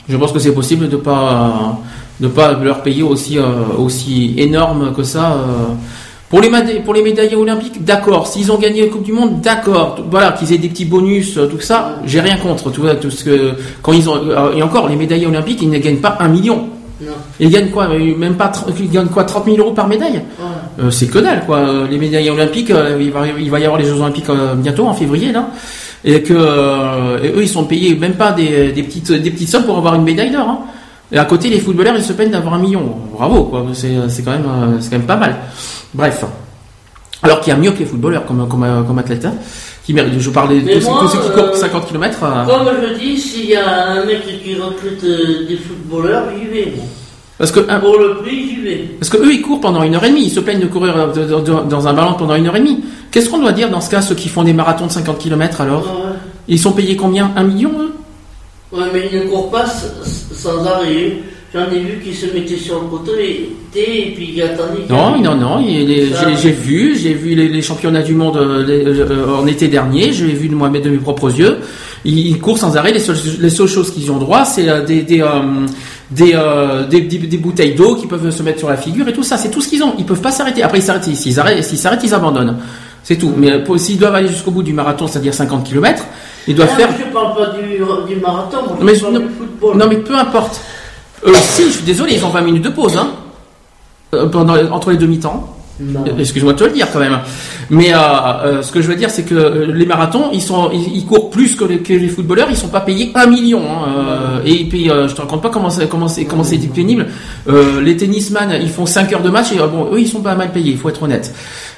Je pense que c'est possible de pas de pas leur payer aussi euh, aussi énorme que ça. euh. Pour les, pour les médaillés olympiques, d'accord. S'ils ont gagné la Coupe du Monde, d'accord. Voilà, qu'ils aient des petits bonus, euh, tout ça, j'ai rien contre. Tout, tout ce que quand ils ont euh, et encore les médaillés olympiques, ils ne gagnent pas un million. Non. Ils gagnent quoi euh, Même pas. Ils gagnent quoi 30 000 euros par médaille? Ouais. Euh, C'est que dalle, quoi. Les médaillés olympiques, euh, il va il va y avoir les Jeux olympiques euh, bientôt en février là. Et que et eux ils sont payés même pas des, des petites des petites sommes pour avoir une médaille d'or. hein. Et à côté les footballeurs ils se peignent d'avoir un million. Bravo quoi, c'est c'est quand même euh, c'est quand même pas mal. Bref. Alors qu'il y a mieux que les footballeurs comme comme euh, comme athlètes. hein, qui méritent. Je parlais de tous ceux- qui courent 50 km. Comme je dis, s'il y a un mec qui recrute euh, des footballeurs, j'y vais. parce que Pour le prix, j'y vais. Parce que eux, ils courent pendant une heure et demie. Ils se plaignent de courir de- de- de- dans un ballon pendant une heure et demie. Qu'est-ce qu'on doit dire dans ce cas, ceux qui font des marathons de 50 km alors? Ouais. Ils sont payés combien? Un million eux? Ouais, mais ils ne courent pas sans arrêt. J'en ai vu qui se mettaient sur le côté et puis ils attendaient. Non, non, non. J'ai vu, j'ai vu les, les championnats du monde euh, les- euh, en été dernier. Je l'ai vu de moi de mes propres yeux. Ils, ils courent sans arrêt. Les seules, les seules choses qu'ils ont droit, c'est euh, des des, euh, des, euh, des, bouteilles d'eau qui peuvent se mettre sur la figure et tout ça. C'est tout ce qu'ils ont. Ils peuvent pas s'arrêter. Après, ils s'arrêtent. S'ils arrêtent, s'ils s'arrêtent, ils abandonnent. C'est tout. Mais s'ils doivent aller jusqu'au bout du marathon, c'est-à-dire 50 km, ils doivent Non, faire. mais Je parle pas du, du marathon, moi je Mais parle non- du football. Non mais peu importe. Euh, si, je suis désolé, ils ont 20 minutes de pause, hein. Euh, pendant, entre les deux mi-temps. Non. Euh, Excuse-moi de te le dire quand même. Mais euh, euh, ce que je veux dire, c'est que les marathons, ils sont, ils, ils courent plus que les, que les footballeurs. Ils sont pas payés un million. hein, euh, et puis, je te raconte pas comment c'est, comment c'est, comment c'est pénible. Les tennisman, ils font 5 heures de match et bon, eux, ils sont pas mal payés. Il faut être honnête.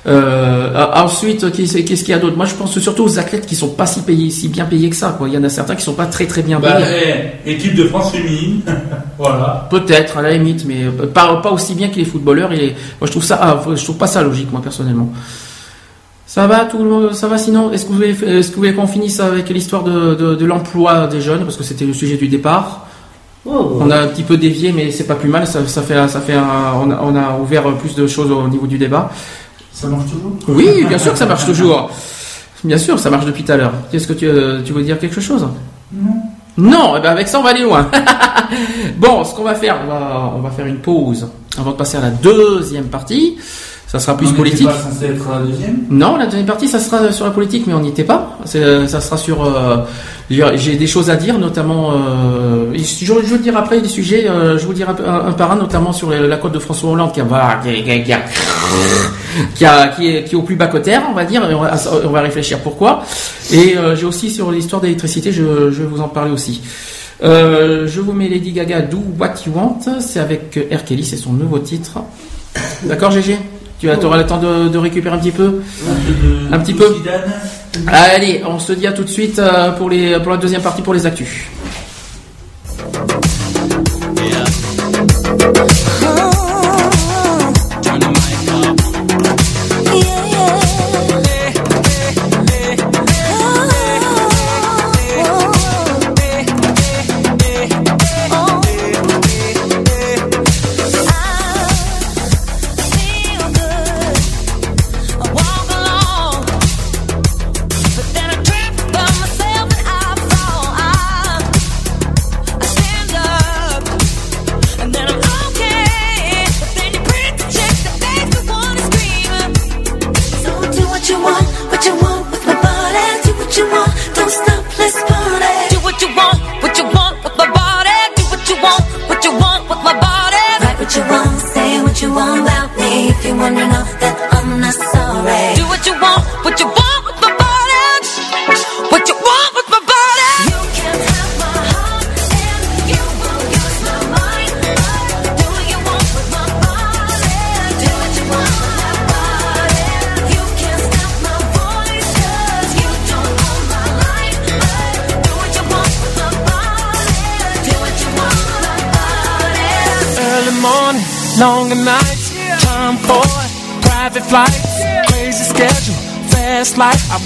Euh, ah, ensuite, qu'est-ce qu'est-ce qu'il y a d'autre? Moi, je pense surtout aux athlètes qui sont pas si payés, si bien payés que ça. Quoi. Il y en a certains qui sont pas très très bien Bah, payés. eh, équipe de France féminine, voilà. Peut-être à la limite, mais euh, pas, pas aussi bien que les footballeurs. Et les- moi, je trouve ça, ah, je trouve pas ça logique, moi personnellement. Ça va, tout le monde, ça va sinon Est-ce que vous voulez, est-ce que vous voulez qu'on finisse avec l'histoire de, de, de l'emploi des jeunes? Parce que c'était le sujet du départ. Oh, On a un petit peu dévié, mais c'est pas plus mal. Ça, ça fait, ça fait, un- on, a, on a ouvert plus de choses au niveau du débat. Ça marche toujours Oui, bien sûr que ça marche toujours. Bien sûr, ça marche depuis tout à l'heure. Qu'est-ce que tu, euh, tu veux dire quelque chose? Non. Non, eh ben avec ça on va aller loin. bon, ce qu'on va faire, on va, on va faire une pause avant de passer à la deuxième partie. Ça sera plus politique. pas censé être la deuxième? Non, la deuxième partie, ça sera sur la politique, mais on n'y était pas. C'est- Ça sera sur. euh, J'ai des choses à dire, notamment. Euh, je, je vais vous dire après des sujets. euh, je vous dirai un, un par un, notamment sur la, la côte de François Hollande qui va, qui, qui, qui, qui, a- qui est, qui est au plus bas cotère, on va dire. Et on, va, on va réfléchir pourquoi. Et euh, j'ai aussi sur l'histoire d'électricité, je, je vais vous en parler aussi. Euh, je vous mets Lady Gaga Do What You Want. C'est avec R. Kelly, c'est son nouveau titre. D'accord, GG Tu auras le temps de, de récupérer un petit peu? Un petit peu? Allez, on se dit à tout de suite euh, pour, la deuxième partie pour les actus.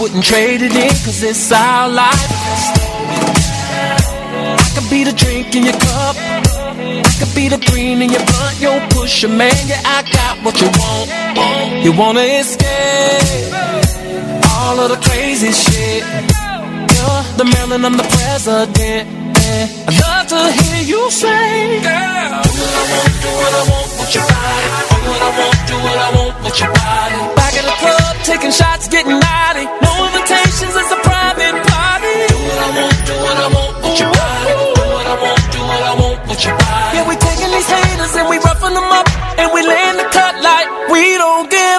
Wouldn't trade it in, cause it's our life. I could be the drink in your cup, I could be the green in your blunt. Yo, push a man, yeah, I got what you want. You wanna escape all of the crazy shit. You're the Maryland, I'm the president. I'd love to hear you say, girl, do what I want, do what I want with your body. Do what I want, do what I want with your body. Back at the club, taking shots, getting naughty. No invitations, it's a private party. Do what I want, do what I want with your body. Do what I want, do what I want with your body. Yeah, we taking these haters and we roughing them up. And we laying the cut like we don't give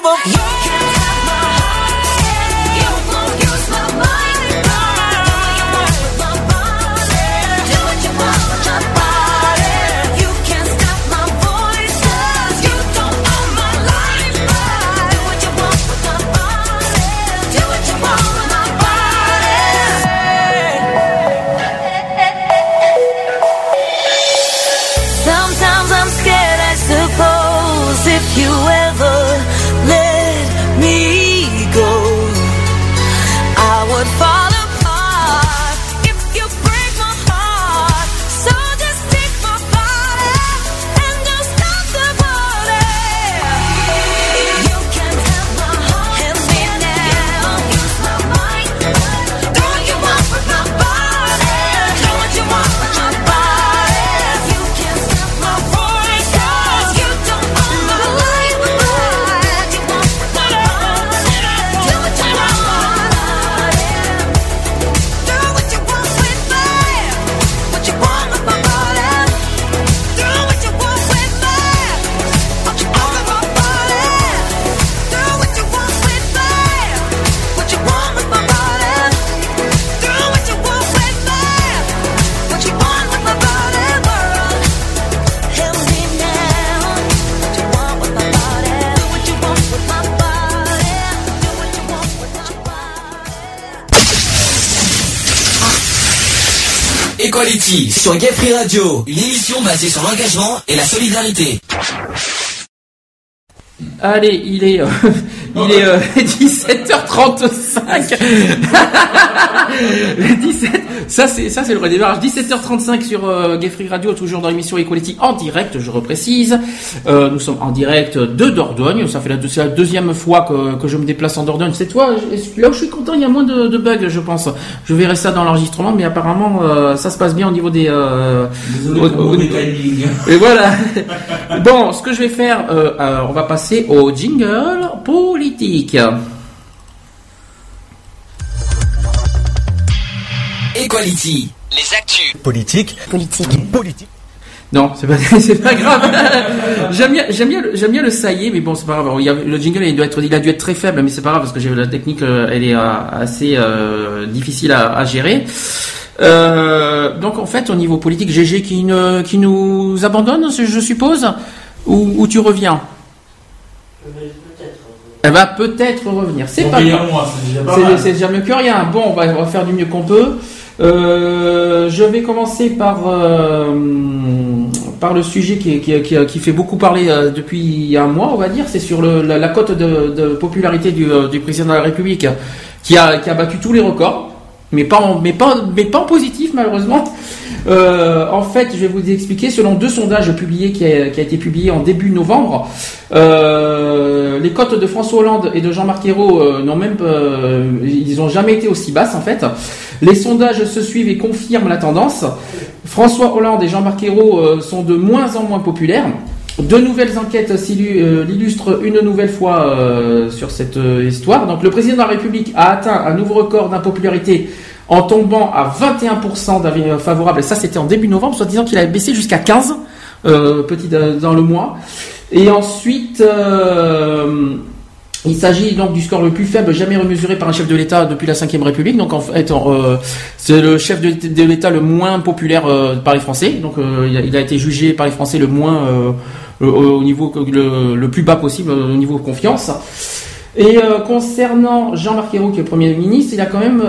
Equality sur Gay Free Radio, une émission basée sur l'engagement et la solidarité. Allez, il est, euh, il est euh, 17h35. 17, ça c'est ça c'est le redémarrage. 17h35 sur euh, Gay Free Radio, toujours dans l'émission Equality en direct, je reprécise. Euh, nous sommes en direct de Dordogne. Ça fait la, c'est la deuxième fois que, que je me déplace en Dordogne. C'est toi, là où je suis content, il y a moins de, de bugs, je pense. Je verrai ça dans l'enregistrement, mais apparemment euh, ça se passe bien au niveau des. Euh, Désolé au- au- et voilà. bon, ce que je vais faire, on va passer au jingle politique. Equality, les actus. Politique. Politique. Politique. Non, c'est pas, c'est pas grave. j'aime bien, j'aime bien, le- j'aime bien le ça y est, mais bon, c'est pas grave. Il y a- le jingle, il doit être, il a dû être très faible, mais c'est pas grave parce que j'ai la technique, euh, elle est euh, assez euh, difficile à, à gérer. Euh, donc en fait, au niveau politique, GG qui ne, qui nous abandonne, je suppose, ou, ou tu reviens? Elle va peut-être revenir. C'est Bon, pas c'est déjà pas C'est- mal. C'est déjà mieux que rien. Bon, on va, on va faire du mieux qu'on peut. Euh, je vais commencer par euh, le sujet qui, fait beaucoup parler euh, depuis un mois, on va dire. C'est sur la, cote de, popularité du, président de la République qui a battu tous les records, mais pas en, positif malheureusement. Euh, en fait, je vais vous expliquer. Selon deux sondages publiés qui a, été publié en début novembre, euh, les cotes de François Hollande et de Jean-Marc Ayrault euh, n'ont même, ils jamais été aussi basses en fait. Les sondages se suivent et confirment la tendance. François Hollande et Jean-Marc Ayrault sont de moins en moins populaires. De nouvelles enquêtes euh, l'illustrent une nouvelle fois euh, sur cette euh, histoire. Donc, le président de la République a atteint un nouveau record d'impopularité en tombant à 21% d'avis favorables. Ça, c'était en début novembre, soit disant qu'il avait baissé jusqu'à 15 euh, petit dans le mois. Et ensuite, il s'agit donc du score le plus faible jamais remesuré par un chef de l'État depuis la Ve République. Donc en fait, c'est le chef de, l'État le moins populaire par les Français. Donc il, a, été jugé par les Français le moins au- au niveau le, le plus bas possible au niveau confiance. Et euh, concernant Jean-Marc Ayrault, qui est Premier ministre, il a quand même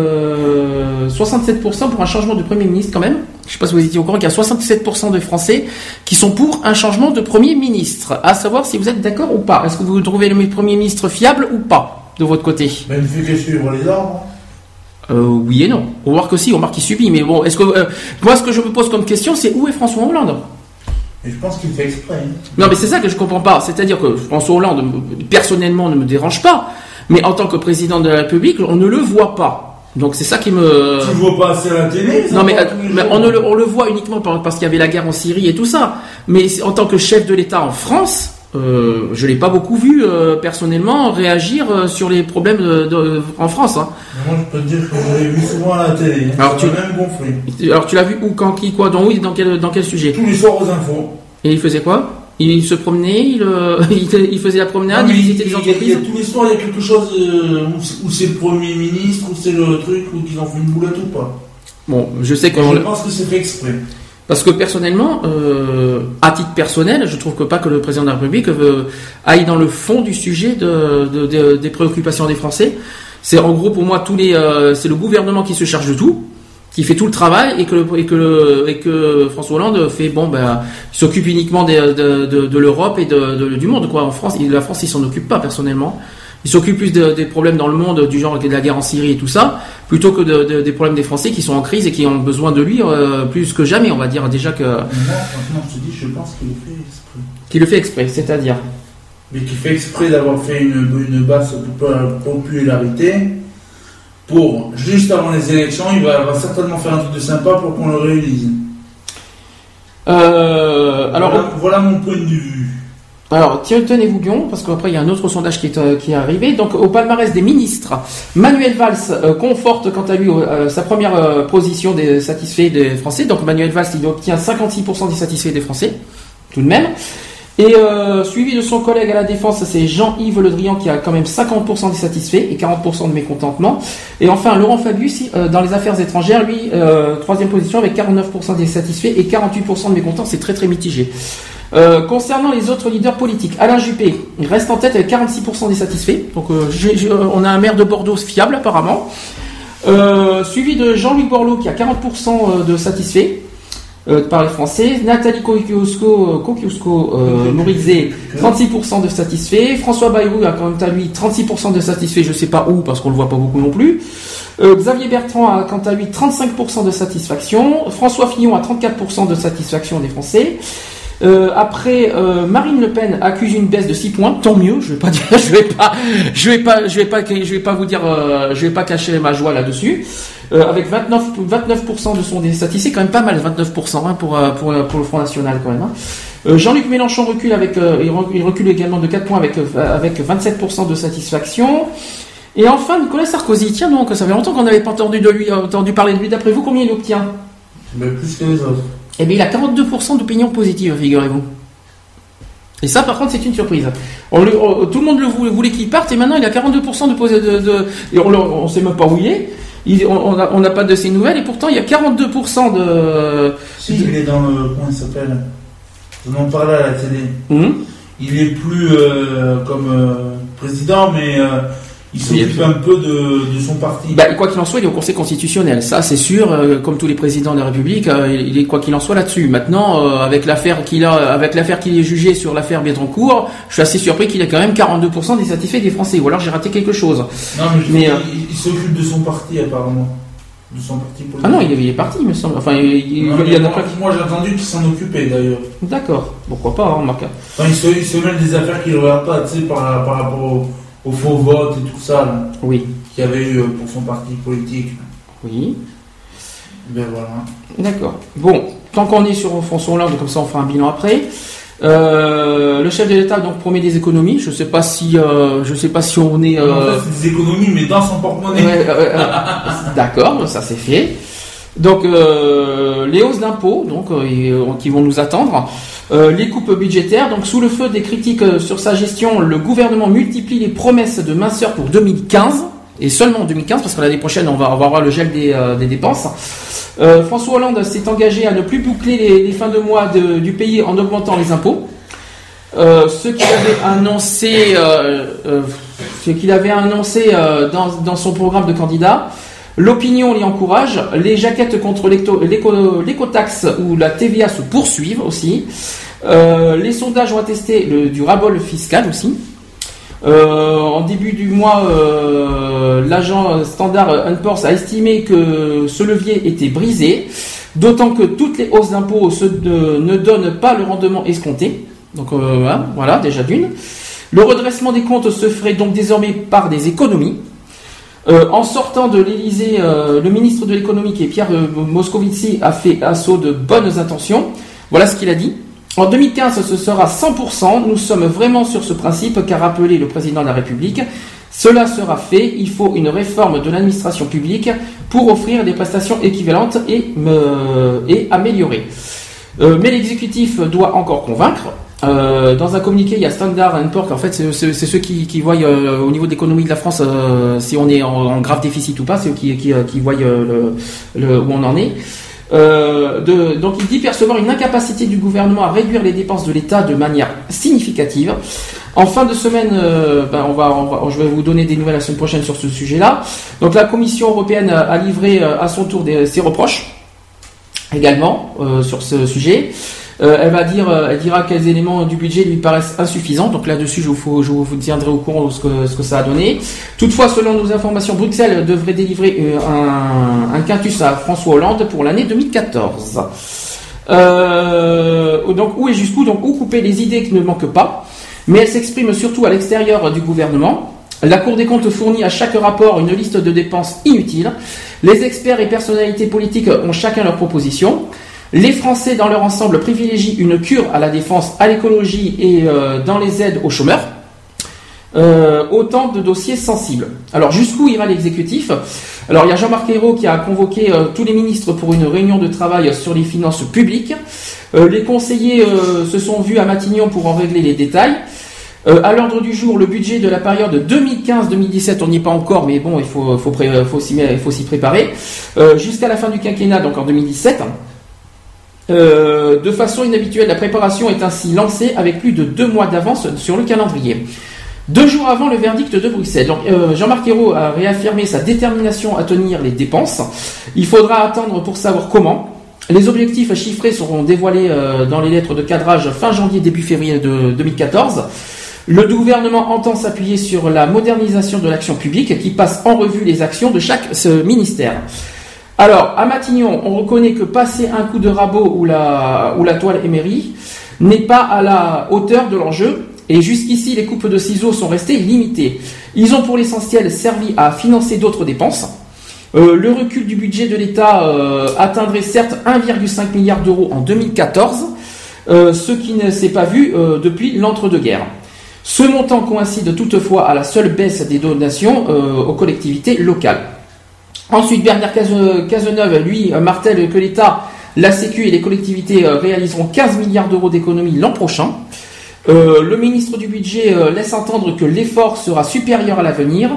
euh, 67% pour un changement de Premier ministre quand même. Je ne sais pas si vous étiez au courant qu'il y a 67% de Français qui sont pour un changement de Premier ministre. À savoir si vous êtes d'accord ou pas. Est-ce que vous trouvez le Premier ministre fiable ou pas de votre côté? Ne fait que suivre les ordres. euh, Oui et non. On remarque aussi, on remarque qu'il subit. Mais bon, est-ce que euh, moi ce que je me pose comme question, c'est où est François Hollande? Et je pense qu'il fait exprès. hein. Non, mais c'est ça que je comprends pas. C'est-à-dire que François Hollande, me- personnellement, ne me dérange pas, mais en tant que président de la République, on ne le voit pas. Donc c'est ça qui me. Tu le vois pas assez à la télé Non, mais, on, ne le, on le voit uniquement par- parce qu'il y avait la guerre en Syrie et tout ça. Mais en tant que chef de l'État en France, euh, je l'ai pas beaucoup vu euh, personnellement réagir euh, sur les problèmes de- de- en France. hein. Moi, je peux te dire que je l'ai vu souvent à la télé. Alors, tu- même gonflé. Alors tu l'as vu où, quand, qui, quoi, dans où, dans quel, dans quel sujet? Tous les soirs aux infos. Et il faisait quoi? Il se promenait, il, faisait la promenade, Non, il visitait des il y a- entreprises. il y a tous les soirs, il y a quelque chose où c'est- le Premier ministre, où c'est le truc, où ils ont fait une boulette ou pas. Bon, je sais qu'on je pense que c'est fait exprès. Parce que personnellement, euh, à titre personnel, je trouve que pas que le président de la République euh, aille dans le fond du sujet de, de- de- des préoccupations des Français. C'est en gros pour moi tous les, euh, c'est le gouvernement qui se charge de tout, qui fait tout le travail et que le- et que François Hollande fait bon ben s'occupe uniquement de, l'Europe et du monde quoi. En France, la France il s'en occupe pas personnellement. Il s'occupe plus de- des problèmes dans le monde du genre de la guerre en Syrie et tout ça, plutôt que de- de- des problèmes des Français qui sont en crise et qui ont besoin de lui euh, plus que jamais. On va dire déjà que Mais franchement, je te dis, je pense qu'il le fait exprès. qui le fait exprès, c'est-à-dire. Mais qui fait exprès d'avoir fait une, une basse popularité pour, juste avant les élections, il va, certainement faire un truc de sympa pour qu'on le réalise. Euh, alors, voilà, voilà mon point de vue. Alors tenez-vous bien, parce qu'après il y a un autre sondage qui est, euh, qui est arrivé. Donc au palmarès des ministres, Manuel Valls euh, conforte quant à lui euh, sa première position des satisfaits des Français. Donc Manuel Valls il obtient 56% des satisfaits des Français, tout de même. Et suivi de son collègue à la défense, c'est Jean-Yves Le Drian qui a quand même 50% des satisfaits et 40% de mécontentement. Et enfin, Laurent Fabius, dans les affaires étrangères, lui, troisième position avec 49% des satisfaits et 48% de mécontents. C'est très très mitigé. Euh, concernant les autres leaders politiques, Alain Juppé il reste en tête avec 46% des satisfaits. Donc euh, j'ai- on a un maire de Bordeaux fiable apparemment. Euh, suivi de Jean-Louis Borloo qui a 40% de satisfaits euh, par les Français. Nathalie Kosciusko euh, Morizet, 36% de satisfaits. François Bayrou a quant à lui 36% de satisfaits, je sais pas où parce qu'on le voit pas beaucoup non plus. Euh, Xavier Bertrand a quant à lui 35% de satisfaction. François Fillon a 34% de satisfaction des Français. Euh, après, euh, Marine Le Pen accuse une baisse de 6 points, tant mieux. Je vais pas dire, je vais pas, je vais pas, je vais vais pas vous dire, euh, je vais pas cacher ma joie là-dessus. Euh, avec 29, 29% de son des c'est quand même pas mal, 29% hein, pour, euh, pour, pour le Front National quand même. hein. Jean-Luc Mélenchon recule avec, il re- il recule également de 4 points avec, avec 27% de satisfaction. Et enfin, Nicolas Sarkozy, tiens donc, ça fait longtemps qu'on n'avait pas entendu, de lui, entendu parler de lui. D'après vous, combien il obtient? Plus que les autres. Eh bien, il a 42% d'opinion positive, figurez-vous. Et ça, par contre, c'est une surprise. On le- on- tout le monde le voulait, voulait qu'il parte, et maintenant, il a 42% de, de, de- et on ne sait même pas où il est. Il- on n'a pas de ses nouvelles, et pourtant, il y a 42% de... Si, il est dans le. Comment il s'appelle? On en parlait à la télé. Hum? Il est plus euh, comme euh, président, mais euh, il s'occupe un peu de, de son parti. Bah, quoi qu'il en soit, il est au Conseil constitutionnel. Ça, c'est sûr. euh, comme tous les présidents de la République, euh, il est quoi qu'il en soit là-dessus. Maintenant, euh, avec l'affaire qu'il a, avec l'affaire qu'il est jugé sur l'affaire Bétrancourt, je suis assez surpris qu'il ait quand même 42% des satisfaits des Français. Ou alors j'ai raté quelque chose. non, mais, euh, il, il s'occupe de son parti, apparemment. De son parti politique. Ah non, il est, il est parti, il me semble. Enfin, il, Non, il y a moi, moi, j'ai entendu qu'il s'en occupait d'ailleurs. D'accord. Pourquoi pas, hein, Marc Enfin, il, se, il se mêle des affaires qu'il ne regarde pas, tu sais, par, par rapport au, au faux vote et tout ça, là, Oui. qu'il y avait eu euh, pour son parti politique. Oui. Ben voilà. D'accord. Bon, tant qu'on est sur François Hollande, comme ça on fera un bilan après. Euh, le chef de l'État donc promet des économies. Je sais pas si, euh, je sais pas si on est. Euh, des économies, mais dans son porte-monnaie. Ouais, D'accord, ça c'est fait. Donc euh, les hausses d'impôts, donc euh, euh, qui vont nous attendre, les coupes budgétaires. Donc sous le feu des critiques sur sa gestion, le gouvernement multiplie les promesses de minceur pour 2015 et seulement en 2015 parce que l'année prochaine on va avoir le gel des, dépenses. François Hollande s'est engagé à ne plus boucler les, fins de mois du pays en augmentant les impôts. Ce qu'il avait annoncé, ce qu'il avait annoncé dans son programme de candidat, l'opinion l'y encourage. Les jaquettes contre l'éco- l'éco- l'écotaxe ou la TVA se poursuivent aussi. Euh, les sondages ont attesté le, du rabol fiscal aussi. Euh, en début du mois, euh, l'agent Standard Poor's a estimé que ce levier était brisé, d'autant que toutes les hausses d'impôts ne, ne donnent pas le rendement escompté. Donc voilà, voilà, déjà d'une. Le redressement des comptes se ferait donc désormais par des économies. Euh, en sortant de l'Elysée, le ministre de l'économie, qui est Pierre euh, Moscovici, a fait assaut de bonnes intentions. Voilà ce qu'il a dit. En 2015, ce sera 100%. Nous sommes vraiment sur ce principe qu'a rappelé le président de la République. Cela sera fait. Il faut une réforme de l'administration publique pour offrir des prestations équivalentes et, me- et améliorées. Euh, mais l'exécutif doit encore convaincre. Euh, dans un communiqué, il y a Standard Poor's. En fait, c'est ceux qui, voient euh, au niveau de l'économie de la France euh, si on est en, grave déficit ou pas. C'est eux qui, voient où on en est. Donc il dit percevoir une incapacité du gouvernement à réduire les dépenses de l'État de manière significative. En fin de semaine, ben, on va, je vais vous donner des nouvelles la semaine prochaine sur ce sujet-là. Donc la Commission européenne a livré à son tour ses reproches également sur ce sujet. Euh, elle va dire, euh, elle dira quels éléments du budget lui paraissent insuffisants. Donc là-dessus, je vous, tiendrai au courant de ce que, ça a donné. Toutefois, selon nos informations, Bruxelles devrait délivrer euh, un, un quintus à François Hollande pour l'année 2014. Euh, donc où et jusqu'où donc où couper les idées qui ne manquent pas, mais elle s'exprime surtout à l'extérieur du gouvernement. La Cour des comptes fournit à chaque rapport une liste de dépenses inutiles. Les experts et personnalités politiques ont chacun leurs propositions. Les Français, dans leur ensemble, privilégient une cure à la défense, à l'écologie et euh, dans les aides aux chômeurs. Euh, autant de dossiers sensibles. Alors jusqu'où ira l'exécutif? Alors il y a Jean-Marc Ayrault qui a convoqué euh, tous les ministres pour une réunion de travail sur les finances publiques. Les conseillers se sont vus à Matignon pour en régler les détails. À l'ordre du jour, le budget de la période 2015-2017, on n'y est pas encore, mais bon, il faut, s'y préparer. Jusqu'à la fin du quinquennat, donc en 2017. Euh, de façon inhabituelle, la préparation est ainsi lancée avec plus de deux mois d'avance sur le calendrier. Deux jours avant le verdict de Bruxelles, euh, Jean-Marc Ayrault a réaffirmé sa détermination à tenir les dépenses. Il faudra attendre pour savoir comment. Les objectifs chiffrés seront dévoilés euh, dans les lettres de cadrage fin janvier, début février de 2014. Le gouvernement entend s'appuyer sur la modernisation de l'action publique qui passe en revue les actions de chaque ministère. Alors, à Matignon, on reconnaît que passer un coup de rabot ou la, ou la toile émery n'est pas à la hauteur de l'enjeu. Et jusqu'ici, les coupes de ciseaux sont restées limitées. Ils ont pour l'essentiel servi à financer d'autres dépenses. Euh, le recul du budget de l'État euh, atteindrait certes 1,5 milliard d'euros en 2014, euh, ce qui ne s'est pas vu depuis l'entre-deux-guerres. Ce montant coïncide toutefois à la seule baisse des donations aux collectivités locales. Ensuite, Bernard Cazeneuve, lui, euh, martèle que l'État, la Sécu et les collectivités euh, réaliseront 15 milliards d'euros d'économies l'an prochain. Euh, le ministre du Budget laisse entendre que l'effort sera supérieur à l'avenir.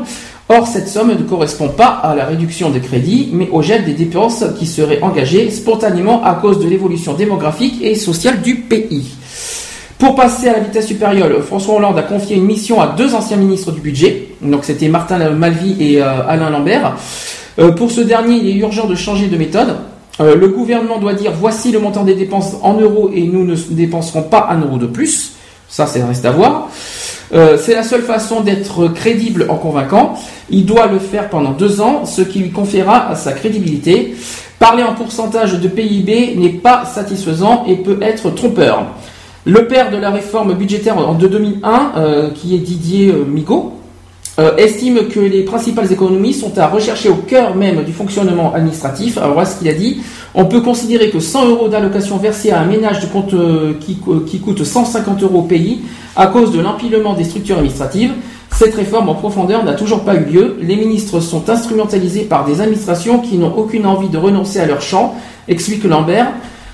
Or, cette somme ne correspond pas à la réduction des crédits, mais au gel des dépenses qui seraient engagées spontanément à cause de l'évolution démographique et sociale du pays. Pour passer à la vitesse supérieure, François Hollande a confié une mission à deux anciens ministres du budget. Donc c'était Martin Malvy et Alain Lambert. Euh, pour ce dernier, il est urgent de changer de méthode. Euh, le gouvernement doit dire voici le montant des dépenses en euros et nous ne dépenserons pas un euro de plus. Ça, c'est reste à voir. Euh, c'est la seule façon d'être crédible en convaincant. Il doit le faire pendant deux ans, ce qui lui conférera à sa crédibilité. Parler en pourcentage de PIB n'est pas satisfaisant et peut être trompeur. Le père de la réforme budgétaire de 2001, euh, qui est Didier Migaud, euh, estime que les principales économies sont à rechercher au cœur même du fonctionnement administratif. Alors voilà ce qu'il a dit. On peut considérer que 100 euros d'allocation versée à un ménage de compte euh, qui, co- qui coûte 150 euros au pays à cause de l'empilement des structures administratives. Cette réforme en profondeur n'a toujours pas eu lieu. Les ministres sont instrumentalisés par des administrations qui n'ont aucune envie de renoncer à leur champ, explique Lambert.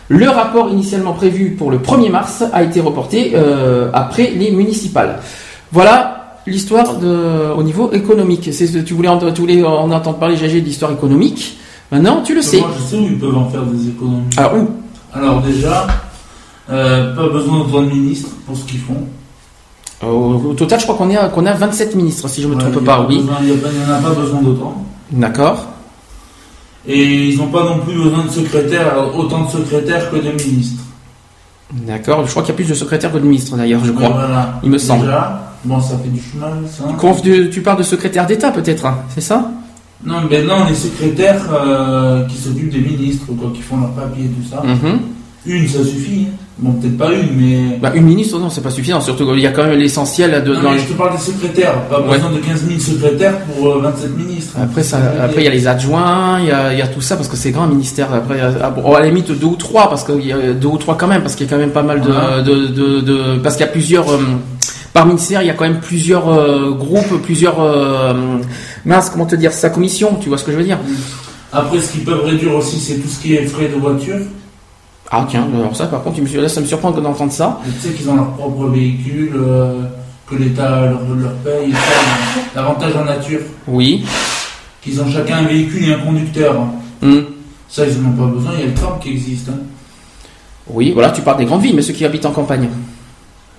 Le rapport initialement prévu pour le 1er mars a été reporté euh, après les municipales. Voilà l'histoire de- au niveau économique. C'est ce- tu voulais en, tu voulais en entendre parler, GG, de l'histoire économique. Maintenant, tu le sais. Moi, je sais où ils peuvent en faire des économies. Alors où? Alors déjà, euh, pas besoin d'autant de ministres pour ce qu'ils font. au, au total, je crois qu'on à- qu'on a 27 ministres, si je me Ouais, trompe a pas. Oui. besoin- Il n'y en a pas besoin d'autant. D'accord. Et ils n'ont pas non plus besoin de secrétaires, autant de secrétaires que de ministres. D'accord. Je crois qu'il y a plus de secrétaires que de ministres d'ailleurs, je crois. Voilà. Il me semble. Déjà, bon, ça fait du chemin, ça. Tu parles de secrétaire d'État peut-être, hein, c'est ça? Non, mais non, les secrétaires euh, qui s'occupent des ministres, quoi, qui font leurs papiers et tout ça. Mhm. Une, ça suffit. hein. Bon, peut-être pas une, mais. Bah, Une ministre, non, c'est pas suffisant. Surtout qu'il y a quand même l'essentiel de. Non, dans mais je te parle des secrétaires. Pas Ouais. besoin de 15 000 secrétaires pour euh, 27 ministres. Après, ça, après, il y a les adjoints, il y a, il y a tout ça parce que c'est grand ministère. Après, à, bon, à la limite deux ou trois parce qu'il y a deux ou trois quand même parce qu'il y a quand même pas mal de, de, de, de- parce qu'il y a plusieurs euh, par ministère, il y a quand même plusieurs euh, groupes, plusieurs euh, mince, comment te dire, sa commission. Tu vois ce que je veux dire Après, ce qu'ils peuvent réduire aussi, c'est tout ce qui est frais de voiture. Ah tiens, alors ça par contre, là, ça me surprend d'entendre ça. Et tu sais qu'ils ont leur propre véhicule, euh, que l'État leur, leur paye, l'avantage en nature. Oui. Qu'ils ont chacun un véhicule et un conducteur. Hmm. Ça, ils n'en ont pas besoin, il y a le tram qui existe. hein. Oui, voilà, tu parles des grandes villes, mais ceux qui habitent en campagne.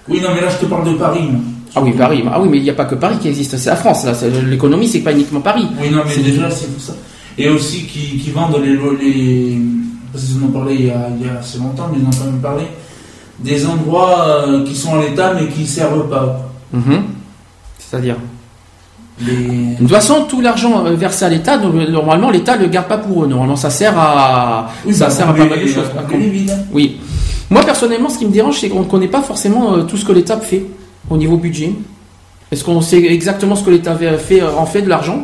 Oui, non, mais là, je te parle de Paris. moi. Ah oui, Paris. Ah oui, mais il n'y a pas que Paris qui existe, c'est la France. Là, l'économie, c'est pas uniquement Paris. Oui, non, mais déjà, c'est pour ça. Et aussi qui, qui vendent les, les. Parce qu'ils en ont parlé il y, a, il y a assez longtemps, mais ils en ont quand même parlé. Des endroits euh, qui sont à l'État mais qui ne servent pas. Mhm. C'est-à-dire Les... De toute façon, tout l'argent euh, versé à l'État, normalement, l'État ne le garde pas pour eux. Normalement, ça sert à, Oui, ça bah, sert à pas mal de choses. Oui. Moi, personnellement, ce qui me dérange, c'est qu'on ne connaît pas forcément euh, tout ce que l'État fait au niveau budget. Est-ce qu'on sait exactement ce que l'État fait, fait, euh, en fait de l'argent?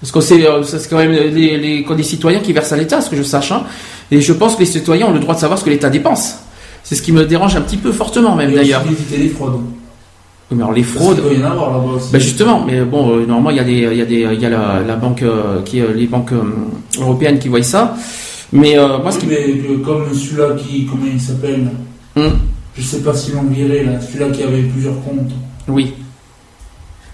Parce que c'est euh, quand même les, les, des citoyens qui versent à l'État, ce que je sache. hein. Et je pense que les citoyens ont le droit de savoir ce que l'État dépense. C'est ce qui me dérange un petit peu fortement, même d'ailleurs. aussi d'éviter les fraudes. Mais alors, les fraudes. doit y en avoir là-bas aussi. Ben justement, mais bon, euh, normalement il y a des, il y a des, il y a la, la banque euh, qui, euh, les banques européennes qui voient ça. Mais euh, moi, ce Oui, qui, mais que comme celui-là qui, comment il s'appelle Hum, Je sais pas s'ils l'ont viré là, celui-là qui avait plusieurs comptes. oui.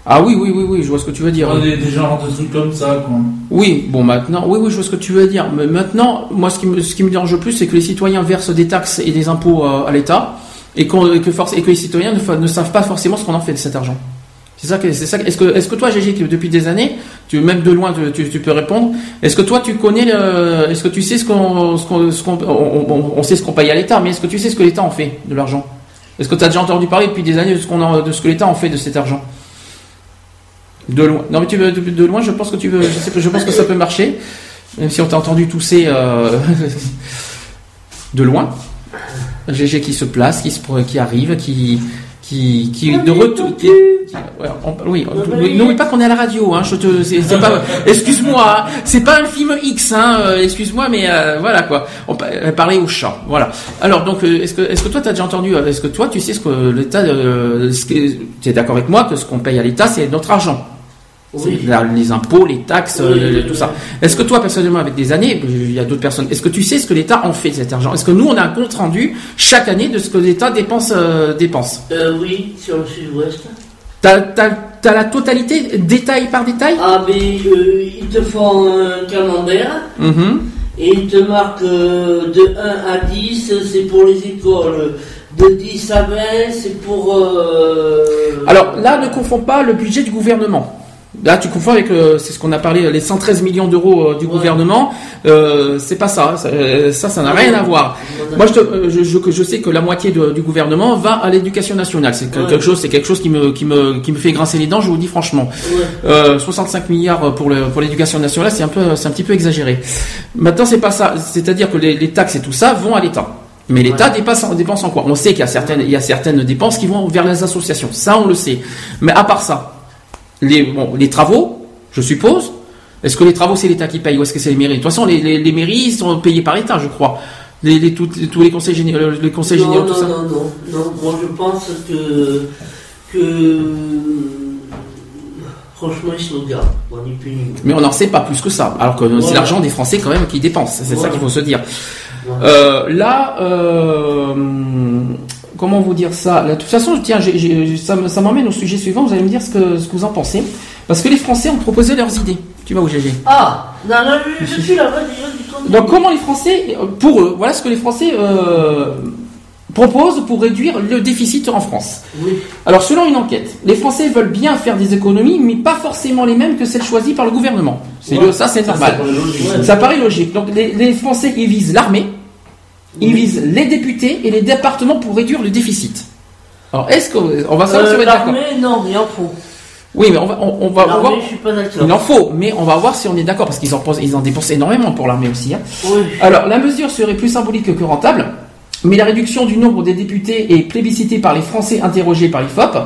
Ah oui, oui, oui, oui, je vois ce que tu veux dire. Des, des genres de trucs comme ça, quoi. Oui, bon maintenant, oui, oui, je vois ce que tu veux dire. Mais maintenant, moi, ce qui me, ce qui me dérange le plus, c'est que les citoyens versent des taxes et des impôts euh, à l'État et, que force, et que les citoyens ne savent pas forcément ce qu'on en fait de cet argent. C'est ça que, Est-ce que, est-ce que toi, Gégé, depuis des années, tu même de loin, tu, peux répondre. Est-ce que toi, tu connais le, est-ce que tu sais ce qu'on, ce qu'on, on, sait ce qu'on paye à l'État, mais est-ce que tu sais ce que l'État en fait de l'argent? Est-ce que tu as déjà entendu parler depuis des années de ce qu'on de ce que l'État en fait de cet argent? De loin. Non, mais tu veux, de, de loin, je pense que tu veux, je pense que ça peut marcher, même si on t'a entendu tousser euh, de loin. GG qui se place, qui, se, qui arrive, qui, qui, qui de retour. qui- qui- ouais, on- oui, n'oublie pas qu'on est à la radio. Hein, je te, c'est, c'est pas, excuse-moi, hein, c'est pas un film X. Hein, euh, excuse-moi, mais euh, voilà quoi. On elle parlait au chat. Voilà. Alors donc, euh, est-ce que, est-ce que toi t'as déjà entendu euh, Est-ce que toi tu sais ce que l'État, euh, ce que- tu es d'accord avec moi que ce qu'on paye à l'État c'est notre argent? Oui. les impôts, les taxes, Oui, euh, tout ça. Est-ce que toi, personnellement, avec des années, il y a d'autres personnes, est-ce que tu sais ce que l'État en fait de cet argent? Est-ce que nous, on a un compte rendu chaque année de ce que l'État dépense, euh, dépense? Euh, oui, sur le sud-ouest. T'as, t'as, t'as la totalité, détail par détail? Ah, mais euh, ils te font un camembert Mhm. et ils te marquent de 1 à 10, c'est pour les écoles. De 10 à 20, c'est pour. Alors là, ne confonds pas le budget du gouvernement. Là, tu confonds avec, euh, c'est ce qu'on a parlé, les 113 millions d'euros euh, du Ouais. gouvernement. Euh, c'est pas ça. Ça, ça, n'a rien à voir. Moi, je, te- je, je, je sais que la moitié de- du gouvernement va à l'éducation nationale. C'est Ouais. quelque chose, c'est quelque chose qui me, qui me, qui me fait grincer les dents. Je vous le dis franchement. Ouais. Euh, 65 milliards pour le, pour l'éducation nationale, c'est un peu, c'est un petit peu exagéré. Maintenant, c'est pas ça. C'est-à-dire que les, les taxes et tout ça vont à l'État. Mais l'État dépasse, dépense en quoi? On sait qu'il y a certaines, il y a certaines dépenses qui vont vers les associations. Ça, on le sait. Mais à part ça, les, bon, les travaux, je suppose. Est-ce que les travaux c'est l'État qui paye ou est-ce que c'est les mairies? De toute façon, les, les, les mairies sont payées par l'État, je crois. Les, les- tous, les conseils généraux, les conseils non, généraux, non, tout ça. non, non, non. Moi, je pense que. que. Franchement, ils se regardent. Bon, ni plus. Mais on n'en sait pas plus que ça. Alors que c'est l'argent des Français quand même qui dépensent. C'est ça qu'il faut se dire. Voilà. Euh, là, euh, comment vous dire ça Là, De toute façon, tiens, ça, ça m'emmène au sujet suivant. Vous allez me dire ce que, ce que vous en pensez. Parce que les Français ont proposé leurs idées. Tu vas où, GG Ah Non, non, je, je suis vas-y, vas-y, continue. Donc, comment les Français, euh, pour eux, voilà ce que les Français euh, proposent pour réduire le déficit en France. Oui. Alors, selon une enquête, les Français veulent bien faire des économies, mais pas forcément les mêmes que celles choisies par le gouvernement. C'est Ouais. le- ça, c'est normal. Ça paraît logique. Donc, les, les Français, ils visent l'armée, ils visent les députés et les départements pour réduire le déficit. Alors, est-ce qu'on on va savoir si on Euh, d'accord L'armée, non, mais il en faut. Oui, mais on va, on, on va, L'armée, je suis pas d'accord. il en faut, mais on va voir si on est d'accord parce qu'ils en, pensent- ils en dépensent énormément pour l'armée aussi. hein. Oui. Alors, la mesure serait plus symbolique que rentable, mais la réduction du nombre des députés est plébiscitée par les Français interrogés par l'IFOP.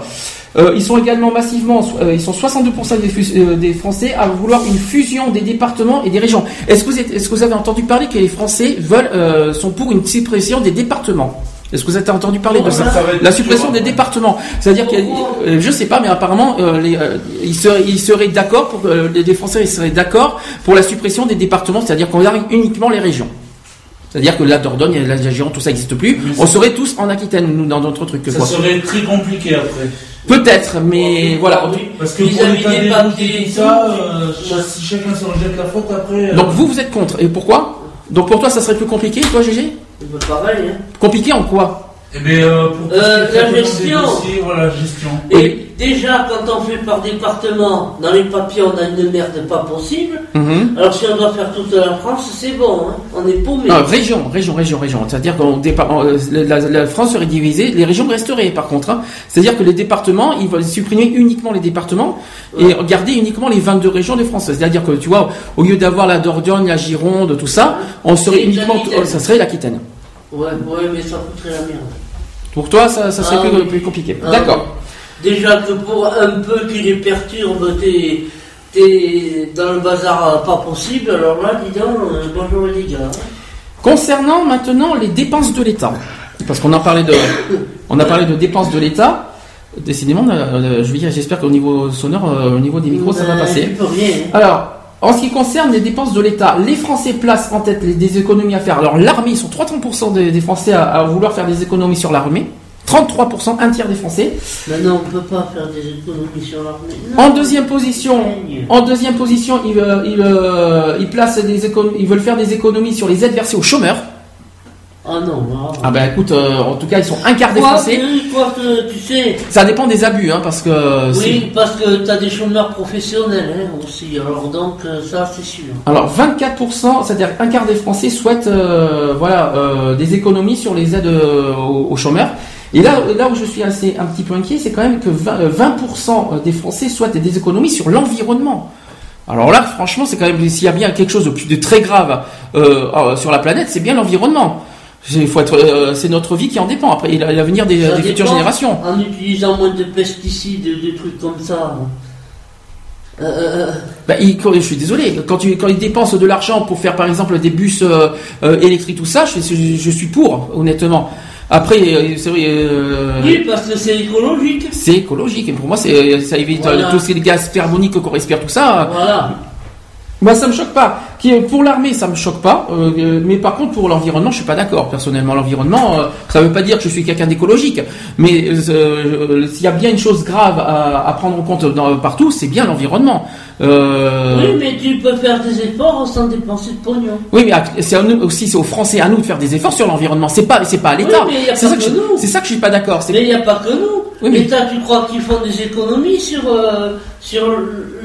Euh, ils sont également massivement, euh, ils sont 62% des, fus- euh, des Français à vouloir une fusion des départements et des régions. Est-ce que vous, que avez entendu parler que les Français veulent, euh, sont pour une suppression des départements? Est-ce que vous avez entendu parler de ça? La suppression des départements. C'est-à-dire qu'il y a- euh, je sais pas, mais apparemment, euh, les, euh, ils seraient, ils seraient d'accord pour euh, les Français, ils seraient d'accord pour la suppression des départements, c'est-à-dire qu'on garde uniquement les régions. C'est-à-dire que la Dordogne, la Gironde, tout ça n'existe plus. Mais On ça- serait tous en Aquitaine, nous, dans d'autres trucs que Ça quoi. serait très compliqué après. Peut-être, mais voilà. Oui. Parce que Vis-à-vis pour des papiers ça, euh, ouais. si chacun s'en jette la faute après. euh, Donc vous, vous êtes contre. Et pourquoi? Donc pour toi, ça serait plus compliqué, toi, GG C'est pas pareil, hein. Compliqué en quoi? Eh bien, euh, pour Euh, la gestion. dossiers, voilà, gestion. Et déjà, quand on fait par département, dans les papiers, on a une merde pas possible. Mhm. Alors, si on doit faire toute la France, c'est bon, hein. On est paumé. Région, région, région, région. C'est-à-dire que la, la France serait divisée, les régions resteraient par contre. hein. C'est-à-dire que les départements, ils veulent supprimer uniquement les départements et garder uniquement les 22 régions de France. C'est-à-dire que tu vois, au lieu d'avoir la Dordogne, la Gironde, tout ça, on serait uniquement, ça serait l'Aquitaine. Ouais, ouais, mais ça coûterait la merde. Pour toi, ça, ça serait Ah plus, oui. plus compliqué. Ah D'accord. oui. Déjà que pour un peu qui les perturbe, t'es, t'es dans le bazar euh, pas possible, alors là, dis donc, euh, bonjour les gars. Concernant maintenant les dépenses de l'État, parce qu'on a parlé de, on a parlé de dépenses de l'État. Décidément, euh, je j'espère qu'au niveau sonore, au niveau des micros, ça va passer. hein. Alors, en ce qui concerne les dépenses de l'État, les Français placent en tête les, des économies à faire. Alors, l'armée, ils sont 30% des, des Français à, à vouloir faire des économies sur l'armée. 33%, un tiers des Français. Maintenant, on peut pas faire des économies sur l'armée. En deuxième position, en deuxième position, ils, euh, ils, euh, ils placent des économies, ils veulent faire des économies sur les aides versées aux chômeurs. Ah non, là. Ah ben écoute, euh, en tout cas, ils sont un quart des Français. que, quoi que, tu sais, Ça dépend des abus, hein, parce que. oui, parce que tu as des chômeurs professionnels hein, aussi, alors donc ça c'est sûr. Alors 24%, c'est-à-dire un quart des Français souhaitent euh, voilà, euh, des économies sur les aides aux, aux chômeurs. Et là, là où je suis assez un petit peu inquiet, c'est quand même que 20%, euh, 20% des Français souhaitent des économies sur l'environnement. Alors là, franchement, c'est quand même s'il y a bien quelque chose de très grave euh, euh, sur la planète, c'est bien l'environnement. Euh, c'est notre vie qui en dépend. Après, l'avenir des, des futures générations. En utilisant moins de pesticides, des trucs comme ça. Euh, euh, Bah, il- je suis désolé. Quand, tu, quand ils dépensent de l'argent pour faire, par exemple, des bus euh, euh, électriques, tout ça, je, je- je suis pour, honnêtement. Après, c'est vrai. euh, oui, parce que c'est écologique. c'est écologique et pour moi c'est ça évite Voilà. euh, tous ces gaz carboniques qu'on respire tout ça Voilà. Moi ça me choque pas pour l'armée ça me choque pas euh, euh, mais par contre pour l'environnement je suis pas d'accord personnellement l'environnement euh, ça veut pas dire que je suis quelqu'un d'écologique mais euh, s'il y a bien une chose grave à, à prendre en compte dans- partout c'est bien l'environnement Oui, mais tu peux faire des efforts sans dépenser de pognon. oui, mais c'est aussi, c'est aux Français, à nous de faire des efforts sur l'environnement. C'est pas, c'est pas à l'État. Oui, c'est ça que, que je- nous. c'est ça que je suis pas d'accord. Mais il n'y a pas que nous. Oui, mais- L'État, tu crois qu'ils font des économies sur, sur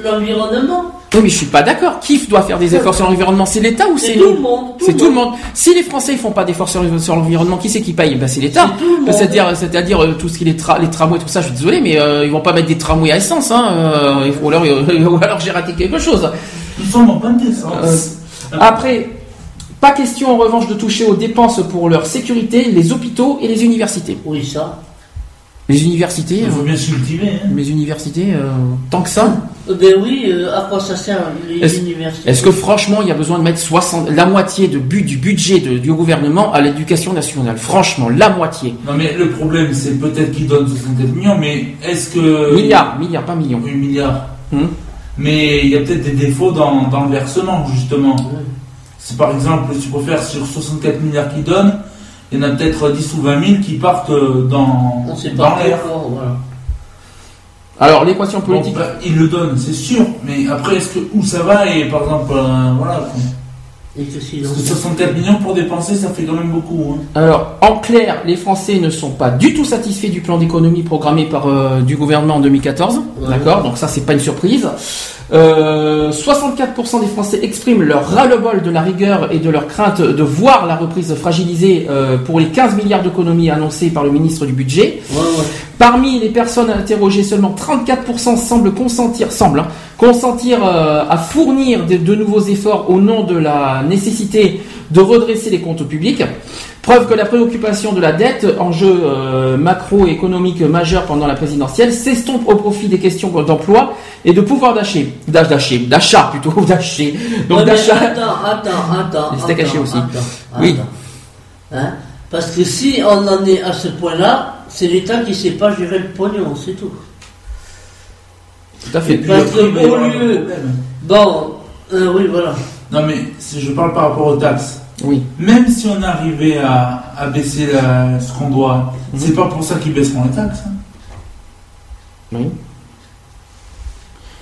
l'environnement Oui, mais je suis pas d'accord. Qui doit faire des efforts sur l'environnement? C'est l'État ou c'est C'est nous tout le monde, tout C'est tout le monde. Si les Français ils font pas d'efforts sur, l'environnement, qui c'est qui paye? Ben, C'est l'État. C'est-à-dire, c'est-à-dire euh, tout ce qui est les, tra- les tramways, tout ça. Je suis désolé, mais euh, ils vont pas mettre des tramways à essence. Hein, euh, ou alors, euh, ou alors j'ai raté quelque chose. Nous sommes en panne d'essence. Après, pas question en revanche de toucher aux dépenses pour leur sécurité, les hôpitaux et les universités. Oui, ça. Les universités, Il faut euh, bien se cultiver. Hein. les universités, euh, tant que ça. Euh, Ben oui, euh, à quoi ça sert les Est-ce- universités? Est-ce que franchement, il y a besoin de mettre 60, la moitié de but, du budget de- du gouvernement à l'éducation nationale? Franchement, la moitié. Non mais le problème c'est peut-être qu'ils donnent 64 millions, mais est-ce que... Milliards, milliards, pas millions. Oui, milliards. Hum. Mais il y a peut-être des défauts dans, dans le versement, justement. C'est par exemple, si tu préfères, sur 64 milliards qu'ils donnent, il y en a peut-être 10 ou 20 000 qui partent euh, dans, l'air. voilà. Alors, l'équation Bon, politique. bah, ils le donnent, c'est sûr, mais après, est-ce que où ça va et par exemple, euh, voilà. quoi. Et que si Parce que 64 millions pour dépenser, ça fait quand même beaucoup. hein. Alors, en clair, les Français ne sont pas du tout satisfaits du plan d'économie programmé par euh, du gouvernement en 2014. Ouais. D'accord? Donc ça, c'est pas une surprise. Euh, 64% des Français expriment leur ras-le-bol de la rigueur et de leur crainte de voir la reprise fragilisée euh, pour les 15 milliards d'économies annoncées par le ministre du Budget. Parmi les personnes interrogées, seulement 34% semblent consentir, semblent, hein, consentir euh, à fournir de, de nouveaux efforts au nom de la nécessité de redresser les comptes publics. Preuve que la préoccupation de la dette, enjeu euh, macroéconomique majeur pendant la présidentielle, s'estompe au profit des questions d'emploi et de pouvoir d'achat, D'ach- d'achat, plutôt, d'achat. Donc Ouais, mais d'achat. Attends, attends, attends. Attends, hachés aussi. attends, Oui. attends. Hein Parce que si on en est à ce point-là, c'est l'État qui ne sait pas gérer le pognon, c'est tout. Tout à fait. Parce que avoir lieu-. Bon, euh, oui, voilà. Non mais si je parle par rapport aux taxes, Oui. même si on arrivait à, à baisser la- ce qu'on doit, Mhm. c'est pas pour ça qu'ils baisseront les taxes. hein. Oui.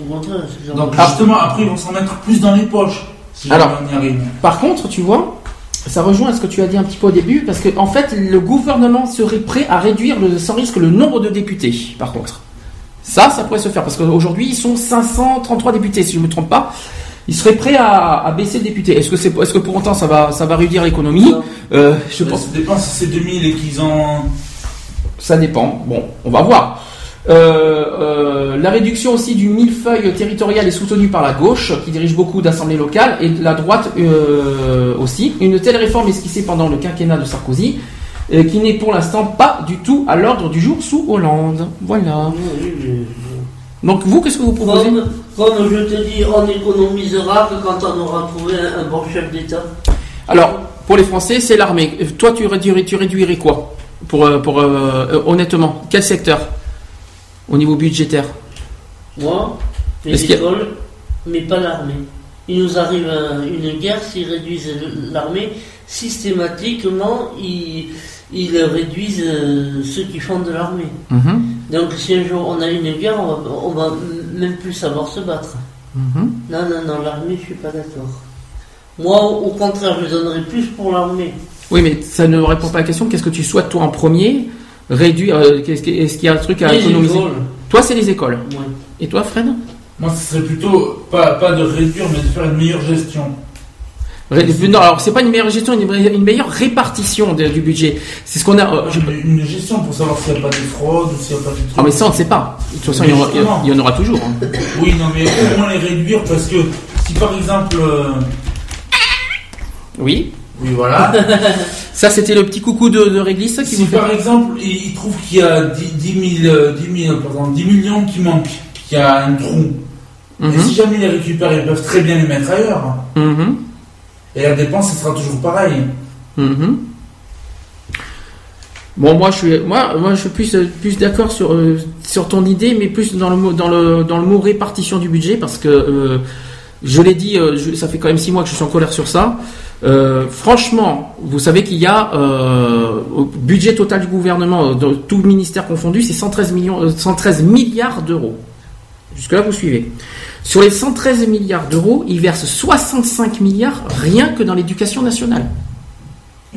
Au contraire, c'est genre- Donc justement, après ils vont s'en mettre plus dans les poches. Si Alors. jamais on y arrive. Par contre, tu vois, ça rejoint à ce que tu as dit un petit peu au début, parce que en fait, le gouvernement serait prêt à réduire le- sans risque le nombre de députés. Par contre, ça, ça pourrait se faire, parce qu'aujourd'hui, ils sont 533 députés, si je ne me trompe pas. Ils seraient prêts à, à baisser le député. Est-ce que c'est, est-ce que pour autant ça va, ça va réduire l'économie? Euh, Je pense. Ça dépend si c'est 2000 et qu'ils ont. Ça dépend. Bon, on va voir. Euh, euh, la réduction aussi du millefeuille territorial est soutenue par la gauche, qui dirige beaucoup d'assemblées locales, et la droite euh, aussi. Une telle réforme esquissée pendant le quinquennat de Sarkozy, qui n'est pour l'instant pas du tout à l'ordre du jour sous Hollande. Voilà. Oui, oui, oui. Donc vous, qu'est-ce que vous proposez? Comme, comme je te dis, on économisera que quand on aura trouvé un, un bon chef d'État. Alors, pour les Français, c'est l'armée. Toi, tu réduirais, tu réduirais quoi? Pour, pour honnêtement, quel secteur? Au niveau budgétaire Moi, les a- écoles, mais pas l'armée. Il nous arrive un- une guerre, s'ils réduisent l'armée, systématiquement, ils, ils réduisent euh, ceux qui font de l'armée. Mhm. Donc si un jour on a une guerre, on va, on va même plus savoir se battre. Mhm. Non, non, non, l'armée, je suis pas d'accord. Moi, au au contraire, je donnerais plus pour l'armée. Oui, mais ça ne répond pas à la question. Qu'est-ce que tu souhaites, toi, en premier? Réduire. euh, Est-ce qu'il y a un truc à Les économiser écoles, Toi, c'est les écoles. ouais. Et toi, Fred Moi, ce serait plutôt pas, pas de réduire, mais de faire une meilleure gestion. Ré- Non, alors c'est pas une meilleure gestion, une, une meilleure répartition de- du budget. C'est ce qu'on a. euh, je- Une, gestion pour savoir s'il n'y a pas de fraude ou s'il n'y a pas de. Ah, mais ça, on ne sait pas. De toute façon, il y, en aura, il y en aura toujours. hein. Oui, non, mais au moins les réduire parce que si par exemple, euh, Oui. Oui, voilà. Ça, c'était le petit coucou de, de réglisse qui si vous fait. par exemple, il, trouve qu'il y a 10, 10 000, euh, 10 000, pardon, 10 millions qui manquent, qu'il y a un trou, et Mhm. si jamais ils les récupèrent, ils peuvent très bien les mettre ailleurs. Mhm. Et la dépense, ce sera toujours pareil. Mhm. Bon, moi, je suis, moi, moi, je suis plus, euh, plus d'accord sur, euh, sur ton idée, mais plus dans le mot, dans le, dans le mot répartition du budget, parce que euh, je l'ai dit, euh, je- ça fait quand même six mois que je suis en colère sur ça. Euh, franchement, vous savez qu'il y a euh, au budget total du gouvernement, euh, de tout ministère confondu, c'est 113 millions, 113 milliards d'euros. Jusque là, vous suivez. Sur les 113 milliards d'euros, ils versent 65 milliards rien que dans l'éducation nationale.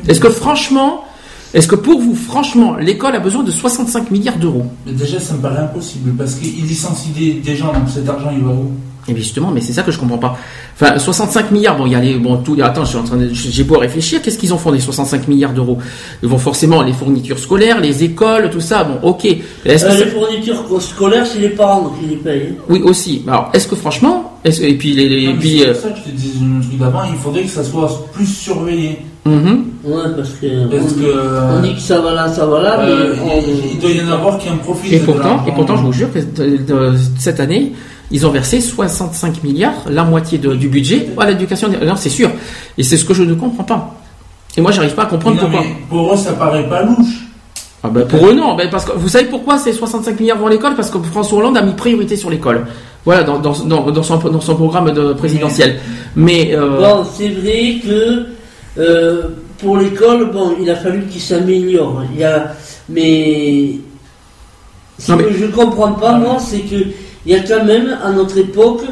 Est-ce que franchement, est-ce que pour vous, franchement, l'école a besoin de 65 milliards d'euros? Déjà, ça me paraît impossible, parce qu'ils licencient des gens, donc cet argent, il va où? Et bien justement, mais c'est ça que je comprends pas. Enfin, 65 milliards, bon, il y a les, bon, tout, attends, je suis en train de, j'ai beau réfléchir, qu'est-ce qu'ils en font des 65 milliards d'euros? Ils vont forcément les fournitures scolaires, les écoles, tout ça, bon, ok. Est-ce que Euh, les fournitures scolaires, c'est les parents qui les payent. hein. Oui, aussi. Alors, est-ce que franchement, est-ce, et puis les, les- et Non, mais puis, c'est euh, pour ça que je te disais le truc d'avant, il faudrait que ça soit plus surveillé. mhm. Ouais, parce que, Parce on, que, on dit que ça va là, ça va là, Euh, mais on- il, il doit y en avoir qui en profitent. Et pourtant, et pourtant, je vous jure que de- de- cette année, ils ont versé 65 milliards, la moitié de- du budget, à l'éducation. Non, c'est sûr. Et c'est ce que je ne comprends pas. Et moi, j'arrive pas à comprendre Non, pourquoi. mais pour eux, ça paraît pas louche. Ah ben, pour eux, non. Ben, parce que vous savez pourquoi ces 65 milliards vont à l'école? Parce que François Hollande a mis priorité sur l'école. Voilà, dans, dans, dans, dans son, dans son programme de présidentiel. Mais euh, Bon, c'est vrai que euh, pour l'école, bon, il a fallu qu'il s'améliore. Il y a, mais ce Non, mais- que je comprends pas, moi, c'est que il y a quand même à notre époque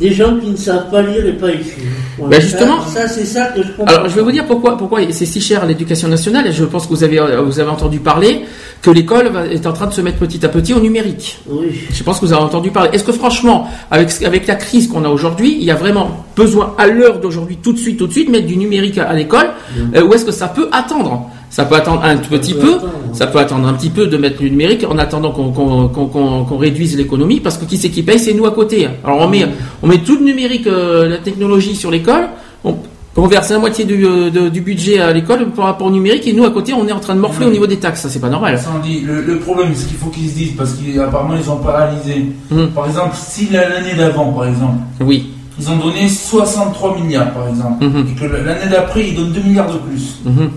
des gens qui ne savent pas lire et pas écrire. Voilà. Ben, justement- ça, c'est ça que je comprends. Alors, je vais vous dire pourquoi, pourquoi c'est si cher l'éducation nationale. Et je pense que vous avez, euh, vous avez entendu parler que l'école est en train de se mettre petit à petit au numérique. Oui. Je pense que vous avez entendu parler. Est-ce que franchement, avec, avec la crise qu'on a aujourd'hui, il y a vraiment besoin à l'heure d'aujourd'hui, tout de suite, tout de suite, mettre du numérique à, à l'école euh, Ou est-ce que ça peut attendre? Ça peut attendre un petit peu. attendre. Ça peut attendre un petit peu de mettre du numérique en attendant qu'on réduise l'économie, parce que qui c'est qui paye C'est nous à côté. Alors on met, on met tout le numérique, euh, la technologie sur l'école. On, on verse la moitié du, euh, de- du budget à l'école par rapport au numérique, et nous à côté, on est en train de morfler au niveau des taxes. Ça, c'est pas normal. Sandy, le, le problème, c'est qu'il faut qu'ils se disent, parce qu'apparemment, ils ont paralysé. Hum. Par exemple, si la- l'année d'avant, par exemple, Oui. ils ont donné 63 milliards, par exemple, Mhm. et que l'année d'après, ils donnent 2 milliards de plus, Mhm.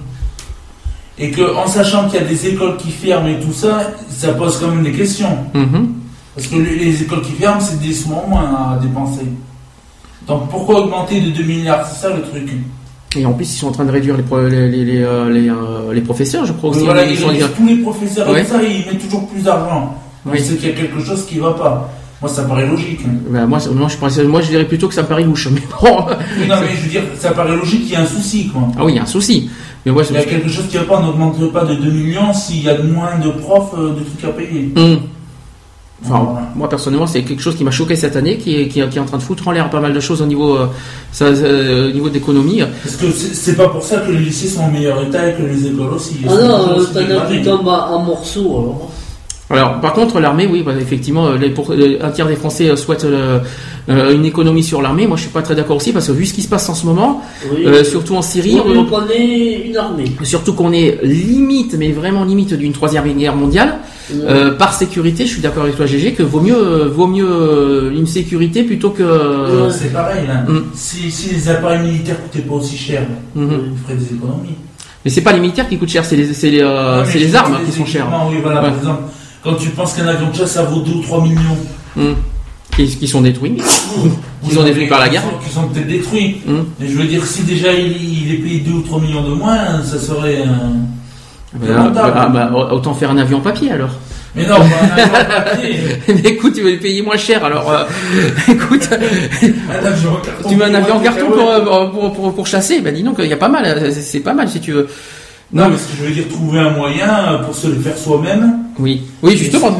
Et que en sachant qu'il y a des écoles qui ferment et tout ça, ça pose quand même des questions. Mhm. Parce que les, les écoles qui ferment, c'est des sous moins à dépenser. Donc pourquoi augmenter de 2 milliards? C'est ça le truc. Et en plus, ils sont en train de réduire les, pro- les, les, les, euh, les, euh, professeurs, je crois aussi. voilà, Ils ils sont- réduisent tous les professeurs Ouais. et tout ça, ils mettent toujours plus d'argent. Oui. c'est qu'il y a quelque chose qui va pas. Moi, ça paraît logique. Ben, moi, c'est- moi, je pensais- moi, je dirais plutôt que ça paraît louche. Mais bon. Non, mais je veux dire, ça paraît logique qu'il y a un souci, quoi. Ah oui, il y a un souci. Mais moi, Il y a quelque chose qui va pas, on n'augmente pas de 2 millions s'il y a moins de profs, euh, de trucs à payer. Enfin, Voilà. moi personnellement, c'est quelque chose qui m'a choqué cette année, qui est, qui, est, qui est en train de foutre en l'air pas mal de choses au niveau, euh, ça, euh, au niveau d'économie. Parce que c'est pas pour ça que les lycées sont en meilleur état et que les écoles aussi. Ah non, euh, t'en as qui tombent en en morceaux, alors. Alors, par contre, l'armée, oui, bah, effectivement, euh, les, pour, un tiers des Français euh, souhaitent euh, euh, une économie sur l'armée. Moi, je suis pas très d'accord aussi parce que vu ce qui se passe en ce moment, Oui. euh, surtout en Syrie, Oui, on- on connaît une armée. surtout qu'on est limite, mais vraiment limite d'une troisième guerre mondiale. Euh, par sécurité, je suis d'accord avec toi, GG, que vaut mieux, euh, vaut mieux euh, une sécurité plutôt que. Euh, c'est pareil, là. Hum. Si, si les appareils militaires coûtaient pas aussi cher, Mhm. ils feraient des économies. Mais c'est pas les militaires qui coûtent cher, c'est les, c'est les, euh, les armes qui sont chères. Oui, voilà, Ouais. par exemple, quand tu penses qu'un avion de chasse, ça vaut 2 ou 3 millions. Hum. Qui, qui sont détruits. Qui sont détruits par la guerre. Qui sont peut-être détruits. Hum. Mais je veux dire, si déjà il, il est payé 2 ou 3 millions de moins, ça serait. euh, Bah, rentable. ah, bah, autant faire un avion papier alors. Mais non, pas un avion en papier. Mais écoute, tu vas le payer moins cher alors. euh, écoute, tu mets un avion en carton pour, euh, pour, pour, pour chasser, bah dis donc, il y a pas mal, euh, c'est pas mal si tu veux. Non, mais ce que je veux dire, trouver un moyen euh, pour se le faire soi-même. Oui, oui, justement.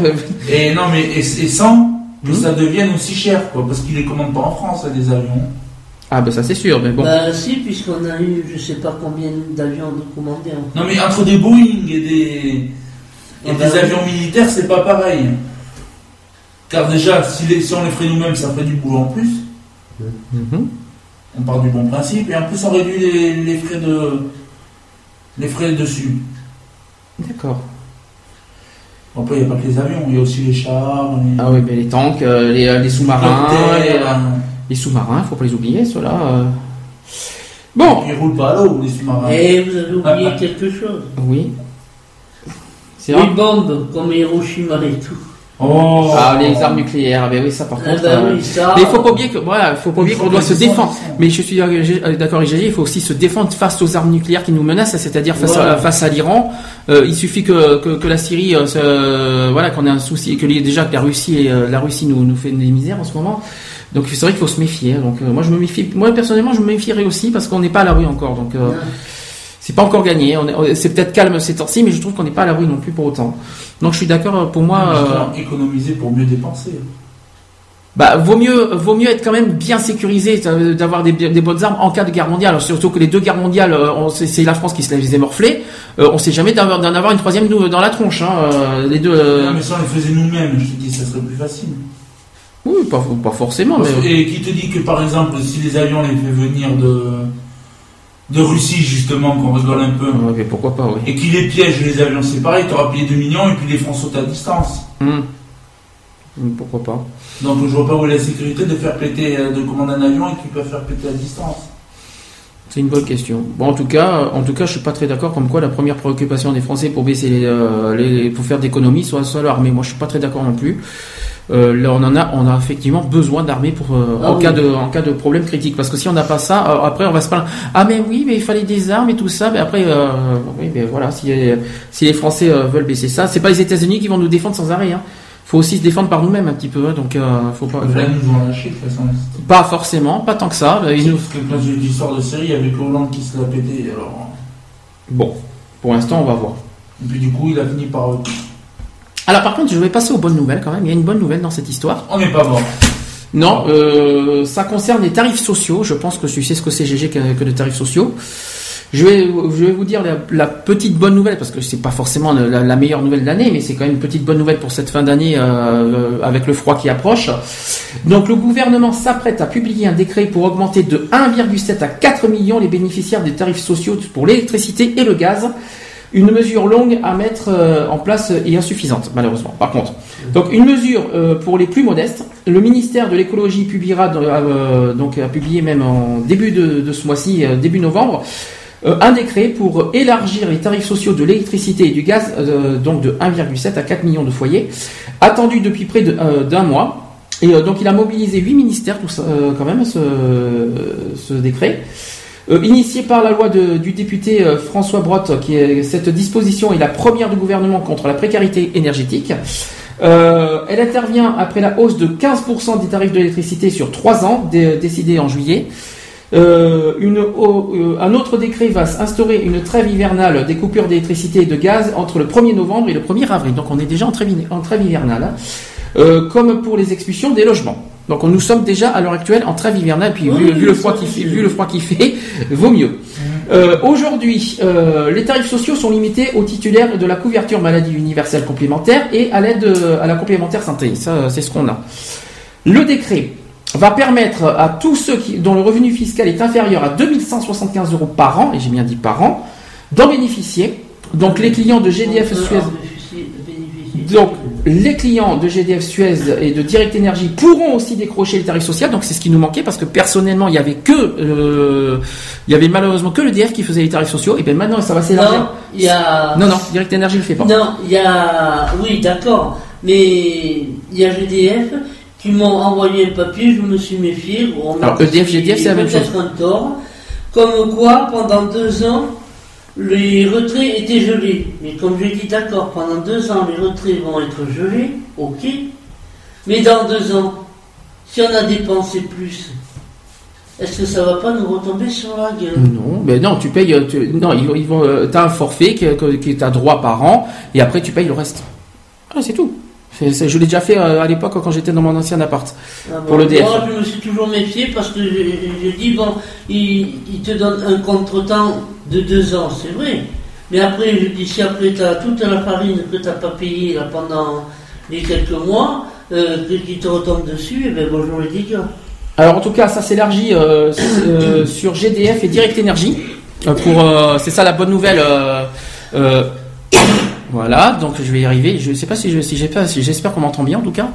Et non, mais et, et sans que Mhm. ça devienne aussi cher, quoi. Parce qu'ils les commandent pas en France, des avions. Ah bah ça c'est sûr, mais bon. Bah si, puisqu'on a eu je sais pas combien d'avions de commandés. en- Non, mais entre des Boeing et des, et Ah des bah oui. avions militaires, c'est pas pareil. Car déjà, si, les- si on les ferait nous-mêmes, ça ferait du boulot en plus. Mhm. On part du bon principe et en plus on réduit les, les frais de les frais dessus. D'accord. Après, il n'y a pas que les avions, il y a aussi les chars. Les... Ah oui, mais les tanks, euh, les, euh, les sous-marins, les, euh, les sous-marins, faut pas les oublier, ceux-là. euh. Bon, Ils roulent pas à l'eau, les sous-marins. Et vous avez oublié quelque chose. oui. C'est vrai. Les bombes comme Hiroshima et tout. Oh Ah, les armes nucléaires, ah ben oui, ça par Ah contre. bah euh, oui, ça. Mais il faut pas oublier que, voilà, faut pas oublier qu'on doit se défendre. Mais je suis euh, d'accord avec il faut aussi se défendre face aux armes nucléaires qui nous menacent, c'est-à-dire face, Voilà. à, face à l'Iran. Euh, il suffit que, que, que la Syrie, euh, voilà, qu'on ait un souci, que déjà que la Russie, et, euh, la Russie nous, nous fait des misères en ce moment. Donc c'est vrai qu'il faut se méfier. hein. Donc euh, moi je me méfie, moi personnellement je me méfierais aussi parce qu'on n'est pas à l'abri encore. Donc euh, c'est pas encore gagné. C'est peut-être calme ces temps-ci, mais je trouve qu'on n'est pas à l'abri non plus pour autant. Donc je suis d'accord. euh, Pour moi, euh, économiser pour mieux dépenser. bah, vaut mieux, vaut mieux être quand même bien sécurisé, euh, d'avoir des, des bonnes armes en cas de guerre mondiale. Surtout que les deux guerres mondiales, on- c'est la France qui se les a morflés. Euh, on sait jamais d'en avoir une troisième dans la tronche. Hein. les deux. euh, Non, mais ça, on les faisait nous-mêmes, je te dis, ça serait plus facile. Oui, pas, pas forcément. Mais, Et qui te dit que, par exemple, si les avions les fait venir de, de Russie, justement, qu'on rigole un peu, Ouais, mais pourquoi pas, oui. et qui les piègent, les avions, c'est pareil, t'auras payé 2 millions et puis les font sauter à distance. Hum. Hum, Pourquoi pas. Donc je vois pas où est la sécurité de faire péter, euh, de commander un avion et qui peut faire péter à distance. C'est une bonne question. Bon, en tout cas, en tout cas, je suis pas très d'accord. Comme quoi, la première préoccupation des Français pour baisser les, euh, les- pour faire d'économies, soit, soit l'armée. Moi, je suis pas très d'accord non plus. Euh, là, on en a, on a effectivement besoin d'armée pour euh, Ah en oui. cas de, en cas de problème critique. Parce que si on n'a pas ça, euh, après, on va se plaindre. Ah, mais oui, mais il fallait des armes et tout ça. Mais après, euh, oui, mais voilà, si, si les Français euh, veulent baisser ça, c'est pas les États-Unis qui vont nous défendre sans arrêt. Hein. Faut aussi se défendre par nous-mêmes un petit peu. hein. Donc, euh, faut pas. Là, ils nous ont lâché de toute façon. Pas forcément, pas tant que ça. Ils nous- Parce que quand j'ai eu l'histoire de série, il y avait que Hollande qui se l'a pété, alors. Bon, pour l'instant, on va voir. Et puis du coup, il a fini par. Euh, Alors par contre, je vais passer aux bonnes nouvelles quand même. Il y a une bonne nouvelle dans cette histoire. On n'est pas mort. Non, euh, ça concerne les tarifs sociaux. Je pense que tu sais ce que c'est GG que, que les tarifs sociaux. Je vais, je vais vous dire la, la petite bonne nouvelle parce que c'est pas forcément la, la meilleure nouvelle de l'année, mais c'est quand même une petite bonne nouvelle pour cette fin d'année euh, avec le froid qui approche. Donc le gouvernement s'apprête à publier un décret pour augmenter de 1,7 à 4 millions les bénéficiaires des tarifs sociaux pour l'électricité et le gaz. Une mesure longue à mettre euh, en place et insuffisante, malheureusement. Par contre, donc une mesure euh, pour les plus modestes. Le ministère de l'écologie publiera euh, donc a publié même en début de, ce mois-ci, début novembre, un décret pour élargir les tarifs sociaux de l'électricité et du gaz, donc de 1,7 à 4 millions de foyers, attendu depuis près d'un mois. Et donc il a mobilisé huit ministères, tout ça, quand même, ce décret. Euh, initié par la loi du député euh, François Brotte, cette disposition est la première du gouvernement contre la précarité énergétique. Euh, elle intervient après la hausse de 15% des tarifs de l'électricité sur 3 ans, dé- décidée en juillet. Un autre décret va instaurer une trêve hivernale des coupures d'électricité et de gaz entre le 1er novembre et le 1er avril. Donc on est déjà en trêve, hivernale. hein. Comme pour les expulsions des logements. Donc nous sommes déjà à l'heure actuelle en trêve hivernale, puis vu, Oui, vu le froid qui fait, sûr. vu le froid qui fait, vaut mieux. Euh, Aujourd'hui, euh, les tarifs sociaux sont limités aux titulaires de la couverture maladie universelle complémentaire et à l'aide euh, à la complémentaire santé. Ça, c'est ce qu'on a. Le décret va permettre à tous ceux qui, dont le revenu fiscal est inférieur à 2175 euros par an, et j'ai bien dit par an, d'en bénéficier. Donc les clients de GDF Suez en bénéficier- bénéficier. donc, les clients de GDF Suez et de Direct Energy pourront aussi décrocher les tarifs sociaux. Donc, c'est ce qui nous manquait parce que personnellement, il y avait que, euh, il y avait malheureusement que le DF qui faisait les tarifs sociaux. Et bien maintenant, ça va Non, s'élargir. il y a. Non, non, Direct Energy le fait pas. Non, il y a. Oui, d'accord. Mais il y a GDF qui m'ont envoyé un papier, je me suis méfié. Alors, EDF, GDF, c'est la même. Comme quoi, pendant deux ans, les retraits étaient gelés. Mais comme j'ai dit, d'accord, pendant deux ans, les retraits vont être gelés, ok. Mais dans deux ans, si on a dépensé plus, est-ce que ça va pas nous retomber sur la gueule? Non, mais non, tu payes. tu- non, ils, ils vont. euh, T'as un forfait qui est à droit par an et après tu payes le reste. Ah, c'est tout. Je l'ai déjà fait euh, à l'époque quand j'étais dans mon ancien appart. Ah Pour bon, le DF. Moi, je me suis toujours méfié parce que j'ai dit, bon, il, il te donne un contretemps de deux ans, c'est vrai. Mais après, je dis, si après tu as toute la farine que tu n'as pas payée là, pendant les quelques mois, euh, que- qui te retombe dessus, et ben bonjour les dégâts. Alors en tout cas, ça s'élargit euh, euh, sur GDF et Direct Energy. Euh, c'est ça la bonne nouvelle. Voilà, donc je vais y arriver. Je ne sais pas si je, si pas, si j'espère qu'on m'entend bien en tout cas.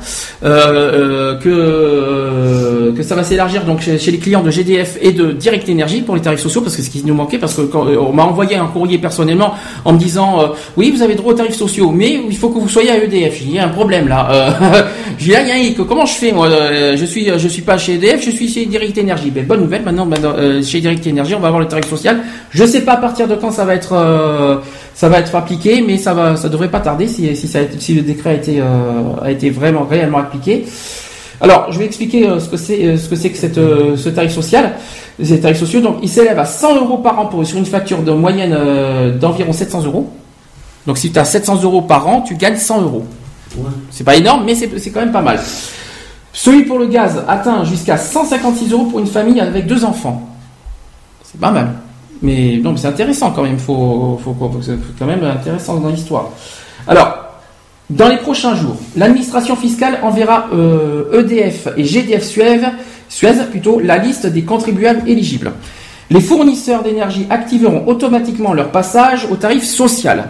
Euh, euh, que euh, que ça va s'élargir donc chez, les clients de GDF et de Direct Energy pour les tarifs sociaux parce que ce qui nous manquait parce que on m'a envoyé un courrier personnellement en me disant oui vous avez droit aux tarifs sociaux mais il faut que vous soyez à EDF. Il y a un problème là. J'ai là il y. Comment je fais moi Je suis je suis pas chez EDF, je suis chez Direct Energy. Ben, bonne nouvelle maintenant, chez Direct Energy on va avoir le tarif social. Je sais pas à partir de quand ça va être ça va être appliqué, mais ça va, ça devrait pas tarder si, si, ça le décret a été, euh, a été vraiment réellement appliqué. Alors, je vais expliquer euh, ce que c'est, euh, ce que c'est que cette, ce tarif social, ces tarifs sociaux. Donc, il s'élève à 100 euros par an pour sur une facture de moyenne d'environ 700 euros. Donc, si tu as 700 euros par an, tu gagnes 100 euros. Ouais. C'est pas énorme, mais c'est c'est quand même pas mal. Celui pour le gaz atteint jusqu'à 156 euros pour une famille avec deux enfants. C'est pas mal. Mais non, mais c'est intéressant quand même. Faut, faut, quand même intéressant dans l'histoire. Alors, dans les prochains jours, l'administration fiscale enverra euh, EDF et GDF Suez, Suez plutôt, la liste des contribuables éligibles. Les fournisseurs d'énergie activeront automatiquement leur passage au tarif social.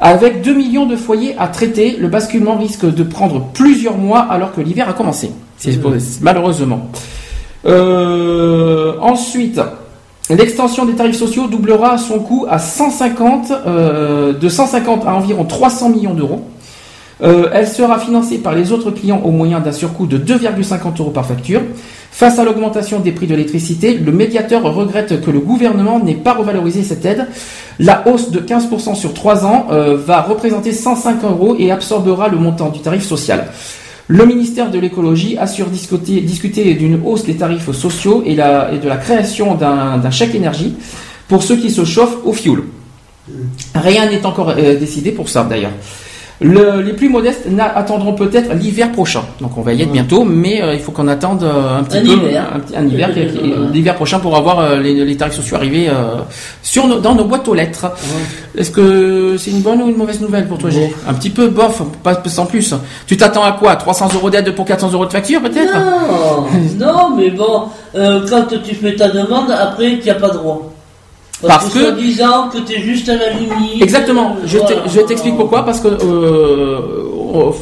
Avec 2 millions de foyers à traiter, le basculement risque de prendre plusieurs mois alors que l'hiver a commencé. C'est malheureusement. Euh, ensuite, l'extension des tarifs sociaux doublera son coût à 150, euh, de 150 à environ 300 millions d'euros. Euh, elle sera financée par les autres clients au moyen d'un surcoût de 2,50 euros par facture. Face à l'augmentation des prix de l'électricité, le médiateur regrette que le gouvernement n'ait pas revalorisé cette aide. La hausse de 15% sur 3 ans euh, va représenter 105 euros et absorbera le montant du tarif social. Le ministère de l'écologie assure discuter, d'une hausse des tarifs sociaux et, de la création d'un d'un chèque énergie pour ceux qui se chauffent au fioul. Rien n'est encore euh, décidé pour ça d'ailleurs. Le- les plus modestes attendront peut-être l'hiver prochain. Donc on va y être bientôt, mais euh, il faut qu'on attende euh, un petit Un peu hiver. un, hiver, l'hiver prochain pour avoir euh, les, les tarifs sociaux arrivés euh, sur nos- dans nos boîtes aux lettres. Est-ce que c'est une bonne ou une mauvaise nouvelle pour toi, G Un petit peu bof, pas sans plus. Tu t'attends à quoi? 300 euros d'aide pour 400 euros de facture peut-être? Non, non, mais bon, euh, quand tu fais ta demande, après, tu n'as pas droit. Parce que, que- disant que tu es juste à la limite. Exactement. Je Voilà. t'explique pourquoi. Parce que euh,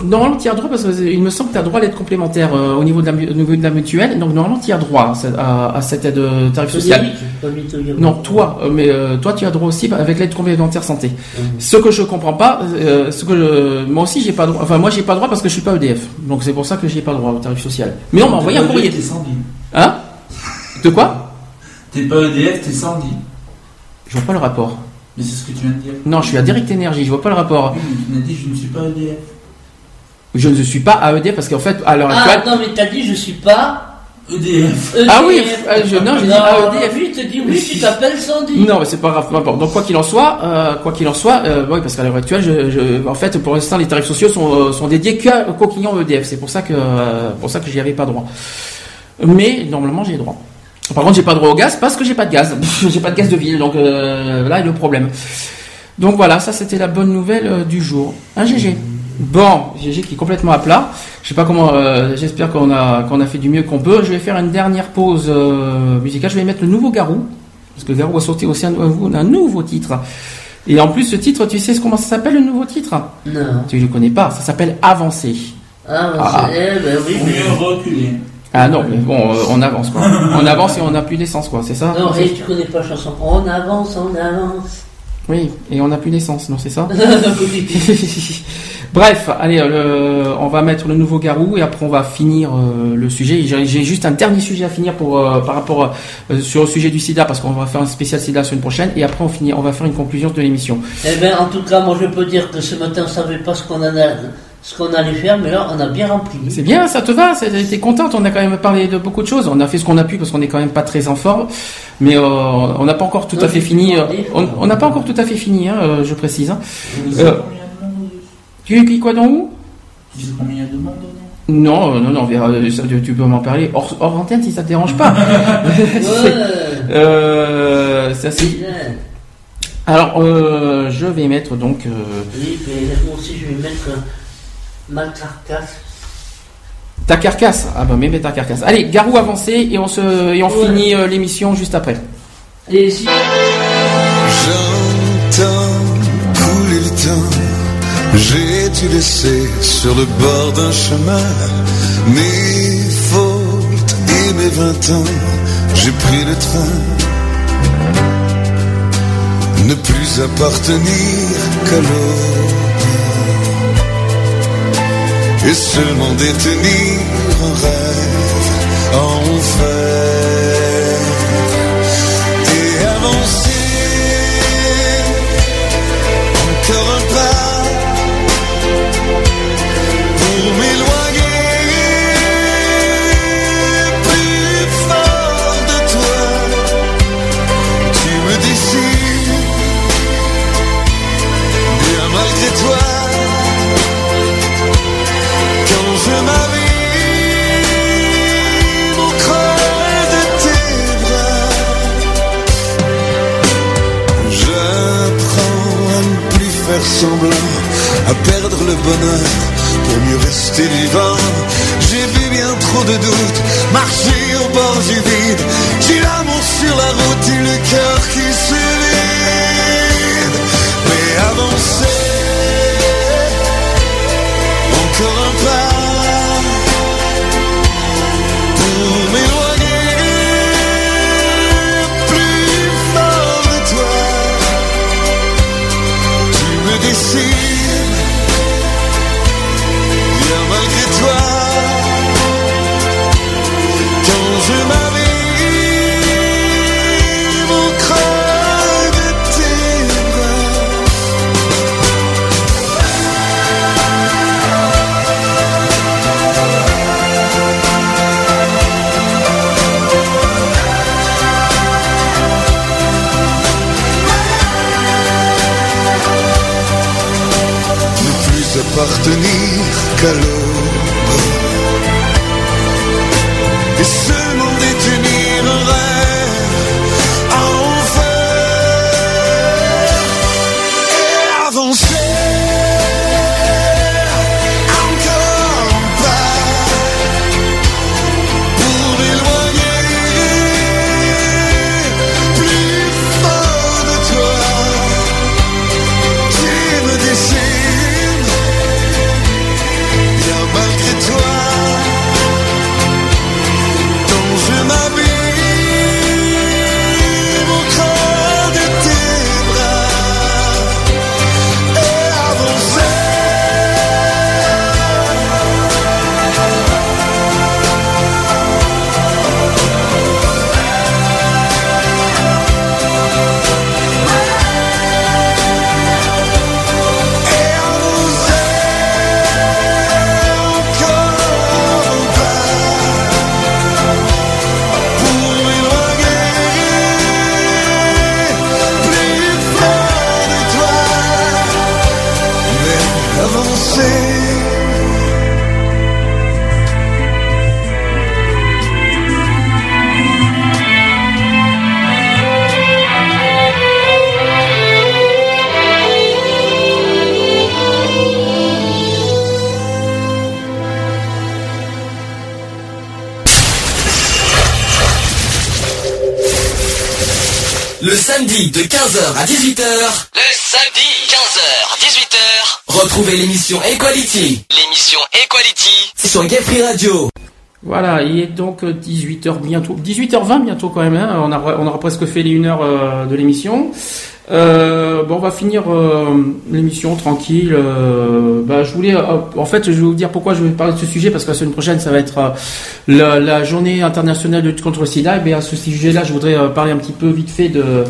normalement, tu as droit parce qu'il me semble que tu as droit à l'aide complémentaire euh, au niveau de la au niveau de la mutuelle. Donc normalement, tu as droit à, à cette aide euh, tarif social. Frédéric, j'ai pas mis te dire. Non, toi, mais euh, toi, tu as droit aussi avec l'aide complémentaire santé. Mhm. Ce que je comprends pas, euh, ce que je- moi aussi j'ai pas droit. Enfin, moi j'ai pas droit parce que je suis pas EDF. Donc c'est pour ça que j'ai pas droit au tarif social. Mais on m'a envoyé un courrier. T'es Sandy. Hein? De quoi? T'es pas EDF, t'es Sandy. Je vois pas le rapport. Mais c'est ce que tu viens de dire. Non, je suis à Direct Energy. Je vois pas le rapport. Oui, mais tu m'as dit je ne suis pas EDF. Je ne suis pas à EDF parce qu'en fait, à l'heure Ah, actuelle. non, mais t'as dit, je suis pas. EDF. EDF. Ah oui, euh, je- non, j'ai dit Non, AEDF. Lui, il te dit, oui, tu t'appelles Sandy. Non, mais c'est pas grave, peu importe. Donc quoi qu'il en soit, euh, quoi qu'il en soit, euh, oui, parce qu'à l'heure actuelle, je, je- en fait, pour l'instant, les tarifs sociaux sont, sont dédiés qu'à- qu'aux clients EDF. C'est pour ça que, euh, pour ça que j'y avais pas droit. Mais normalement, j'ai droit. Par contre, j'ai pas droit au gaz parce que j'ai pas de gaz. j'ai pas de gaz de ville, donc euh, là est le problème. Donc voilà, ça c'était la bonne nouvelle euh, du jour. Un GG. Bon, GG qui est complètement à plat. Je sais pas comment. euh, J'espère qu'on a qu'on a fait du mieux qu'on peut. Je vais faire une dernière pause euh, musicale. Je vais mettre le nouveau Garou parce que Garou a sorti aussi un, un nouveau titre. Et en plus, ce titre, tu sais comment ça s'appelle le nouveau titre? Non. Tu ne le connais pas. Ça s'appelle Avancé. Ah, bah, Ah. eh ben oui. Ah non, mais bon, euh, on avance quoi. On avance et on n'a plus d'essence quoi. C'est ça Non, et tu connais pas la chanson. On avance, on avance. Oui, et on n'a plus d'essence, non, c'est ça. Bref, allez, euh, le- on va mettre le nouveau garou et après on va finir euh, le sujet. J'ai juste un dernier sujet à finir pour euh, par rapport euh, sur le sujet du SIDA parce qu'on va faire un spécial SIDA la semaine prochaine et après on finit, on va faire une conclusion de l'émission. Eh bien, en tout cas, moi, je peux dire que ce matin, on savait pas ce qu'on en a- ce qu'on allait faire, mais là, on a bien rempli. C'est bien, ça te va T'es contente On a quand même parlé de beaucoup de choses. On a fait ce qu'on a pu parce qu'on est quand même pas très en forme, mais euh, on n'a pas encore tout Non, à fait fini. euh. On n'a pas encore tout à fait fini, hein, euh, je précise. hein. Euh. Tu es quoi dans où Tu sais combien il y a de monde Non, euh, non, non, on verra, euh, ça, tu peux m'en parler hors, hors antenne si ça te dérange pas. Euh, ça c'est. Bien. Alors, euh, je vais mettre donc. euh, Oui, mais moi aussi, je vais mettre euh, ma carcasse. Ta carcasse Ah bah mais ta carcasse. Allez, Garou avancé et on se et on Ouais. finit euh, l'émission juste après. Et si J'entends couler le temps. J'ai dû laisser sur le bord d'un chemin mes fautes et mes vingt ans? J'ai pris le train. Ne plus appartenir qu'à l'autre. Et seulement détenir un rêve en fait et avancer semblant, à perdre le bonheur pour mieux rester vivant. J'ai vu bien trop de doutes, marcher au bord du vide. J'ai l'amour sur la route et le cœur qui se vide. Mais avancer, appartenir samedi de 15h à 18h. Le samedi 15h 18h. Retrouvez l'émission Equality. L'émission Equality. C'est sur Gay Free Radio. Voilà, il est donc 18h bientôt, 18h20 bientôt quand même. hein. On, a, on aura presque fait les 1 heure euh, de l'émission. Euh, bon, on va finir euh, l'émission tranquille. euh, bah, je voulais, euh, en fait, je vais vous dire pourquoi je vais parler de ce sujet parce que la semaine prochaine, ça va être euh, la, la journée internationale de lutte contre le SIDA. Et bien, à ce sujet-là, je voudrais euh, parler un petit peu vite fait de de-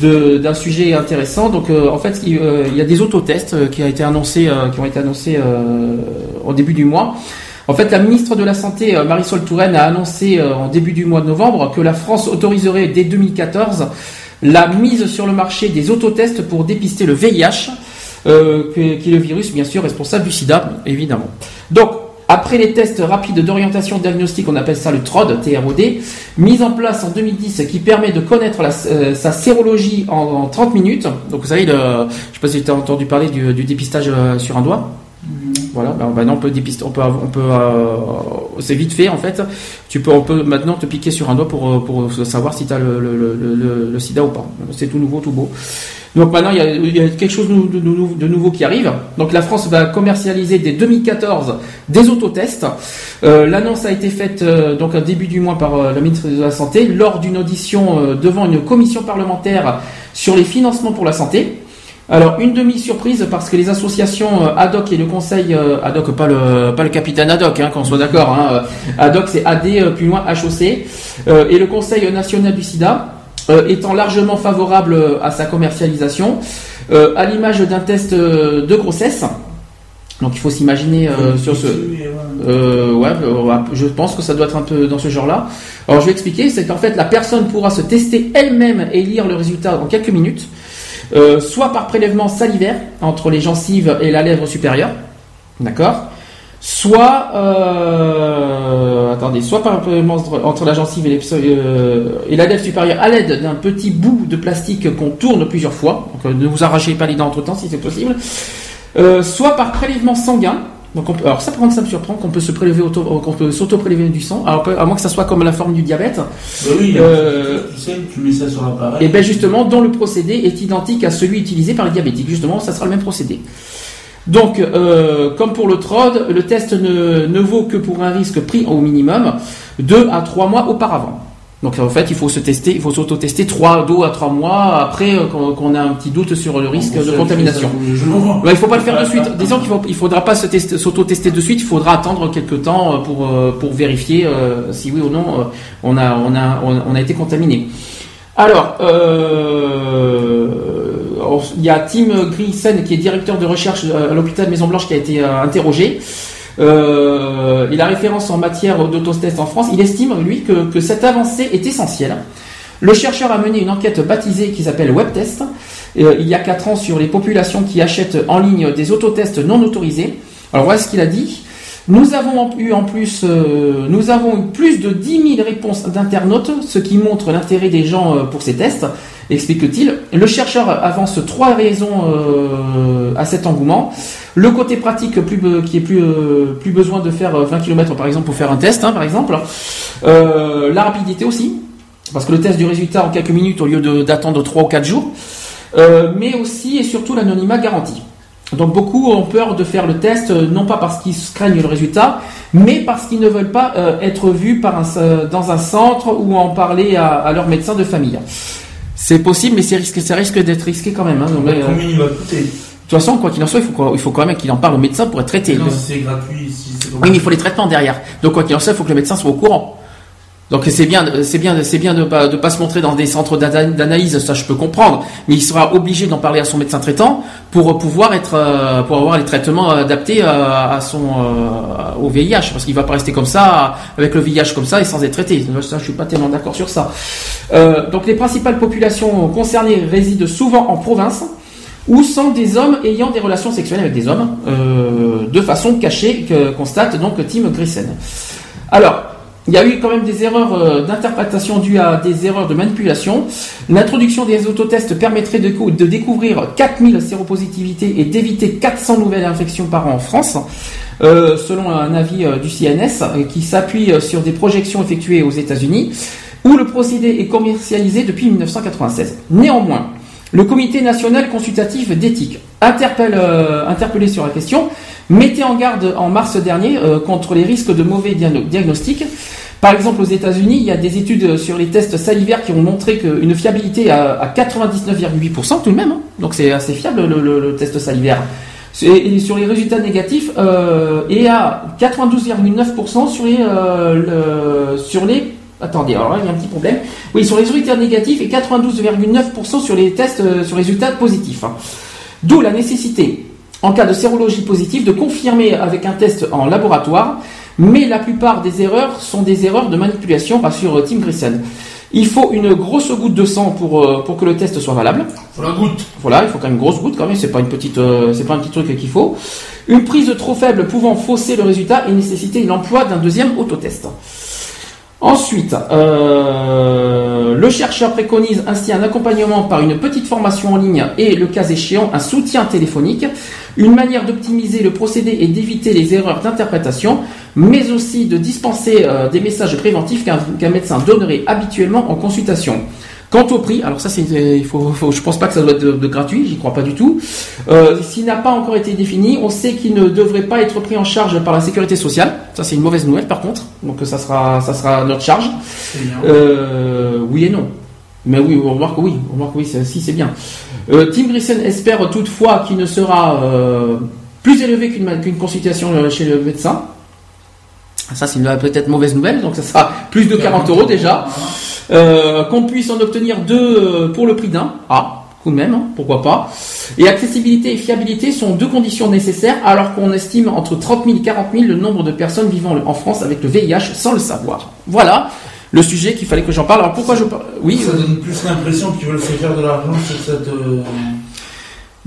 d'un sujet intéressant. Donc, euh, en fait, il, euh, il y a des autotests euh, qui, a été annoncés, euh, qui ont été annoncés euh, au début du mois. En fait, la ministre de la Santé, euh, Marisol Touraine, a annoncé euh, en début du mois de novembre que la France autoriserait dès 2014 la mise sur le marché des autotests pour dépister le VIH, euh, qui est le virus, bien sûr, responsable du sida, évidemment. Donc, après les tests rapides d'orientation diagnostique, on appelle ça le TROD, TROD, mise en place en 2010 qui permet de connaître la- euh, sa sérologie en, en 30 minutes. Donc vous savez, le, je ne sais pas si tu as entendu parler du, du dépistage euh, sur un doigt. Voilà, ben, maintenant on peut dépister, on peut, avoir- on peut, euh, c'est vite fait en fait. Tu peux, on peut maintenant te piquer sur un doigt pour, pour savoir si tu as le sida ou pas. C'est tout nouveau, tout beau. Donc maintenant il y a, quelque chose de, nouveau qui arrive. Donc la France va commercialiser dès 2014 des autotests. Euh, L'annonce a été faite euh, donc au début du mois par euh, le ministre de la Santé lors d'une audition devant une commission parlementaire sur les financements pour la santé. Alors une demi-surprise parce que les associations ADOC et le conseil ADOC pas le capitaine ADOC hein, qu'on soit d'accord hein, euh, ADOC c'est AD plus loin HOC et le conseil national du SIDA étant largement favorable euh, à sa commercialisation euh, à l'image d'un test euh, de grossesse. Donc il faut s'imaginer euh, sur ce euh, ouais, euh, je pense que ça doit être un peu dans ce genre-là. Alors je vais expliquer, c'est qu'en fait la personne pourra se tester elle-même et lire le résultat en quelques minutes, euh, soit par prélèvement salivaire entre les gencives et la lèvre supérieure, d'accord? Soit, euh, attendez, soit par prélèvement entre- entre la gencive et, les euh, et la lèvre supérieure à l'aide d'un petit bout de plastique qu'on tourne plusieurs fois. Donc euh, ne vous arrachez pas les dents entre temps si c'est possible. Euh, soit par prélèvement sanguin. Donc on peut, alors ça par contre ça me surprend qu'on peut se prélever auto, qu'on peut s'auto-prélever du sang, alors à moins que ça soit comme la forme du diabète. Bah oui, Euh, tu sais, tu mets ça sur l'appareil. et bien justement, dont le procédé est identique à celui utilisé par les diabétiques. Justement, ça sera le même procédé. Donc, euh, comme pour le TROD, le test ne, ne vaut que pour un risque pris au minimum 2 à 3 mois auparavant. Donc en fait, il faut se tester, il faut s'auto-tester 3, 2 à 3 mois après euh, qu'on a un petit doute sur le risque de contamination. Ouais, il faut pas le faire de suite. Disons qu'il il faudra pas s'auto-tester de suite. Il faudra attendre quelques temps euh, pour euh, pour vérifier si oui ou non on a on a on a été contaminé. Alors, euh, il y a Tim Griesen qui est directeur de recherche euh, à l'hôpital Maison Blanche qui a été euh, interrogé. Euh, il a référence en matière d'autotest en France. Il estime, lui, que, cette avancée est essentielle. Le chercheur a mené une enquête baptisée qui s'appelle WebTest il y a 4 ans sur les populations qui achètent en ligne des autotests non autorisés. Alors voilà ce qu'il a dit. Nous avons eu en plus, euh, nous avons eu plus de 10 000 réponses d'internautes, ce qui montre l'intérêt des gens euh, pour ces tests, explique-t-il. Le chercheur avance trois raisons euh, à cet engouement. Le côté pratique, plus, qui est plus, euh, plus besoin de faire euh, 20 km par exemple pour faire un test, hein, par exemple. Euh, la rapidité aussi, parce que le test du résultat en quelques minutes au lieu d'attendre 3 ou 4 jours. Euh, mais aussi et surtout l'anonymat garanti. Donc beaucoup ont peur de faire le test, euh, non pas parce qu'ils craignent le résultat, mais parce qu'ils ne veulent pas euh, être vus par un, dans un centre ou en parler à, à leur médecin de famille. C'est possible, mais c'est risqué, ça risque d'être risqué quand même. hein. Donc, euh, Combien il va coûter de toute façon, quoi qu'il en soit, il faut, quoi- il faut quand même qu'il en parle au médecin pour être traité. Non, si c'est gratuit, si c'est Oui, mais il faut les traitements derrière. Donc quoi qu'il en soit, il faut que le médecin soit au courant. Donc c'est bien, c'est bien, c'est bien de pas de pas se montrer dans des centres d'ana- d'analyse, ça je peux comprendre, mais il sera obligé d'en parler à son médecin traitant pour pouvoir être, euh, pour avoir les traitements adaptés euh, à son euh, au VIH, parce qu'il va pas rester comme ça avec le VIH comme ça et sans être traité. Ça, je suis pas tellement d'accord sur ça. Euh, donc les principales populations concernées résident souvent en province ou sont des hommes ayant des relations sexuelles avec des hommes euh, de façon cachée, que constate donc Tim Grissen. Alors, il y a eu quand même des erreurs euh, d'interprétation dues à des erreurs de manipulation. L'introduction des autotests permettrait de, cou- de découvrir 4000 séropositivités et d'éviter 400 nouvelles infections par an en France, euh, selon un avis euh, du CNS qui s'appuie sur des projections effectuées aux États-Unis, où le procédé est commercialisé depuis 1996. Néanmoins, le Comité national consultatif d'éthique interpelle, euh, interpellé sur la question, mettait en garde en mars dernier euh, contre les risques de mauvais diagno- diagnostics. Par exemple, aux États-Unis, il y a des études sur les tests salivaires qui ont montré qu'une fiabilité à, à 99,8% tout de même. hein. Donc c'est assez fiable le, test salivaire. Sur les résultats négatifs, euh, et à 92,9% sur les, euh, sur les Attendez, alors là, il y a un petit problème. Oui, sur les résultats négatifs et 92,9% sur les tests sur les résultats positifs. hein. D'où la nécessité, en cas de sérologie positive, de confirmer avec un test en laboratoire, mais la plupart des erreurs sont des erreurs de manipulation, rassure Tim Grissen. Il faut une grosse goutte de sang pour, euh, pour que le test soit valable. Faut la goutte. Voilà, il faut quand même une grosse goutte quand même, c'est pas une petite, euh, c'est pas un petit truc qu'il faut. Une prise trop faible pouvant fausser le résultat et nécessiter l'emploi d'un deuxième autotest. Ensuite, euh, le chercheur préconise ainsi un accompagnement par une petite formation en ligne et, le cas échéant, un soutien téléphonique, une manière d'optimiser le procédé et d'éviter les erreurs d'interprétation, mais aussi de dispenser euh, des messages préventifs qu'un qu'un médecin donnerait habituellement en consultation. Quant au prix, alors ça c'est, il faut, faut- je pense pas que ça doit être de, de gratuit, j'y crois pas du tout. Euh, S'il n'a pas encore été défini, on sait qu'il ne devrait pas être pris en charge par la sécurité sociale. Ça c'est une mauvaise nouvelle par contre, donc ça sera, ça sera notre charge. Euh, oui et non. Mais oui, on remarque que oui, on remarque que oui, c'est- si c'est bien. Euh, Tim Grisson espère toutefois qu'il ne sera euh, plus élevé qu'une qu'une consultation chez le médecin. Ça, c'est peut-être mauvaise nouvelle, donc ça sera plus de 40 euros déjà. Euh, Qu'on puisse en obtenir deux euh, pour le prix d'un. Ah, tout de même, hein, pourquoi pas. Et accessibilité et fiabilité sont deux conditions nécessaires, alors qu'on estime entre 30 000 et 40 000 le nombre de personnes vivant en France avec le VIH sans le savoir. Voilà le sujet qu'il fallait que j'en parle. Alors pourquoi je parle Oui, Ça euh, donne plus l'impression qu'ils veulent se faire de l'argent sur cette.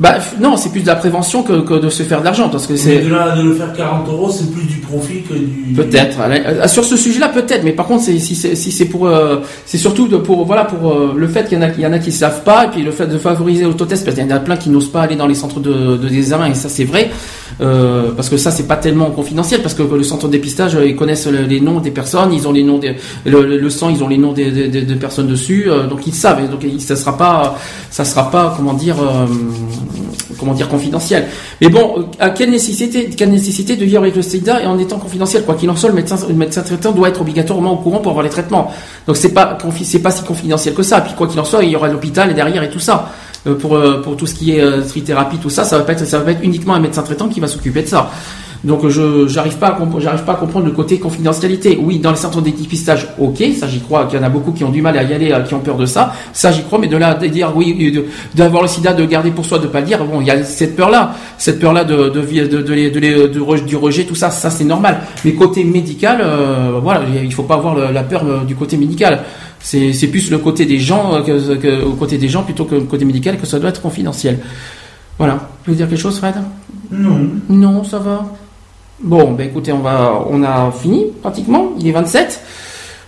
Bah non, c'est plus de la prévention que, que de se faire de l'argent, parce que c'est de là de le faire 40 euros, c'est plus du profit que du. Peut-être. Euh, Sur ce sujet-là, peut-être. Mais par contre, c'est- si c'est si c'est pour, euh, c'est surtout de, pour voilà pour euh, le fait qu'il y en a qu'il y en a qui savent pas, et puis le fait de favoriser l'autotest, parce qu'il y en a plein qui n'osent pas aller dans les centres de, de d'examen, et ça c'est vrai, euh, parce que ça c'est pas tellement confidentiel, parce que le centre de dépistage, euh, ils connaissent le- les noms des personnes, ils ont les noms des le, le- sang, ils ont les noms des, des, des- personnes dessus, euh, donc ils savent. Et donc il- ça sera pas, ça sera pas comment dire, euh, comment dire confidentiel. Mais bon, euh, à quelle nécessité, quelle nécessité de vivre avec le SIDA et en étant confidentiel? Quoi qu'il en soit, le médecin, le médecin traitant doit être obligatoirement au courant pour avoir les traitements. Donc c'est pas, c'est pas si confidentiel que ça. Puis quoi qu'il en soit, il y aura l'hôpital et derrière et tout ça. Euh, pour euh, pour tout ce qui est trithérapie, tout ça, ça va pas être, ça va pas être uniquement un médecin traitant qui va s'occuper de ça. Donc je j'arrive pas à pas à comprendre le côté confidentialité. Oui, dans les centres de dépistage, ok, ça j'y crois qu'il y en a beaucoup qui ont du mal à y aller, euh, qui ont peur de ça. Ça j'y crois, mais de là de dire oui, d'avoir le sida, de garder pour soi, de pas le dire, bon, il y a cette peur là, cette peur là de de de, de, les- de les- de re- du rejet, tout ça, ça c'est normal. Mais côté médical, euh, voilà, il faut pas avoir la peur euh, du côté médical. C'est c'est plus le côté des gens euh, que, que au côté des gens plutôt que le côté médical que ça doit être confidentiel. Voilà. Tu veux dire quelque chose, Fred? Non. Non, ça va. Bon, ben écoutez, on va, on a fini pratiquement. Il est 27.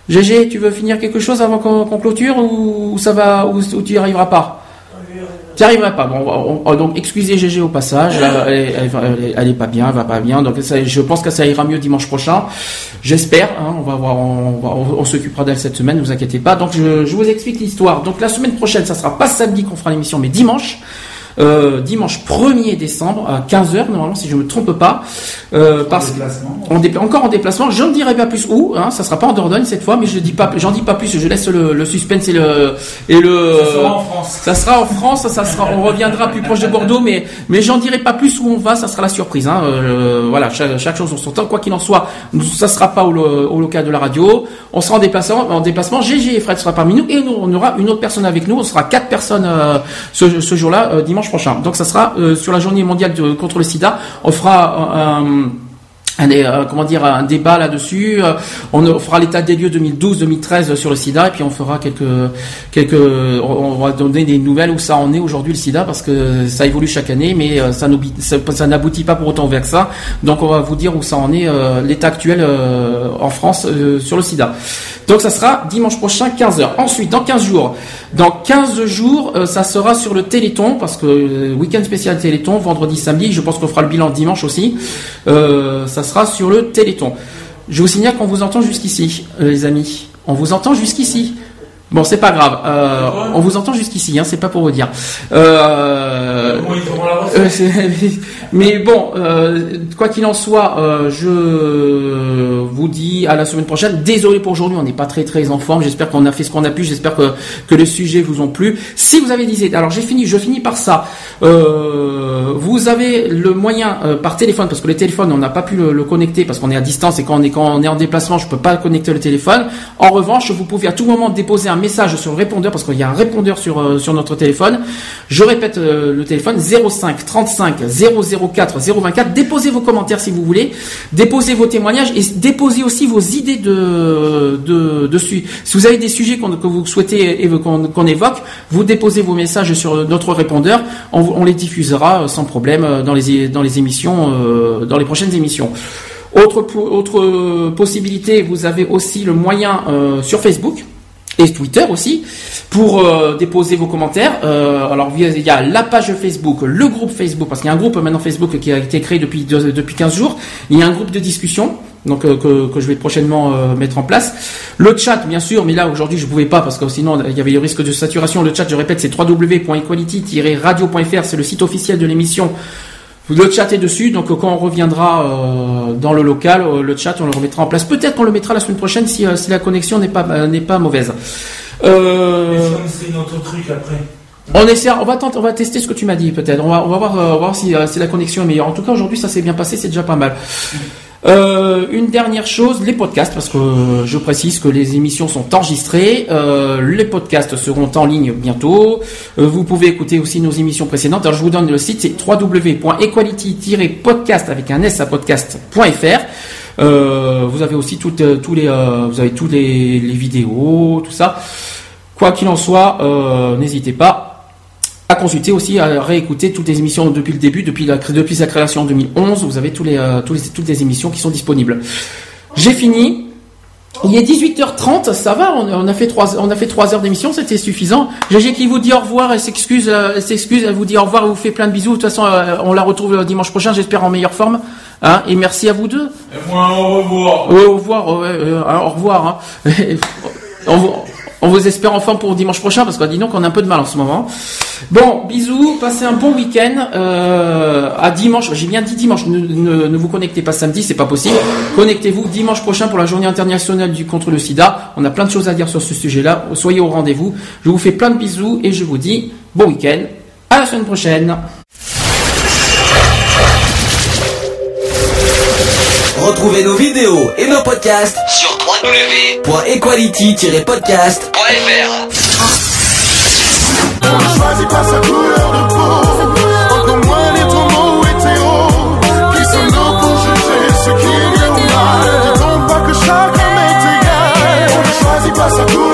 GG, tu veux finir quelque chose avant qu'on clôture ou ça va ou, tu y arriveras pas? Tu n'y arriveras pas. Bon, on- donc excusez GG au passage. Elle, elle, pas bien, elle va pas bien. Donc je pense que ça ira mieux dimanche prochain. J'espère. hein, on va voir, on, on- on s'occupera d'elle cette semaine. Ne vous inquiétez pas. Donc je, je vous explique l'histoire. Donc la semaine prochaine, ça sera pas samedi qu'on fera l'émission, mais dimanche. Euh, dimanche 1er décembre à 15h normalement si je me trompe pas. Euh, parce déplacement. on dé- encore en déplacement. Je ne dirai pas plus où hein, ça sera pas en Dordogne cette fois mais je dis pas j'en dis pas plus je laisse le, le suspense et le et le Ça sera en France. ça sera en France ça sera on reviendra plus proche de Bordeaux mais mais j'en dirai pas plus où on va ça sera la surprise hein, euh, voilà chaque, chaque chose en son temps. Quoi qu'il en soit ça sera pas au, lo- au local de la radio. On sera en déplacement en déplacement. GG et Fred sera parmi nous et nous, on aura une autre personne avec nous. On sera quatre personnes ce, ce jour-là euh, prochain donc ça sera euh, sur la journée mondiale contre le sida on fera euh, un euh, comment dire un débat là-dessus. On fera l'état des lieux 2012-2013 sur le SIDA et puis on fera quelques quelques on va donner des nouvelles où ça en est aujourd'hui le SIDA parce que ça évolue chaque année mais ça n'aboutit pas pour autant vers ça. Donc on va vous dire où ça en est l'état actuel en France sur le SIDA. Donc ça sera dimanche prochain 15h. Ensuite dans 15 jours, dans 15 jours euh, ça sera sur le Téléthon parce que euh, week-end spécial Téléthon vendredi samedi, je pense qu'on fera le bilan dimanche aussi. Euh, ça sera sur le Téléthon. Je vous signale qu'on vous entend jusqu'ici, euh, les amis. On vous entend jusqu'ici. Bon, c'est pas grave. Euh, on vous entend jusqu'ici, hein, c'est pas pour vous dire. Euh, mais bon, euh, quoi qu'il en soit, je vous dis à la semaine prochaine. Désolé pour aujourd'hui, on n'est pas très très en forme. J'espère qu'on a fait ce qu'on a pu. J'espère que que les sujets vous ont plu. Si vous avez des idées, alors j'ai fini, je finis par ça. Vous avez le moyen par téléphone parce que le téléphone on n'a pas pu le, le connecter parce qu'on est à distance et quand on est quand on est en déplacement, je peux pas connecter le téléphone. En revanche, vous pouvez à tout moment déposer un message sur le répondeur parce qu'il y a un répondeur sur euh, sur notre téléphone. Je répète euh, le téléphone 05 35 004 024. Déposez vos commentaires si vous voulez, déposez vos témoignages et déposez aussi vos idées de de dessus. Si vous avez des sujets que vous souhaitez qu'on évoque, vous déposez vos messages sur notre répondeur. On, les diffusera euh, sans problème dans les dans les émissions dans les prochaines émissions. Autre, autre possibilité, vous avez aussi le moyen sur Facebook et Twitter aussi pour euh, déposer vos commentaires. Euh, alors il y a la page Facebook, le groupe Facebook, parce qu'il y a un groupe maintenant Facebook qui a été créé depuis depuis 15 jours. Il y a un groupe de discussion. Donc euh, que, que, je vais prochainement mettre en place. Le chat, bien sûr, mais là aujourd'hui je pouvais pas parce que sinon il y avait le risque de saturation. Le chat, je répète, c'est www.equality-radio.fr, c'est le site officiel de l'émission. Le chat est dessus, donc quand on reviendra euh, dans le local, euh, le chat on le remettra en place. Peut-être qu'on le mettra la semaine prochaine si, euh, si la connexion n'est pas n'est pas mauvaise. Euh, c'est notre truc après. On essaie, on va tenter, on va tester ce que tu m'as dit peut-être. On va, on va voir, on va voir si, si la connexion est meilleure. En tout cas aujourd'hui ça s'est bien passé, c'est déjà pas mal. Euh, une dernière chose, les podcasts, parce que je précise que les émissions sont enregistrées. Euh, les podcasts seront en ligne bientôt. Euh, vous pouvez écouter aussi nos émissions précédentes. Alors je vous donne le site, c'est www.equality-podcast avec un s à podcast.fr. vous avez aussi tous les, vous avez tous les vidéos, tout ça. Quoi qu'il en soit, n'hésitez pas à consulter aussi, à réécouter toutes les émissions depuis le début, depuis, la, depuis sa création en 2011. Vous avez tous les, euh, tous les, toutes les émissions qui sont disponibles. J'ai fini. Il est 18h30, ça va, on, a fait trois, on a fait trois heures d'émission, c'était suffisant. GG qui vous dit au revoir, elle s'excuse, elle s'excuse, elle vous dit au revoir, elle vous fait plein de bisous. De toute façon, euh, on la retrouve dimanche prochain, j'espère en meilleure forme. Hein, et merci à vous deux. Et moi, au revoir. au revoir, euh, au revoir. Hein. On vous espère enfin pour dimanche prochain parce qu'on dit donc qu'on a un peu de mal en ce moment. Bon, bisous, passez un bon week-end. Euh, à dimanche, j'ai bien dit dimanche, ne, vous connectez pas samedi, c'est pas possible. Connectez-vous dimanche prochain pour la journée internationale du contre le sida. On a plein de choses à dire sur ce sujet-là. Soyez au rendez-vous. Je vous fais plein de bisous et je vous dis bon week-end. À la semaine prochaine. Retrouvez nos vidéos et nos podcasts sur www.equality-podcast.fr. On ne choisit pas sa couleur de peau, encore moins les tourments hétéro. Qui sommes-nous pour juger ce qui est bien ou mal Dit-on pas que homme est égal On ne choisit pas sa couleur